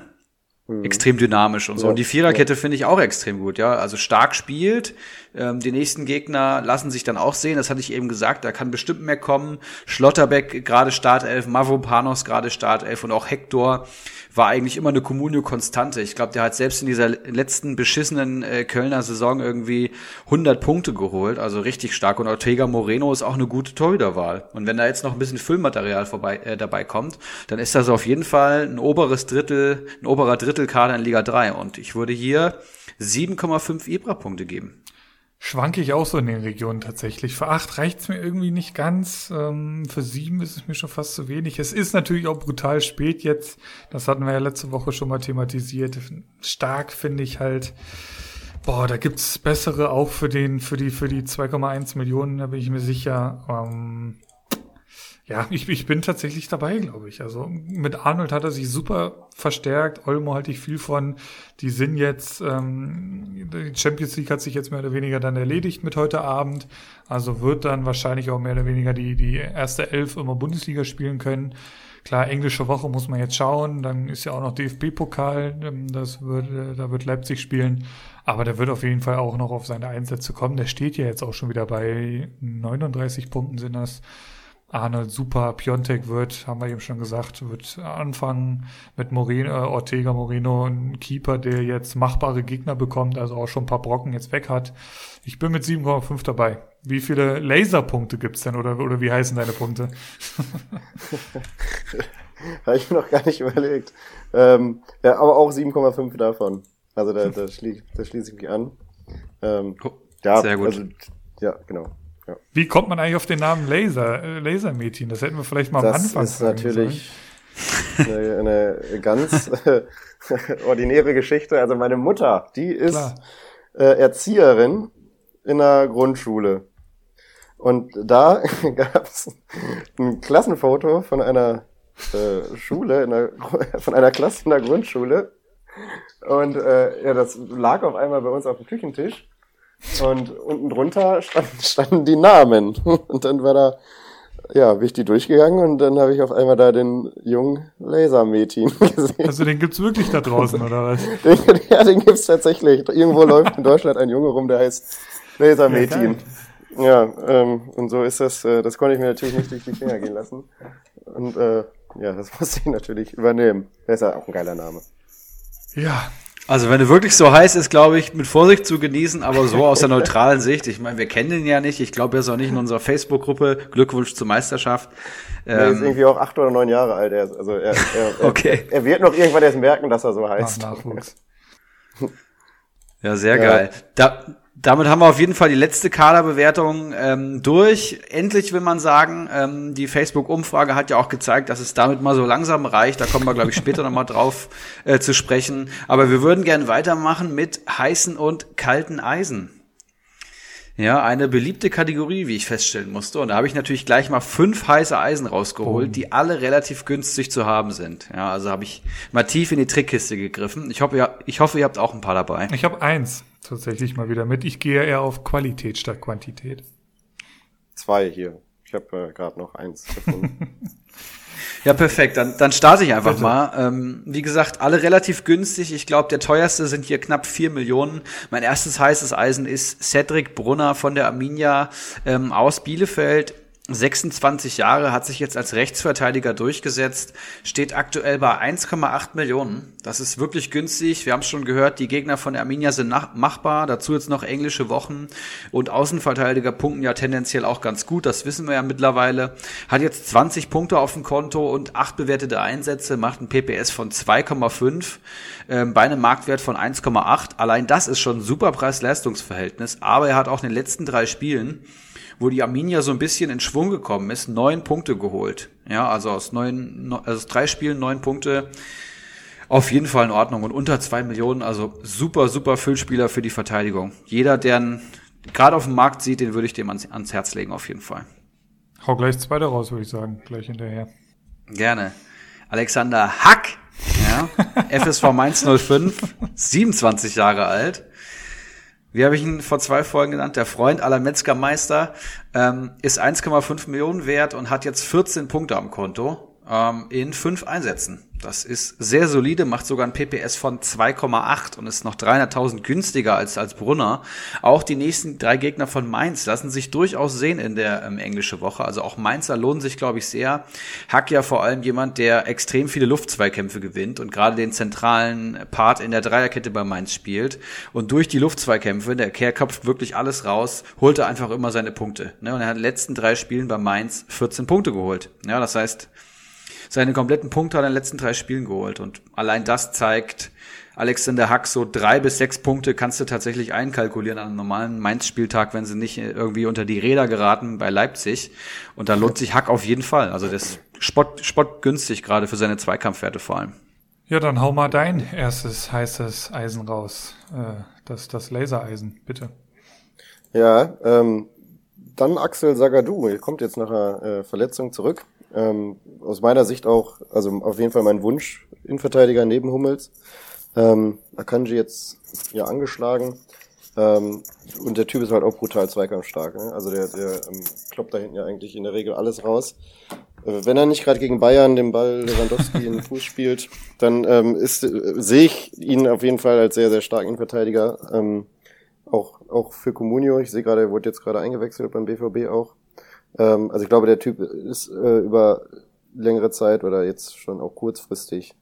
Mhm. Extrem dynamisch und so. Ja, und die Viererkette ja. finde ich auch extrem gut, ja. Also stark spielt. Ähm, die nächsten Gegner lassen sich dann auch sehen. Das hatte ich eben gesagt. Da kann bestimmt mehr kommen. Schlotterbeck gerade Startelf, Mavropanos gerade Startelf und auch Hector war eigentlich immer eine Communio-Konstante. Ich glaube, der hat selbst in dieser letzten beschissenen äh, Kölner Saison irgendwie 100 Punkte geholt, also richtig stark. Und Ortega Moreno ist auch eine gute Torhüterwahl. Und wenn da jetzt noch ein bisschen Füllmaterial vorbei, äh, dabei kommt, dann ist das auf jeden Fall ein oberes Drittel, ein oberer Drittelkader in Liga 3. Und ich würde hier 7,5 Ibra-Punkte geben schwanke ich auch so in den Regionen tatsächlich. Für acht reicht's mir irgendwie nicht ganz. Ähm, für sieben ist es mir schon fast zu wenig. Es ist natürlich auch brutal spät jetzt. Das hatten wir ja letzte Woche schon mal thematisiert. Stark finde ich halt. Boah, da gibt's bessere auch für den, für die, für die 2,1 Millionen, da bin ich mir sicher. Ähm, ja, ich, ich bin tatsächlich dabei, glaube ich. Also mit Arnold hat er sich super verstärkt. Olmo halte ich viel von. Die sind jetzt, ähm, die Champions League hat sich jetzt mehr oder weniger dann erledigt mit heute Abend. Also wird dann wahrscheinlich auch mehr oder weniger die, die erste Elf immer Bundesliga spielen können. Klar, englische Woche muss man jetzt schauen. Dann ist ja auch noch DFB-Pokal. Ähm, das wird, äh, da wird Leipzig spielen. Aber der wird auf jeden Fall auch noch auf seine Einsätze kommen. Der steht ja jetzt auch schon wieder bei 39 Punkten sind das. Arnold super, Piontek wird, haben wir eben schon gesagt, wird anfangen mit Moreno, äh, Ortega Moreno, ein Keeper, der jetzt machbare Gegner bekommt, also auch schon ein paar Brocken jetzt weg hat. Ich bin mit 7,5 dabei. Wie viele Laserpunkte gibt's denn oder, oder wie heißen deine Punkte? Habe ich mir noch gar nicht überlegt. Ähm, ja, aber auch 7,5 davon. Also da, da, schließe da schließ ich mich an. Ähm, ja, Sehr gut. Also, ja, genau. Ja. Wie kommt man eigentlich auf den Namen Laser, äh, Lasermädchen? Das hätten wir vielleicht mal das am Anfang Das ist natürlich eine, eine ganz äh, ordinäre Geschichte. Also meine Mutter, die ist äh, Erzieherin in einer Grundschule. Und da gab es ein Klassenfoto von einer äh, Schule, einer, von einer Klasse in der Grundschule. Und äh, ja, das lag auf einmal bei uns auf dem Küchentisch. Und unten drunter standen, standen die Namen. Und dann war da, ja, bin ich die durchgegangen und dann habe ich auf einmal da den jungen Laser-Metin gesehen. Also den gibt's wirklich da draußen, oder was? Den, ja, den gibt's tatsächlich. Irgendwo läuft in Deutschland ein Junge rum, der heißt Laser-Metin. Ja, ähm, und so ist das, äh, das konnte ich mir natürlich nicht durch die Finger gehen lassen. Und äh, ja, das musste ich natürlich übernehmen. Der ist ja auch ein geiler Name. Ja, Also wenn du wirklich so heiß ist, glaube ich, mit Vorsicht zu genießen, aber so aus der neutralen Sicht. Ich meine, wir kennen ihn ja nicht. Ich glaube, er ist auch nicht in unserer Facebook-Gruppe. Glückwunsch zur Meisterschaft. Der ist Ähm, irgendwie auch acht oder neun Jahre alt. Er ist, also er, er, er, Okay. er wird noch irgendwann erst merken, dass er so heißt. Nachwuchs. ja, sehr Ja. geil. Da, damit haben wir auf jeden Fall die letzte Kaderbewertung ähm, durch. Endlich will man sagen, ähm, die Facebook-Umfrage hat ja auch gezeigt, dass es damit mal so langsam reicht. Da kommen wir, glaube ich, später nochmal drauf äh, zu sprechen. Aber wir würden gern weitermachen mit heißen und kalten Eisen. Ja, eine beliebte Kategorie, wie ich feststellen musste. Und da habe ich natürlich gleich mal fünf heiße Eisen rausgeholt, die alle relativ günstig zu haben sind. Ja, also habe ich mal tief in die Trickkiste gegriffen. Ich hoffe, ihr, ich hoffe, ihr habt auch ein paar dabei. Ich habe eins tatsächlich mal wieder mit. Ich gehe eher auf Qualität statt Quantität. Zwei hier. Ich habe äh, gerade noch eins gefunden. Ja, perfekt. Dann, dann starte ich einfach mal. Ähm, wie gesagt, alle relativ günstig. Ich glaube, der teuerste sind hier knapp vier Millionen. Mein erstes heißes Eisen ist Cedric Brunner von der Arminia ähm, aus Bielefeld. 26 Jahre, hat sich jetzt als Rechtsverteidiger durchgesetzt, steht aktuell bei 1,8 Millionen. Das ist wirklich günstig. Wir haben es schon gehört, die Gegner von Arminia sind machbar. Dazu jetzt noch englische Wochen und Außenverteidiger punkten ja tendenziell auch ganz gut. Das wissen wir ja mittlerweile. Hat jetzt 20 Punkte auf dem Konto und acht bewertete Einsätze, macht ein PPS von 2,5 ähm, bei einem Marktwert von 1,8. Allein das ist schon ein super Preis-Leistungs-Verhältnis. Aber er hat auch in den letzten drei Spielen wo die Arminia so ein bisschen in Schwung gekommen ist, neun Punkte geholt. Ja, also aus neun, also aus drei Spielen neun Punkte. Auf jeden Fall in Ordnung und unter zwei Millionen, also super, super Füllspieler für die Verteidigung. Jeder, der ihn gerade auf dem Markt sieht, den würde ich dem ans, ans Herz legen, auf jeden Fall. Hau gleich zwei daraus, würde ich sagen, gleich hinterher. Gerne. Alexander Hack, ja, FSV Mainz 05, 27 Jahre alt. Wie habe ich ihn vor zwei Folgen genannt? Der Freund aller Metzgermeister ähm, ist 1,5 Millionen wert und hat jetzt 14 Punkte am Konto ähm, in fünf Einsätzen. Das ist sehr solide, macht sogar ein PPS von 2,8 und ist noch 300.000 günstiger als als Brunner. Auch die nächsten drei Gegner von Mainz lassen sich durchaus sehen in der ähm, englische Woche. Also auch Mainzer lohnen sich, glaube ich, sehr. Hack ja vor allem jemand, der extrem viele Luftzweikämpfe gewinnt und gerade den zentralen Part in der Dreierkette bei Mainz spielt. Und durch die Luftzweikämpfe, der Kerl köpft wirklich alles raus, holt er einfach immer seine Punkte. Ne? Und er hat in den letzten drei Spielen bei Mainz 14 Punkte geholt. Ja, das heißt, seine kompletten Punkte hat er in den letzten drei Spielen geholt. Und allein das zeigt, Alexander Hack, so drei bis sechs Punkte kannst du tatsächlich einkalkulieren an einem normalen Mainz-Spieltag, wenn sie nicht irgendwie unter die Räder geraten bei Leipzig. Und da lohnt sich Hack auf jeden Fall. Also das ist spott, spottgünstig, gerade für seine Zweikampfwerte vor allem. Ja, dann hau mal dein erstes heißes Eisen raus. Äh, das, das Lasereisen, bitte. Ja, ähm, dann Axel Sagadou. Er kommt jetzt nach einer äh, Verletzung zurück. Ähm, aus meiner Sicht auch, also auf jeden Fall mein Wunsch, Innenverteidiger neben Hummels. Ähm, Akanji jetzt ja angeschlagen. Ähm, und der Typ ist halt auch brutal zweikampfstark. Ne? Also der, der ähm, kloppt da hinten ja eigentlich in der Regel alles raus. Äh, wenn er nicht gerade gegen Bayern den Ball Lewandowski in den Fuß spielt, dann ähm, ist, äh, sehe ich ihn auf jeden Fall als sehr, sehr starken Innenverteidiger. Ähm, auch, auch für Comunio. Ich sehe gerade, er wurde jetzt gerade eingewechselt beim BVB auch. Ähm, also ich glaube, der Typ ist äh, über längere Zeit oder jetzt schon auch kurzfristig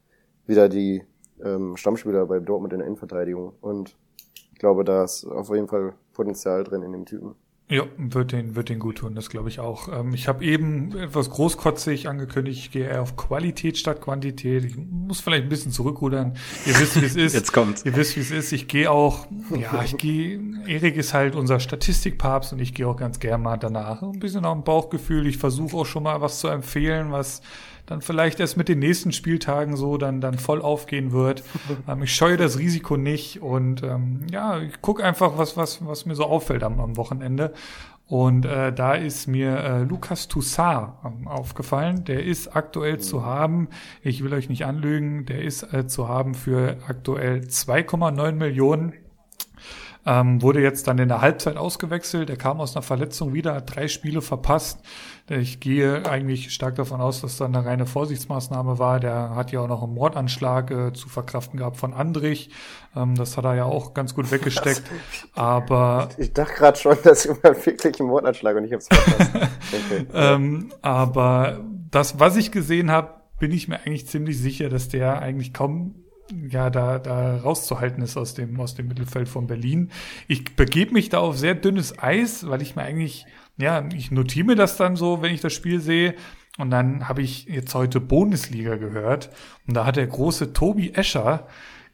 wieder die ähm, Stammspieler bei Dortmund in der Innenverteidigung. Und ich glaube, da ist auf jeden Fall Potenzial drin in dem Typen. Ja, wird den, wird den gut tun, das glaube ich auch. Ähm, ich habe eben etwas großkotzig angekündigt, ich gehe eher auf Qualität statt Quantität. Ich muss vielleicht ein bisschen zurückrudern. Ihr wisst, wie es ist. Jetzt kommt's. Ihr wisst, wie es ist. Ich gehe auch, ja, ich gehe, Erik ist halt unser Statistikpapst und ich gehe auch ganz gern mal danach. Ein bisschen auf dem Bauchgefühl. Ich versuche auch schon mal was zu empfehlen, was dann vielleicht erst mit den nächsten Spieltagen so dann, dann voll aufgehen wird. ähm, ich scheue das Risiko nicht und ähm, ja, ich gucke einfach, was, was, was mir so auffällt am, am Wochenende. Und äh, da ist mir äh, Lukas Toussaint ähm, aufgefallen. Der ist aktuell zu haben, ich will euch nicht anlügen, der ist äh, zu haben für aktuell 2,9 Millionen ähm, wurde jetzt dann in der Halbzeit ausgewechselt. Er kam aus einer Verletzung wieder, hat drei Spiele verpasst. Ich gehe eigentlich stark davon aus, dass dann eine reine Vorsichtsmaßnahme war. Der hat ja auch noch einen Mordanschlag äh, zu verkraften gehabt von Andrich. Ähm, das hat er ja auch ganz gut weggesteckt. Aber ich dachte gerade schon, dass immer wirklich ein Mordanschlag und ich habe es verpasst. Okay. ähm, aber das, was ich gesehen habe, bin ich mir eigentlich ziemlich sicher, dass der eigentlich kaum ja, da, da rauszuhalten ist aus dem, aus dem Mittelfeld von Berlin. Ich begebe mich da auf sehr dünnes Eis, weil ich mir eigentlich, ja, ich notiere mir das dann so, wenn ich das Spiel sehe. Und dann habe ich jetzt heute Bundesliga gehört. Und da hat der große Tobi Escher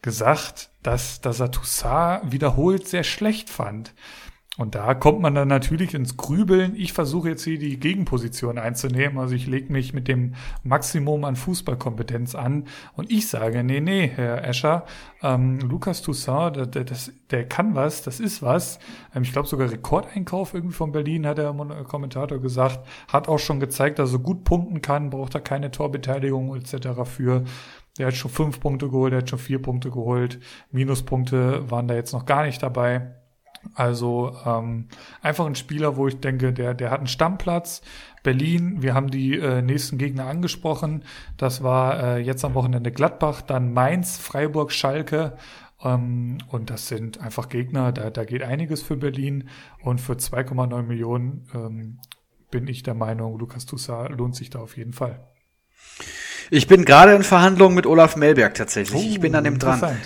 gesagt, dass, dass er Toussaint wiederholt sehr schlecht fand. Und da kommt man dann natürlich ins Grübeln. Ich versuche jetzt hier die Gegenposition einzunehmen. Also ich lege mich mit dem Maximum an Fußballkompetenz an. Und ich sage, nee, nee, Herr Escher, ähm, Lukas Toussaint, der, der, der kann was, das ist was. Ähm, ich glaube sogar Rekordeinkauf irgendwie von Berlin, hat der Kommentator gesagt. Hat auch schon gezeigt, dass er gut punkten kann, braucht er keine Torbeteiligung etc. für. Der hat schon fünf Punkte geholt, der hat schon vier Punkte geholt. Minuspunkte waren da jetzt noch gar nicht dabei. Also ähm, einfach ein Spieler, wo ich denke, der, der hat einen Stammplatz. Berlin, wir haben die äh, nächsten Gegner angesprochen. Das war äh, jetzt am Wochenende Gladbach, dann Mainz, Freiburg, Schalke. Ähm, und das sind einfach Gegner, da, da geht einiges für Berlin. Und für 2,9 Millionen ähm, bin ich der Meinung, Lukas Toussaint lohnt sich da auf jeden Fall. Ich bin gerade in Verhandlungen mit Olaf Melberg tatsächlich. Oh, ich bin an dem dran.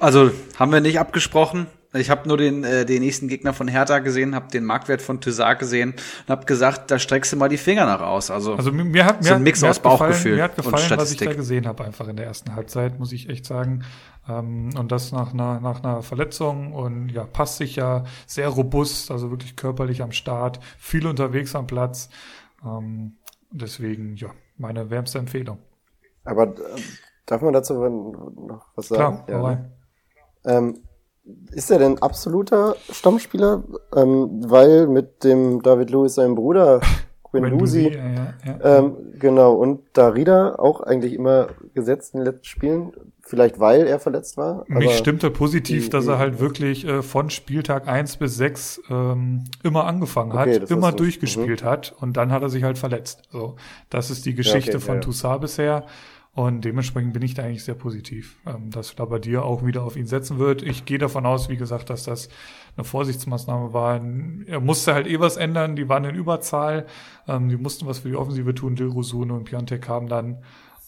Also haben wir nicht abgesprochen. Ich habe nur den, äh, den nächsten Gegner von Hertha gesehen, habe den Marktwert von Thyssar gesehen und habe gesagt, da streckst du mal die Finger nach aus. Also, also mir hat mir so ein Mix mir aus Bauchgefühl mir hat gefallen, und Statistik. was ich da gesehen habe einfach in der ersten Halbzeit, muss ich echt sagen. Ähm, und das nach einer, nach einer Verletzung und ja, passt sich ja sehr robust, also wirklich körperlich am Start, viel unterwegs am Platz. Ähm, deswegen, ja, meine wärmste Empfehlung. Aber äh, darf man dazu noch was sagen? Klar, ja, ähm, ist er denn absoluter Stammspieler? Ähm, weil mit dem David Lewis, seinem Bruder, Quindusi, ja, ja, ja. ähm, genau, und Darida auch eigentlich immer gesetzt in den letzten Spielen. Vielleicht weil er verletzt war. Mich stimmte positiv, die, dass er halt wirklich äh, von Spieltag eins bis sechs ähm, immer angefangen okay, hat, immer durchgespielt mhm. hat und dann hat er sich halt verletzt. So, das ist die Geschichte okay, von Toussaint bisher. Und dementsprechend bin ich da eigentlich sehr positiv, ähm, dass da bei dir auch wieder auf ihn setzen wird. Ich gehe davon aus, wie gesagt, dass das eine Vorsichtsmaßnahme war. Er musste halt eh was ändern, die waren in Überzahl, ähm, die mussten was für die Offensive tun. Dilrosun und Piontek haben dann,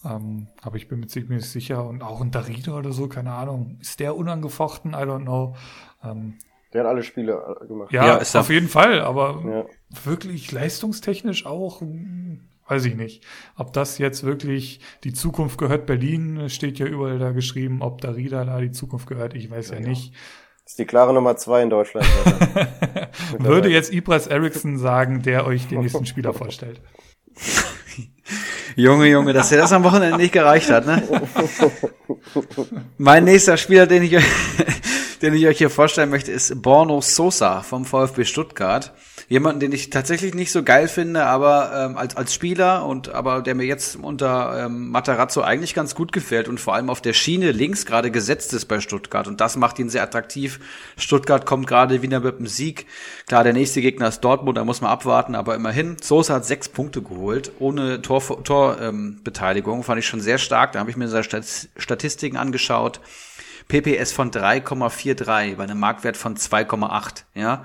ähm, aber ich bin mir ziemlich sicher, und auch ein Darida oder so, keine Ahnung. Ist der unangefochten? I don't know. Ähm, der hat alle Spiele äh, gemacht. Ja, ja auf jeden Fall, aber ja. wirklich leistungstechnisch auch weiß ich nicht. Ob das jetzt wirklich die Zukunft gehört, Berlin steht ja überall da geschrieben, ob da Rieda da die Zukunft gehört, ich weiß ja, ja nicht. Das ist die klare Nummer zwei in Deutschland. Würde jetzt Ibras Eriksson sagen, der euch den nächsten Spieler vorstellt. Junge, Junge, dass er das am Wochenende nicht gereicht hat, ne? mein nächster Spieler, den ich, den ich euch hier vorstellen möchte, ist Borno Sosa vom VfB Stuttgart jemanden, den ich tatsächlich nicht so geil finde, aber ähm, als als Spieler und aber der mir jetzt unter ähm, Matarazzo eigentlich ganz gut gefällt und vor allem auf der Schiene links gerade gesetzt ist bei Stuttgart und das macht ihn sehr attraktiv. Stuttgart kommt gerade wieder mit dem Sieg. Klar, der nächste Gegner ist Dortmund, da muss man abwarten, aber immerhin. Sosa hat sechs Punkte geholt ohne Torbeteiligung, Tor, ähm, Beteiligung. fand ich schon sehr stark. Da habe ich mir seine Statistiken angeschaut. PPS von 3,43 bei einem Marktwert von 2,8. Ja,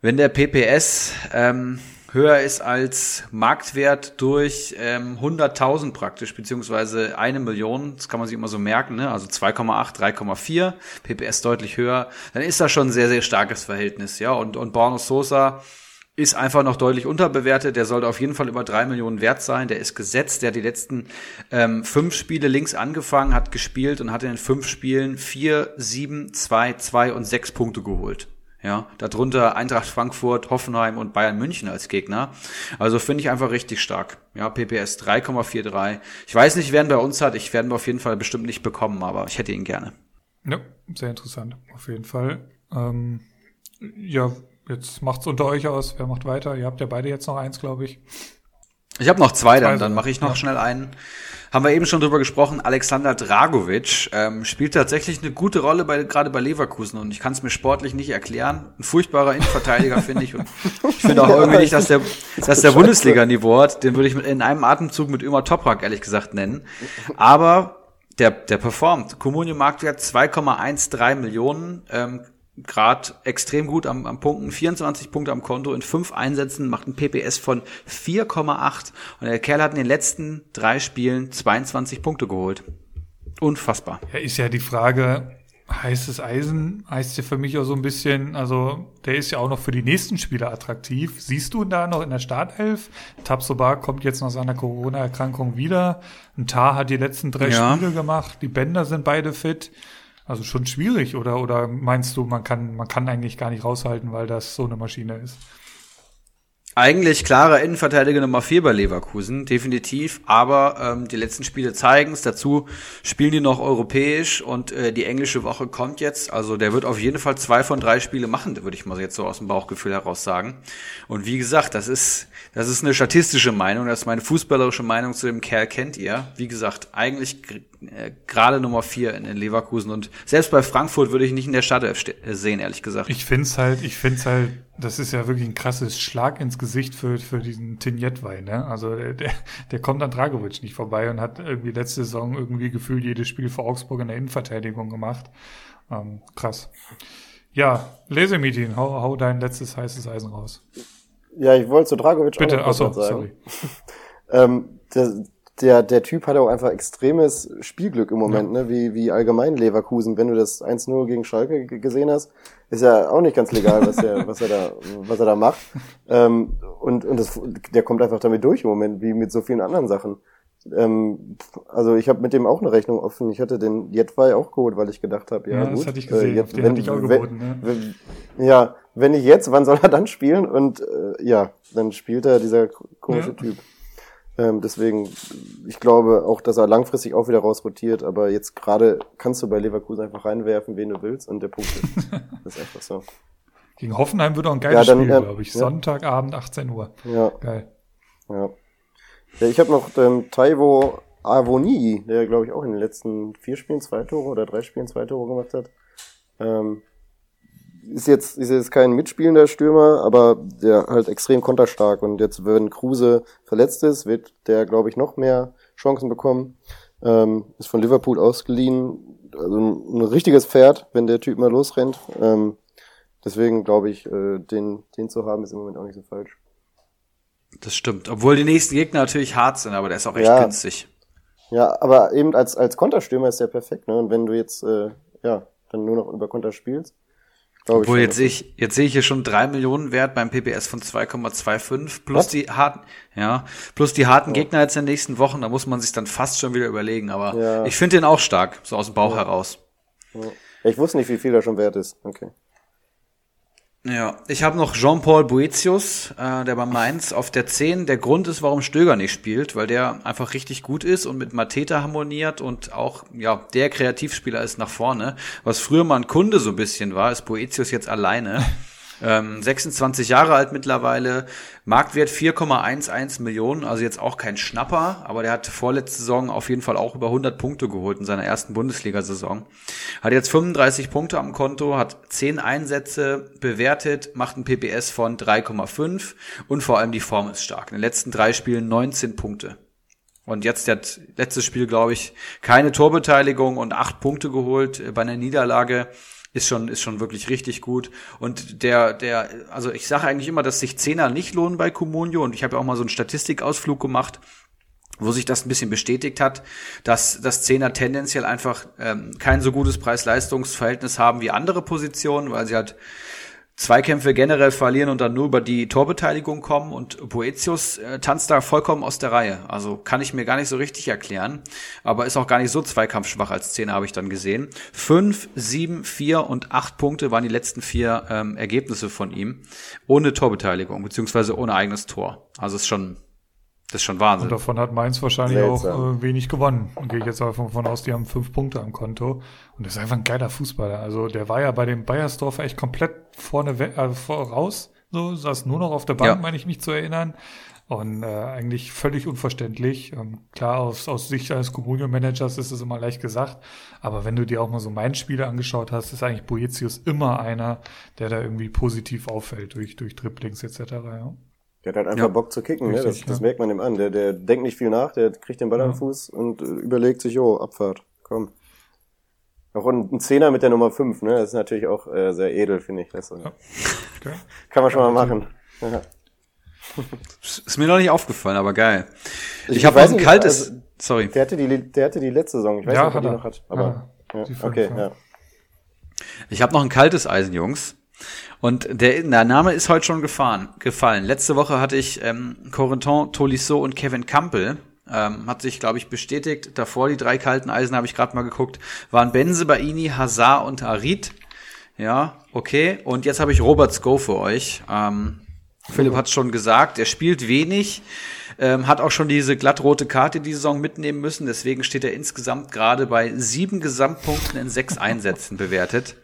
wenn der PPS ähm, höher ist als Marktwert durch ähm, 100.000 praktisch, beziehungsweise eine Million, das kann man sich immer so merken, ne? also 2,8, 3,4, PPS deutlich höher, dann ist das schon ein sehr, sehr starkes Verhältnis. ja. Und, und Borno Sosa ist einfach noch deutlich unterbewertet. Der sollte auf jeden Fall über drei Millionen wert sein. Der ist gesetzt. Der hat die letzten ähm, fünf Spiele links angefangen, hat gespielt und hat in den fünf Spielen vier, sieben, zwei, zwei und sechs Punkte geholt. Ja, darunter Eintracht Frankfurt, Hoffenheim und Bayern München als Gegner. Also finde ich einfach richtig stark. Ja, PPS 3,43. Ich weiß nicht, wer ihn bei uns hat. Ich werde ihn auf jeden Fall bestimmt nicht bekommen, aber ich hätte ihn gerne. Ja, sehr interessant. Auf jeden Fall. Ähm, ja, jetzt macht's unter euch aus. Wer macht weiter? Ihr habt ja beide jetzt noch eins, glaube ich. Ich habe noch zwei, dann, dann mache ich noch ja. schnell einen. Haben wir eben schon drüber gesprochen, Alexander Dragovic ähm, spielt tatsächlich eine gute Rolle bei, gerade bei Leverkusen und ich kann es mir sportlich nicht erklären. Ein furchtbarer Innenverteidiger finde ich und ich finde auch irgendwie nicht, dass der, dass der Bundesliga-Niveau hat. Den würde ich in einem Atemzug mit Ömer Toprak ehrlich gesagt nennen. Aber der, der performt. Comunio Marktwert 2,13 Millionen, ähm, gerade extrem gut am, am Punkten, 24 Punkte am Konto in fünf Einsätzen, macht ein PPS von 4,8 und der Kerl hat in den letzten drei Spielen 22 Punkte geholt. Unfassbar. Ja, ist ja die Frage, heißes Eisen heißt ja für mich auch so ein bisschen, also der ist ja auch noch für die nächsten Spieler attraktiv. Siehst du ihn da noch in der Startelf? Tabsoba kommt jetzt nach seiner Corona-Erkrankung wieder. Ein Tar hat die letzten drei ja. Spiele gemacht. Die Bänder sind beide fit. Also schon schwierig, oder, oder meinst du, man kann, man kann eigentlich gar nicht raushalten, weil das so eine Maschine ist? Eigentlich klarer Innenverteidiger Nummer 4 bei Leverkusen, definitiv. Aber ähm, die letzten Spiele zeigen es. Dazu spielen die noch europäisch und äh, die englische Woche kommt jetzt. Also der wird auf jeden Fall zwei von drei Spiele machen, würde ich mal jetzt so aus dem Bauchgefühl heraus sagen. Und wie gesagt, das ist, das ist eine statistische Meinung. Das ist meine fußballerische Meinung zu dem Kerl, kennt ihr. Wie gesagt, eigentlich äh, gerade Nummer 4 in, in Leverkusen. Und selbst bei Frankfurt würde ich nicht in der Stadt sehen, ehrlich gesagt. Ich finde es halt, ich finde es halt das ist ja wirklich ein krasses Schlag ins Gesicht für, für diesen Tinjetwein. Ne? Also der, der kommt an Dragovic nicht vorbei und hat irgendwie letzte Saison irgendwie gefühlt jedes Spiel für Augsburg in der Innenverteidigung gemacht. Ähm, krass. Ja, Lesemeeting, hau, hau dein letztes heißes Eisen raus. Ja, ich wollte zu Dragovic Bitte, auch achso, sorry. ähm, der, der, der Typ hat auch einfach extremes Spielglück im Moment, ja. ne? wie, wie allgemein Leverkusen. Wenn du das 1-0 gegen Schalke gesehen hast, ist ja auch nicht ganz legal, was er, was er da, was er da macht. Ähm, und und das, der kommt einfach damit durch im Moment, wie mit so vielen anderen Sachen. Ähm, also ich habe mit dem auch eine Rechnung offen. Ich hatte den Jetwei auch geholt, weil ich gedacht habe, ja, ja gut. Das hatte ich gesehen, äh, jetzt, den wenn, ich auch geboten, ne? wenn, Ja, wenn nicht jetzt, wann soll er dann spielen? Und äh, ja, dann spielt er dieser komische ja. Typ. Ähm, deswegen, ich glaube auch, dass er langfristig auch wieder rausrotiert, aber jetzt gerade kannst du bei Leverkusen einfach reinwerfen, wen du willst und der Punkt ist. das ist einfach so. Gegen Hoffenheim wird auch ein geiles ja, dann, Spiel, ja, glaube ich. Ja. Sonntagabend, 18 Uhr. Ja. Geil. Ja. ja ich habe noch ähm, Taiwo Avoni, der, glaube ich, auch in den letzten vier Spielen zwei Tore oder drei Spielen zwei Tore gemacht hat. Ähm, ist jetzt, ist jetzt kein mitspielender Stürmer, aber der halt extrem konterstark und jetzt, wenn Kruse verletzt ist, wird der, glaube ich, noch mehr Chancen bekommen. Ähm, ist von Liverpool ausgeliehen, also ein, ein, richtiges Pferd, wenn der Typ mal losrennt. Ähm, deswegen glaube ich, äh, den, den zu haben, ist im Moment auch nicht so falsch. Das stimmt. Obwohl die nächsten Gegner natürlich hart sind, aber der ist auch echt ja. günstig. Ja, aber eben als, als Konterstürmer ist der perfekt, ne? Und wenn du jetzt, äh, ja, dann nur noch über Konter spielst, obwohl, jetzt sehe ich, jetzt sehe ich hier schon drei Millionen Wert beim PPS von 2,25 plus Was? die harten, ja, plus die harten oh. Gegner jetzt in den nächsten Wochen, da muss man sich dann fast schon wieder überlegen, aber ja. ich finde den auch stark, so aus dem Bauch ja. heraus. Ja. Ich wusste nicht, wie viel er schon wert ist. Okay. Ja, ich habe noch Jean-Paul Boetius, äh, der bei Mainz auf der 10. Der Grund ist, warum Stöger nicht spielt, weil der einfach richtig gut ist und mit Mateta harmoniert und auch ja der Kreativspieler ist nach vorne. Was früher mal ein Kunde so ein bisschen war, ist Boetius jetzt alleine. Ähm, 26 Jahre alt mittlerweile, Marktwert 4,11 Millionen, also jetzt auch kein Schnapper, aber der hat vorletzte Saison auf jeden Fall auch über 100 Punkte geholt in seiner ersten Bundesliga-Saison. Hat jetzt 35 Punkte am Konto, hat 10 Einsätze bewertet, macht ein PPS von 3,5 und vor allem die Form ist stark. In den letzten drei Spielen 19 Punkte. Und jetzt der letztes Spiel, glaube ich, keine Torbeteiligung und acht Punkte geholt bei einer Niederlage ist schon, ist schon wirklich richtig gut. Und der, der, also ich sage eigentlich immer, dass sich Zehner nicht lohnen bei Comunio und ich habe ja auch mal so einen Statistikausflug gemacht wo sich das ein bisschen bestätigt hat, dass das Zehner tendenziell einfach ähm, kein so gutes Preis-Leistungs-Verhältnis haben wie andere Positionen, weil sie halt Zweikämpfe generell verlieren und dann nur über die Torbeteiligung kommen und Boetius äh, tanzt da vollkommen aus der Reihe. Also kann ich mir gar nicht so richtig erklären, aber ist auch gar nicht so zweikampfschwach als Zehner, habe ich dann gesehen. Fünf, sieben, vier und acht Punkte waren die letzten vier ähm, Ergebnisse von ihm, ohne Torbeteiligung, beziehungsweise ohne eigenes Tor. Also ist schon das ist schon Wahnsinn. Und davon hat Mainz wahrscheinlich Seltsam. auch äh, wenig gewonnen. Und gehe ich jetzt einfach von aus, die haben fünf Punkte am Konto. Und das ist einfach ein geiler Fußballer. Also der war ja bei dem Bayersdorfer echt komplett vorne äh, voraus. So, saß nur noch auf der Bank, ja. meine ich mich zu erinnern. Und äh, eigentlich völlig unverständlich. Ähm, klar, aus, aus Sicht eines Communio-Managers ist es immer leicht gesagt. Aber wenn du dir auch mal so mein Spiele angeschaut hast, ist eigentlich Boetius immer einer, der da irgendwie positiv auffällt durch, durch Dribblings etc. Ja. Der hat halt einfach ja. Bock zu kicken, ne? das, das merkt man ihm an. Der, der denkt nicht viel nach, der kriegt den Ball ja. am Fuß und äh, überlegt sich, jo, Abfahrt, komm. Auch ein, Zehner mit der Nummer 5, ne? Das ist natürlich auch äh, sehr edel, finde ich. Das, ja. okay. Kann man schon mal machen. Ja. Ist mir noch nicht aufgefallen, aber geil. Ich, ich habe auch ein kaltes. Also, sorry. Der hatte, die, der hatte die letzte Saison. Ich weiß ja, nicht, ob er die noch hat. Aber, ja, okay, ja. Ich habe noch ein kaltes Eisen, Jungs. Und der, der Name ist heute schon gefahren, gefallen. Letzte Woche hatte ich ähm, Corentin Tolisso und Kevin Campbell. Ähm, hat sich, glaube ich, bestätigt. Davor die drei kalten Eisen habe ich gerade mal geguckt. Waren Benze, Baini, Hazard und Arid. Ja, okay. Und jetzt habe ich Robert Sko für euch. Ähm, Philipp hat es schon gesagt, er spielt wenig, ähm, hat auch schon diese glattrote Karte die Saison mitnehmen müssen. Deswegen steht er insgesamt gerade bei sieben Gesamtpunkten in sechs Einsätzen bewertet.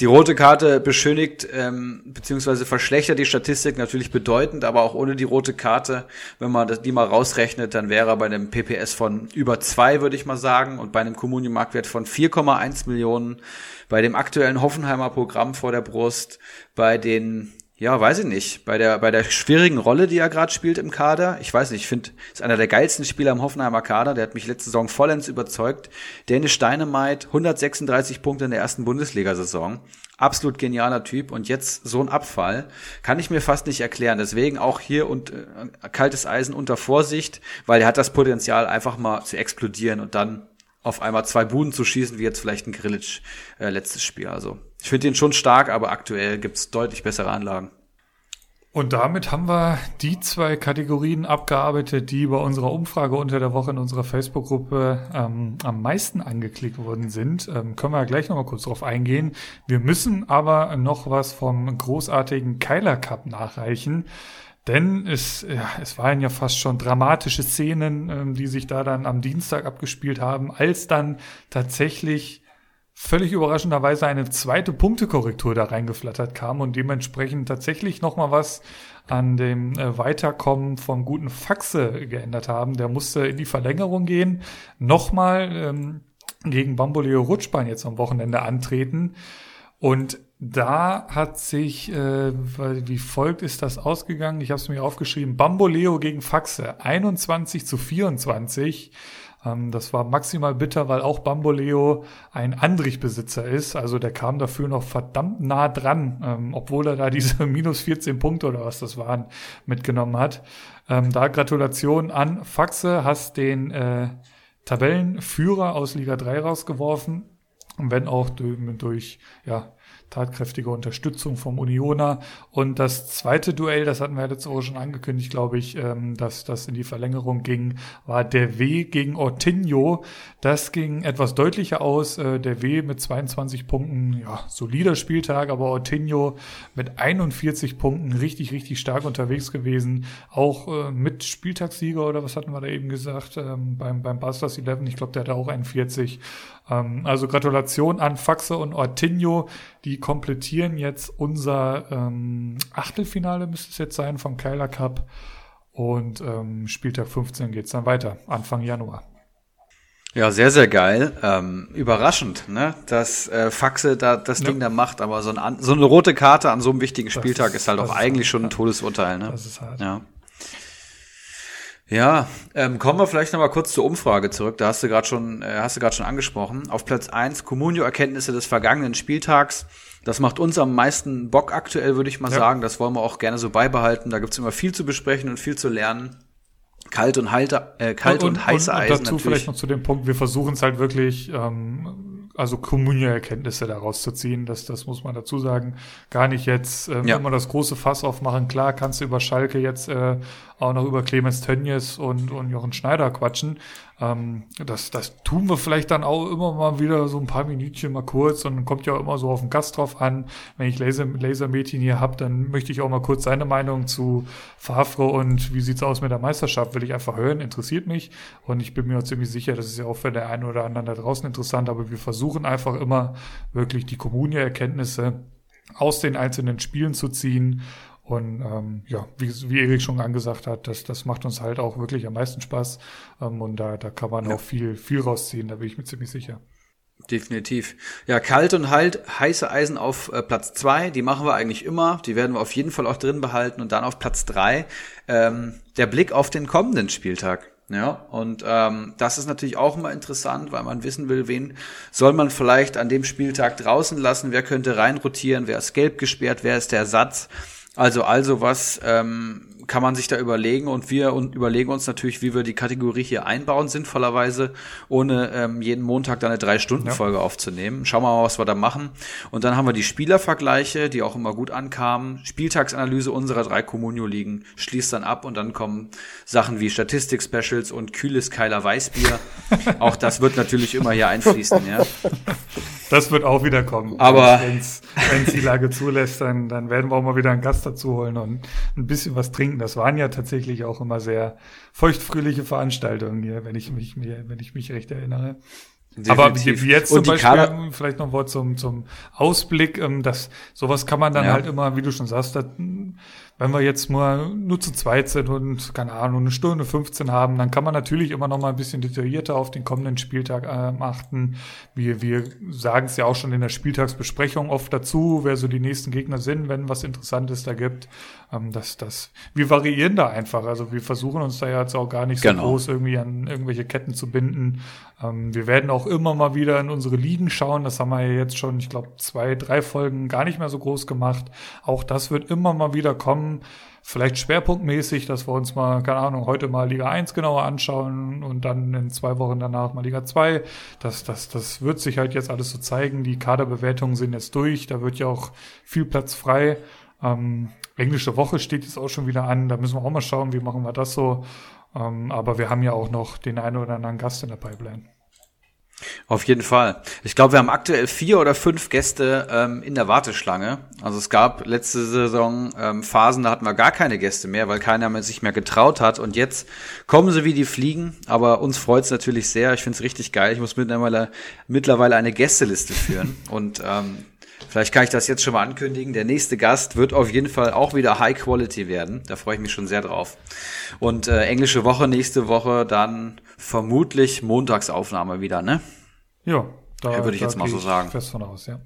Die rote Karte beschönigt ähm, beziehungsweise verschlechtert die Statistik natürlich bedeutend, aber auch ohne die rote Karte, wenn man die mal rausrechnet, dann wäre er bei einem PPS von über zwei, würde ich mal sagen, und bei einem Kommunio-Marktwert von 4,1 Millionen, bei dem aktuellen Hoffenheimer Programm vor der Brust, bei den ja, weiß ich nicht. Bei der, bei der schwierigen Rolle, die er gerade spielt im Kader, ich weiß nicht, ich finde, ist einer der geilsten Spieler im Hoffenheimer Kader, der hat mich letzte Saison vollends überzeugt. Dennis Steinemeit, 136 Punkte in der ersten Bundesliga-Saison. Absolut genialer Typ und jetzt so ein Abfall kann ich mir fast nicht erklären. Deswegen auch hier und äh, kaltes Eisen unter Vorsicht, weil er hat das Potenzial einfach mal zu explodieren und dann auf einmal zwei Buden zu schießen, wie jetzt vielleicht ein Grillic äh, letztes Spiel. Also ich finde ihn schon stark, aber aktuell gibt's deutlich bessere Anlagen. Und damit haben wir die zwei Kategorien abgearbeitet, die bei unserer Umfrage unter der Woche in unserer Facebook-Gruppe ähm, am meisten angeklickt worden sind. Ähm, können wir gleich nochmal kurz drauf eingehen. Wir müssen aber noch was vom großartigen Keiler Cup nachreichen. Denn es, ja, es waren ja fast schon dramatische Szenen, ähm, die sich da dann am Dienstag abgespielt haben, als dann tatsächlich völlig überraschenderweise eine zweite Punktekorrektur da reingeflattert kam und dementsprechend tatsächlich nochmal was an dem äh, Weiterkommen vom guten Faxe geändert haben. Der musste in die Verlängerung gehen, nochmal ähm, gegen Bamboleo Rutschbein jetzt am Wochenende antreten und da hat sich, äh, wie folgt ist das ausgegangen, ich habe es mir aufgeschrieben, Bamboleo gegen Faxe, 21 zu 24. Ähm, das war maximal bitter, weil auch Bamboleo ein Andrich-Besitzer ist. Also der kam dafür noch verdammt nah dran, ähm, obwohl er da diese minus 14 Punkte oder was das waren mitgenommen hat. Ähm, da Gratulation an Faxe, hast den äh, Tabellenführer aus Liga 3 rausgeworfen. Wenn auch durch, durch ja, tatkräftige Unterstützung vom Unioner. Und das zweite Duell, das hatten wir letzte Woche schon angekündigt, glaube ich, ähm, dass das in die Verlängerung ging, war der W gegen Ortinho. Das ging etwas deutlicher aus. Äh, der W mit 22 Punkten, ja, solider Spieltag, aber Ortinho mit 41 Punkten richtig, richtig stark unterwegs gewesen. Auch äh, mit Spieltagssieger oder was hatten wir da eben gesagt, ähm, beim, beim Busters 11. Ich glaube, der hatte auch 41. Ähm, also Gratulation an Faxe und Ortinho. Die komplettieren jetzt unser ähm, Achtelfinale, müsste es jetzt sein, vom Keiler Cup. Und ähm, Spieltag 15 geht's dann weiter, Anfang Januar. Ja, sehr, sehr geil. Ähm, überraschend, ne? dass äh, Faxe da das ja. Ding da macht, aber so, ein, so, eine rote Karte an so einem wichtigen Spieltag ist, ist, halt auch eigentlich schon ein Todesurteil. Ne? Das ist hart. Ja. Ja, ähm, kommen wir vielleicht noch mal kurz zur Umfrage zurück. Da hast du gerade schon, äh, hast du gerade schon angesprochen. Auf Platz eins Comunio-Erkenntnisse des vergangenen Spieltags. Das macht uns am meisten Bock aktuell, würde ich mal ja. sagen. Das wollen wir auch gerne so beibehalten. Da gibt's immer viel zu besprechen und viel zu lernen. Kalt und, halte, äh, kalt und, und heiße und, Eisen. Und dazu natürlich. vielleicht noch zu dem Punkt, wir versuchen es halt wirklich ähm, also Kommunie-Erkenntnisse daraus zu ziehen. Das, das muss man dazu sagen. Gar nicht jetzt ähm, Ja. immer das große Fass aufmachen. Klar kannst du über Schalke jetzt äh, auch noch über Clemens Tönnies und, und Jochen Schneider quatschen. Ähm, das, das tun wir vielleicht dann auch immer mal wieder so ein paar Minütchen mal kurz und kommt ja immer so auf den Gast drauf an. Wenn ich Laser, Lasermädchen hier hab, dann möchte ich auch mal kurz seine Meinung zu Favre und wie sieht's aus mit der Meisterschaft, will ich einfach hören, interessiert mich und ich bin mir auch ziemlich sicher, das ist ja auch für den einen oder anderen da draußen interessant, aber wir versuchen einfach immer wirklich die Kommunie-Erkenntnisse aus den einzelnen Spielen zu ziehen. Und ähm, ja, wie, wie Erik schon angesagt hat, das, das macht uns halt auch wirklich am meisten Spaß. Ähm, und da, da kann man auch viel, viel rausziehen, da bin ich mir ziemlich sicher. Definitiv. Ja, kalt und halt, heiße Eisen auf äh, Platz zwei, die machen wir eigentlich immer. Die werden wir auf jeden Fall auch drin behalten. Und dann auf Platz drei ähm, der Blick auf den kommenden Spieltag. Ja, und ähm, das ist natürlich auch immer interessant, weil man wissen will, wen soll man vielleicht an dem Spieltag draußen lassen, wer könnte reinrotieren, wer ist gelb gesperrt, wer ist der Ersatz. Also also was ähm, kann man sich da überlegen und wir und überlegen uns natürlich, wie wir die Kategorie hier einbauen, sinnvollerweise, ohne ähm, jeden Montag da eine Drei-Stunden-Folge aufzunehmen. Schauen wir mal, was wir da machen. Und dann haben wir die Spielervergleiche, die auch immer gut ankamen. Spieltagsanalyse unserer drei Communio-Ligen schließt dann ab und dann kommen Sachen wie Statistik-Specials und kühles Keiler Weißbier. auch das wird natürlich immer hier einfließen, ja. Das wird auch wieder kommen. Aber- wenn es die Lage zulässt, dann, dann werden wir auch mal wieder einen Gast dazu holen und ein bisschen was trinken. Das waren ja tatsächlich auch immer sehr feuchtfröhliche Veranstaltungen hier, wenn ich mich, wenn ich mich recht erinnere. Aber Definitiv. wie jetzt zum Beispiel, Kader, vielleicht noch ein Wort zum, zum Ausblick, ähm, das, sowas kann man dann Ja. halt immer, wie du schon sagst, das, wenn wir jetzt mal nur zu zweit sind und, keine Ahnung, eine Stunde 15 haben, dann kann man natürlich immer noch mal ein bisschen detaillierter auf den kommenden Spieltag ähm, achten. Wir, wir sagen es ja auch schon in der Spieltagsbesprechung oft dazu, wer so die nächsten Gegner sind, wenn was Interessantes da gibt. Ähm, das, das, wir variieren da einfach. Also wir versuchen uns da ja jetzt auch gar nicht so Genau. groß irgendwie an irgendwelche Ketten zu binden. Ähm, wir werden auch immer mal wieder in unsere Ligen schauen. Das haben wir ja jetzt schon, ich glaube, zwei, drei Folgen gar nicht mehr so groß gemacht. Auch das wird immer mal wieder kommen. Vielleicht schwerpunktmäßig, dass wir uns mal, keine Ahnung, heute mal Liga 1 genauer anschauen und dann in zwei Wochen danach mal Liga 2. Das, das, das wird sich halt jetzt alles so zeigen. Die Kaderbewertungen sind jetzt durch. Da wird ja auch viel Platz frei. Ähm, englische Woche steht jetzt auch schon wieder an. Da müssen wir auch mal schauen, wie machen wir das so. Ähm, aber wir haben ja auch noch den einen oder anderen Gast in der Pipeline. Auf jeden Fall. Ich glaube, wir haben aktuell vier oder fünf Gäste ähm, in der Warteschlange. Also es gab letzte Saison ähm, Phasen, da hatten wir gar keine Gäste mehr, weil keiner sich mehr getraut hat. Und jetzt kommen sie wie die Fliegen. Aber uns freut es natürlich sehr. Ich finde es richtig geil. Ich muss mittlerweile, mittlerweile eine Gästeliste führen. Und ähm, vielleicht kann ich das jetzt schon mal ankündigen. Der nächste Gast wird auf jeden Fall auch wieder High Quality werden. Da freue ich mich schon sehr drauf. Und äh, englische Woche nächste Woche dann vermutlich Montagsaufnahme wieder, ne? Ja, da Ja, würde ich da jetzt mal so sagen. Fest von aus, ja.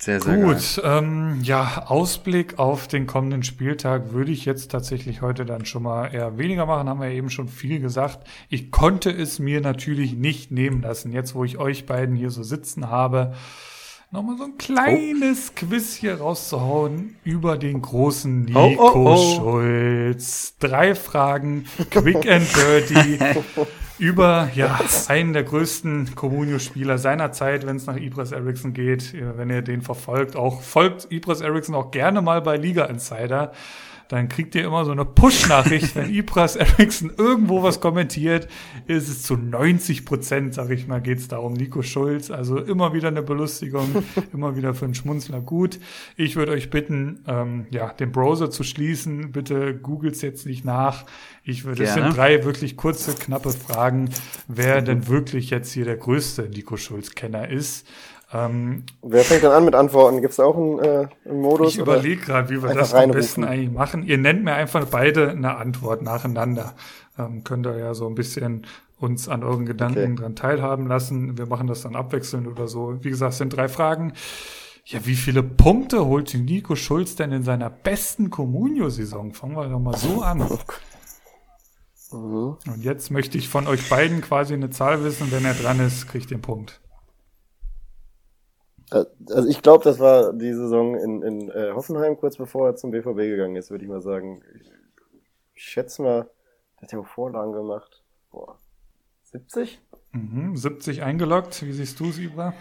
Sehr, sehr geil. Gut, ähm, ja, Ausblick auf den kommenden Spieltag würde ich jetzt tatsächlich heute dann schon mal eher weniger machen, haben wir eben schon viel gesagt. Ich konnte es mir natürlich nicht nehmen lassen, jetzt wo ich euch beiden hier so sitzen habe, nochmal so ein kleines Quiz hier rauszuhauen über den großen Nico Oh, oh, oh. Schulz. Drei Fragen, quick and dirty, über ja, einen der größten Comunio-Spieler seiner Zeit, wenn es nach Ibras Eriksson geht. Ihr- Wenn ihr den verfolgt, auch folgt Ibras Eriksson auch gerne mal bei Liga Insider. Dann kriegt ihr immer so eine Push-Nachricht, wenn Ibras Eriksson irgendwo was kommentiert, ist es zu 90 Prozent, sag ich mal, geht's da um Nico Schulz. Also immer wieder eine Belustigung, immer wieder für einen Schmunzler gut. Ich würde euch bitten, ähm, ja, den Browser zu schließen. Bitte googles jetzt nicht nach. Ich würde, es sind drei wirklich kurze, knappe Fragen, wer denn wirklich jetzt hier der größte Nico Schulz-Kenner ist. Ähm, Wer fängt dann an mit Antworten? Gibt es auch einen, äh, einen Modus? ich überlege gerade, wie wir das am besten eigentlich machen. Ihr nennt mir einfach beide eine Antwort nacheinander. Ähm, könnt ihr ja so ein bisschen uns an euren Gedanken Okay. dran teilhaben lassen. Wir machen das dann abwechselnd oder so. Wie gesagt, es sind drei Fragen. Ja, wie viele Punkte holte Nico Schulz denn in seiner besten Comunio-Saison? Fangen wir doch mal so an. Mhm. Und jetzt möchte ich von euch beiden quasi eine Zahl wissen. Wenn er dran ist, kriegt den Punkt. Äh, Also ich glaube, das war die Saison in, in äh, Hoffenheim, kurz bevor er zum BVB gegangen ist, würde ich mal sagen. Ich, ich schätze mal, der hat ja auch Vorlagen gemacht. Boah. 70? Mhm, 70 eingeloggt. Wie siehst du es, Ibra?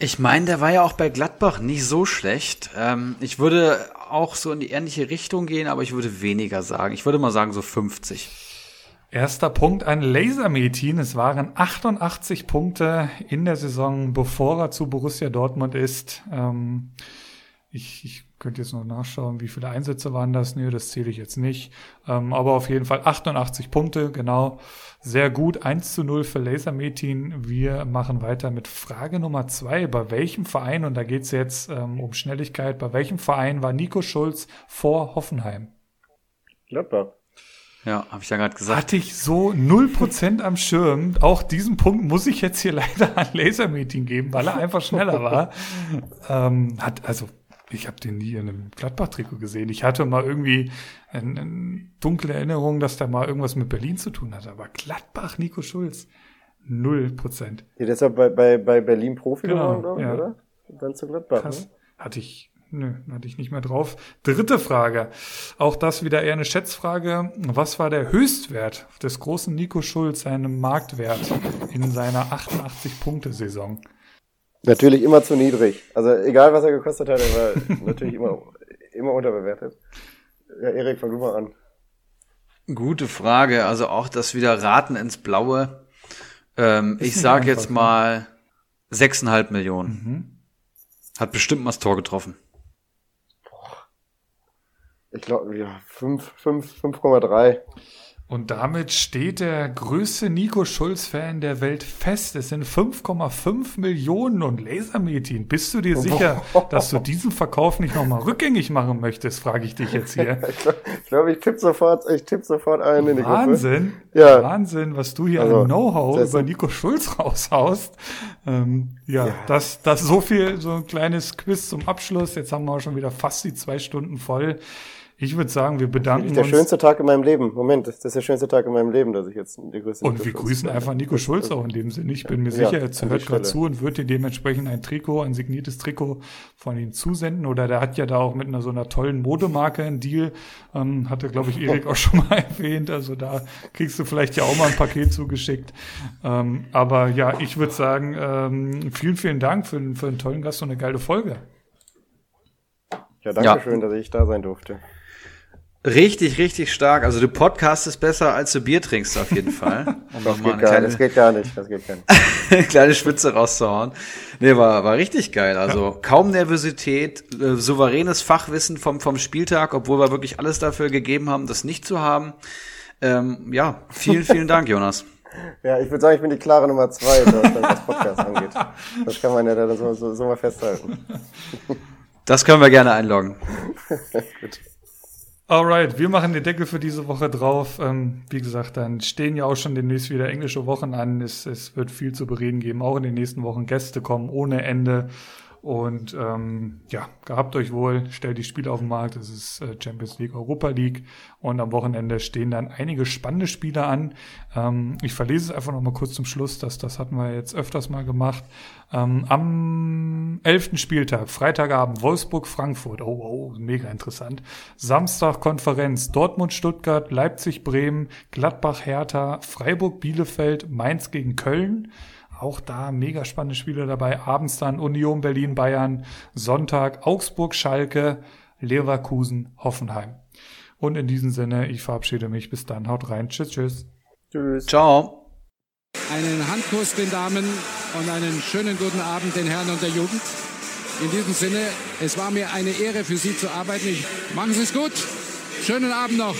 Ich meine, der war ja auch bei Gladbach nicht so schlecht. Ähm, ich würde auch so in die ähnliche Richtung gehen, aber ich würde weniger sagen. Ich würde mal sagen so 50. Erster Punkt an Lasermetin. Es waren 88 Punkte in der Saison, bevor er zu Borussia Dortmund ist. Ähm, ich, ich könnte jetzt noch nachschauen, wie viele Einsätze waren das. Nee, das zähle ich jetzt nicht. Ähm, aber auf jeden Fall 88 Punkte, genau. Sehr gut. 1 zu 0 für Lasermetin. Wir machen weiter mit Frage Nummer zwei. Bei welchem Verein, und da geht es jetzt ähm, um Schnelligkeit, bei welchem Verein war Nico Schulz vor Hoffenheim? Gladbach. Ja, habe ich ja gerade gesagt. Hatte ich so 0% am Schirm. Auch diesen Punkt muss ich jetzt hier leider an Lasermeeting geben, weil er einfach schneller war. ähm, hat, also ich habe den nie in einem Gladbach-Trikot gesehen. Ich hatte mal irgendwie eine, eine dunkle Erinnerung, dass da mal irgendwas mit Berlin zu tun hatte. Aber Gladbach, Nico Schulz, null Prozent. Ja, der ist ja bei, bei, bei Berlin Profi Genau, geworden, ja. oder? Und dann zu Gladbach. Krass. Ne? Hatte ich, nö, hatte ich nicht mehr drauf. Dritte Frage. Auch das wieder eher eine Schätzfrage. Was war der Höchstwert des großen Nico Schulz, seinem Marktwert in seiner 88-Punkte-Saison? Natürlich immer zu niedrig. Also egal, was er gekostet hat, er war natürlich immer, immer unterbewertet. Ja, Erik, fang du mal an. Gute Frage. Also auch das wieder Raten ins Blaue. Ähm, ich nicht sag einfach, jetzt ne? mal 6,5 Millionen. Hat bestimmt mal das Tor getroffen. Ich glaube, ja, 5, 5, 5,3. Und damit steht der größte Nico Schulz-Fan der Welt fest. Es sind 5,5 Millionen und Lasermetin. Bist du dir sicher, dass du diesen Verkauf nicht nochmal rückgängig machen möchtest, frage ich dich jetzt hier. Ich glaube, ich, glaub, ich tippe sofort, ich tippe sofort ein in die Gruppe. Wahnsinn. Ja. Wahnsinn, was du hier Also, an Know-how über Nico Schulz raushaust. Ähm, ja, Ja. Das, das so viel, so ein kleines Quiz zum Abschluss. Jetzt haben wir auch schon wieder fast die zwei Stunden voll. Ich würde sagen, wir Das bedanken ist der uns. schönste Tag in meinem Leben. Moment, das ist der schönste Tag in meinem Leben, dass ich jetzt die größte Und wir grüßen einfach Nico Schulz auch in dem Sinne. Ich bin mir Ja, sicher, er hört gerade zu und wird dir dementsprechend ein Trikot, ein signiertes Trikot von ihm zusenden. Oder der hat ja da auch mit einer so einer tollen Modemarke einen Deal. Ähm, hatte, glaube ich, Erik auch schon mal erwähnt. Also da kriegst du vielleicht ja auch mal ein Paket zugeschickt. Ähm, aber ja, ich würde sagen, ähm, vielen, vielen Dank für, für einen tollen Gast und eine geile Folge. Ja, danke schön, dass ich da sein durfte. Richtig, richtig stark. Also du podcastest besser, als du Bier trinkst auf jeden Fall. Um Das geht, gar, eine das geht gar nicht. Das geht gar nicht. kleine, kleine Spitze rauszuhauen. Nee, war, war richtig geil. Also kaum Nervosität, äh, souveränes Fachwissen vom, vom Spieltag, obwohl wir wirklich alles dafür gegeben haben, das nicht zu haben. Ähm, ja, vielen, vielen Dank, Jonas. Ja, ich würde sagen, ich bin die klare Nummer zwei, was das Podcast angeht. Das kann man ja dann so, so, so mal festhalten. Das können wir gerne einloggen. Alright, wir machen den Deckel für diese Woche drauf. Ähm, wie gesagt, dann stehen ja auch schon demnächst wieder englische Wochen an. Es, es wird viel zu bereden geben. Auch in den nächsten Wochen Gäste kommen ohne Ende. Und ähm, ja, gehabt euch wohl, stellt die Spiele auf den Markt. Es ist äh, Champions League, Europa League. Und am Wochenende stehen dann einige spannende Spiele an. Ähm, ich verlese es einfach noch mal kurz zum Schluss. Das, das hatten wir jetzt öfters mal gemacht. Ähm, am 11. Spieltag, Freitagabend, Wolfsburg-Frankfurt. Oh, oh, mega interessant. Samstag Konferenz, Dortmund-Stuttgart, Leipzig-Bremen, Gladbach-Hertha, Freiburg-Bielefeld, Mainz gegen Köln. Auch da mega spannende Spiele dabei. Abends dann Union Berlin Bayern. Sonntag Augsburg Schalke, Leverkusen Hoffenheim. Und in diesem Sinne, ich verabschiede mich. Bis dann. Haut rein. Tschüss, tschüss. Tschüss. Ciao. Einen Handkuss den Damen und einen schönen guten Abend den Herren und der Jugend. In diesem Sinne, es war mir eine Ehre für Sie zu arbeiten. Ich, machen Sie es gut. Schönen Abend noch.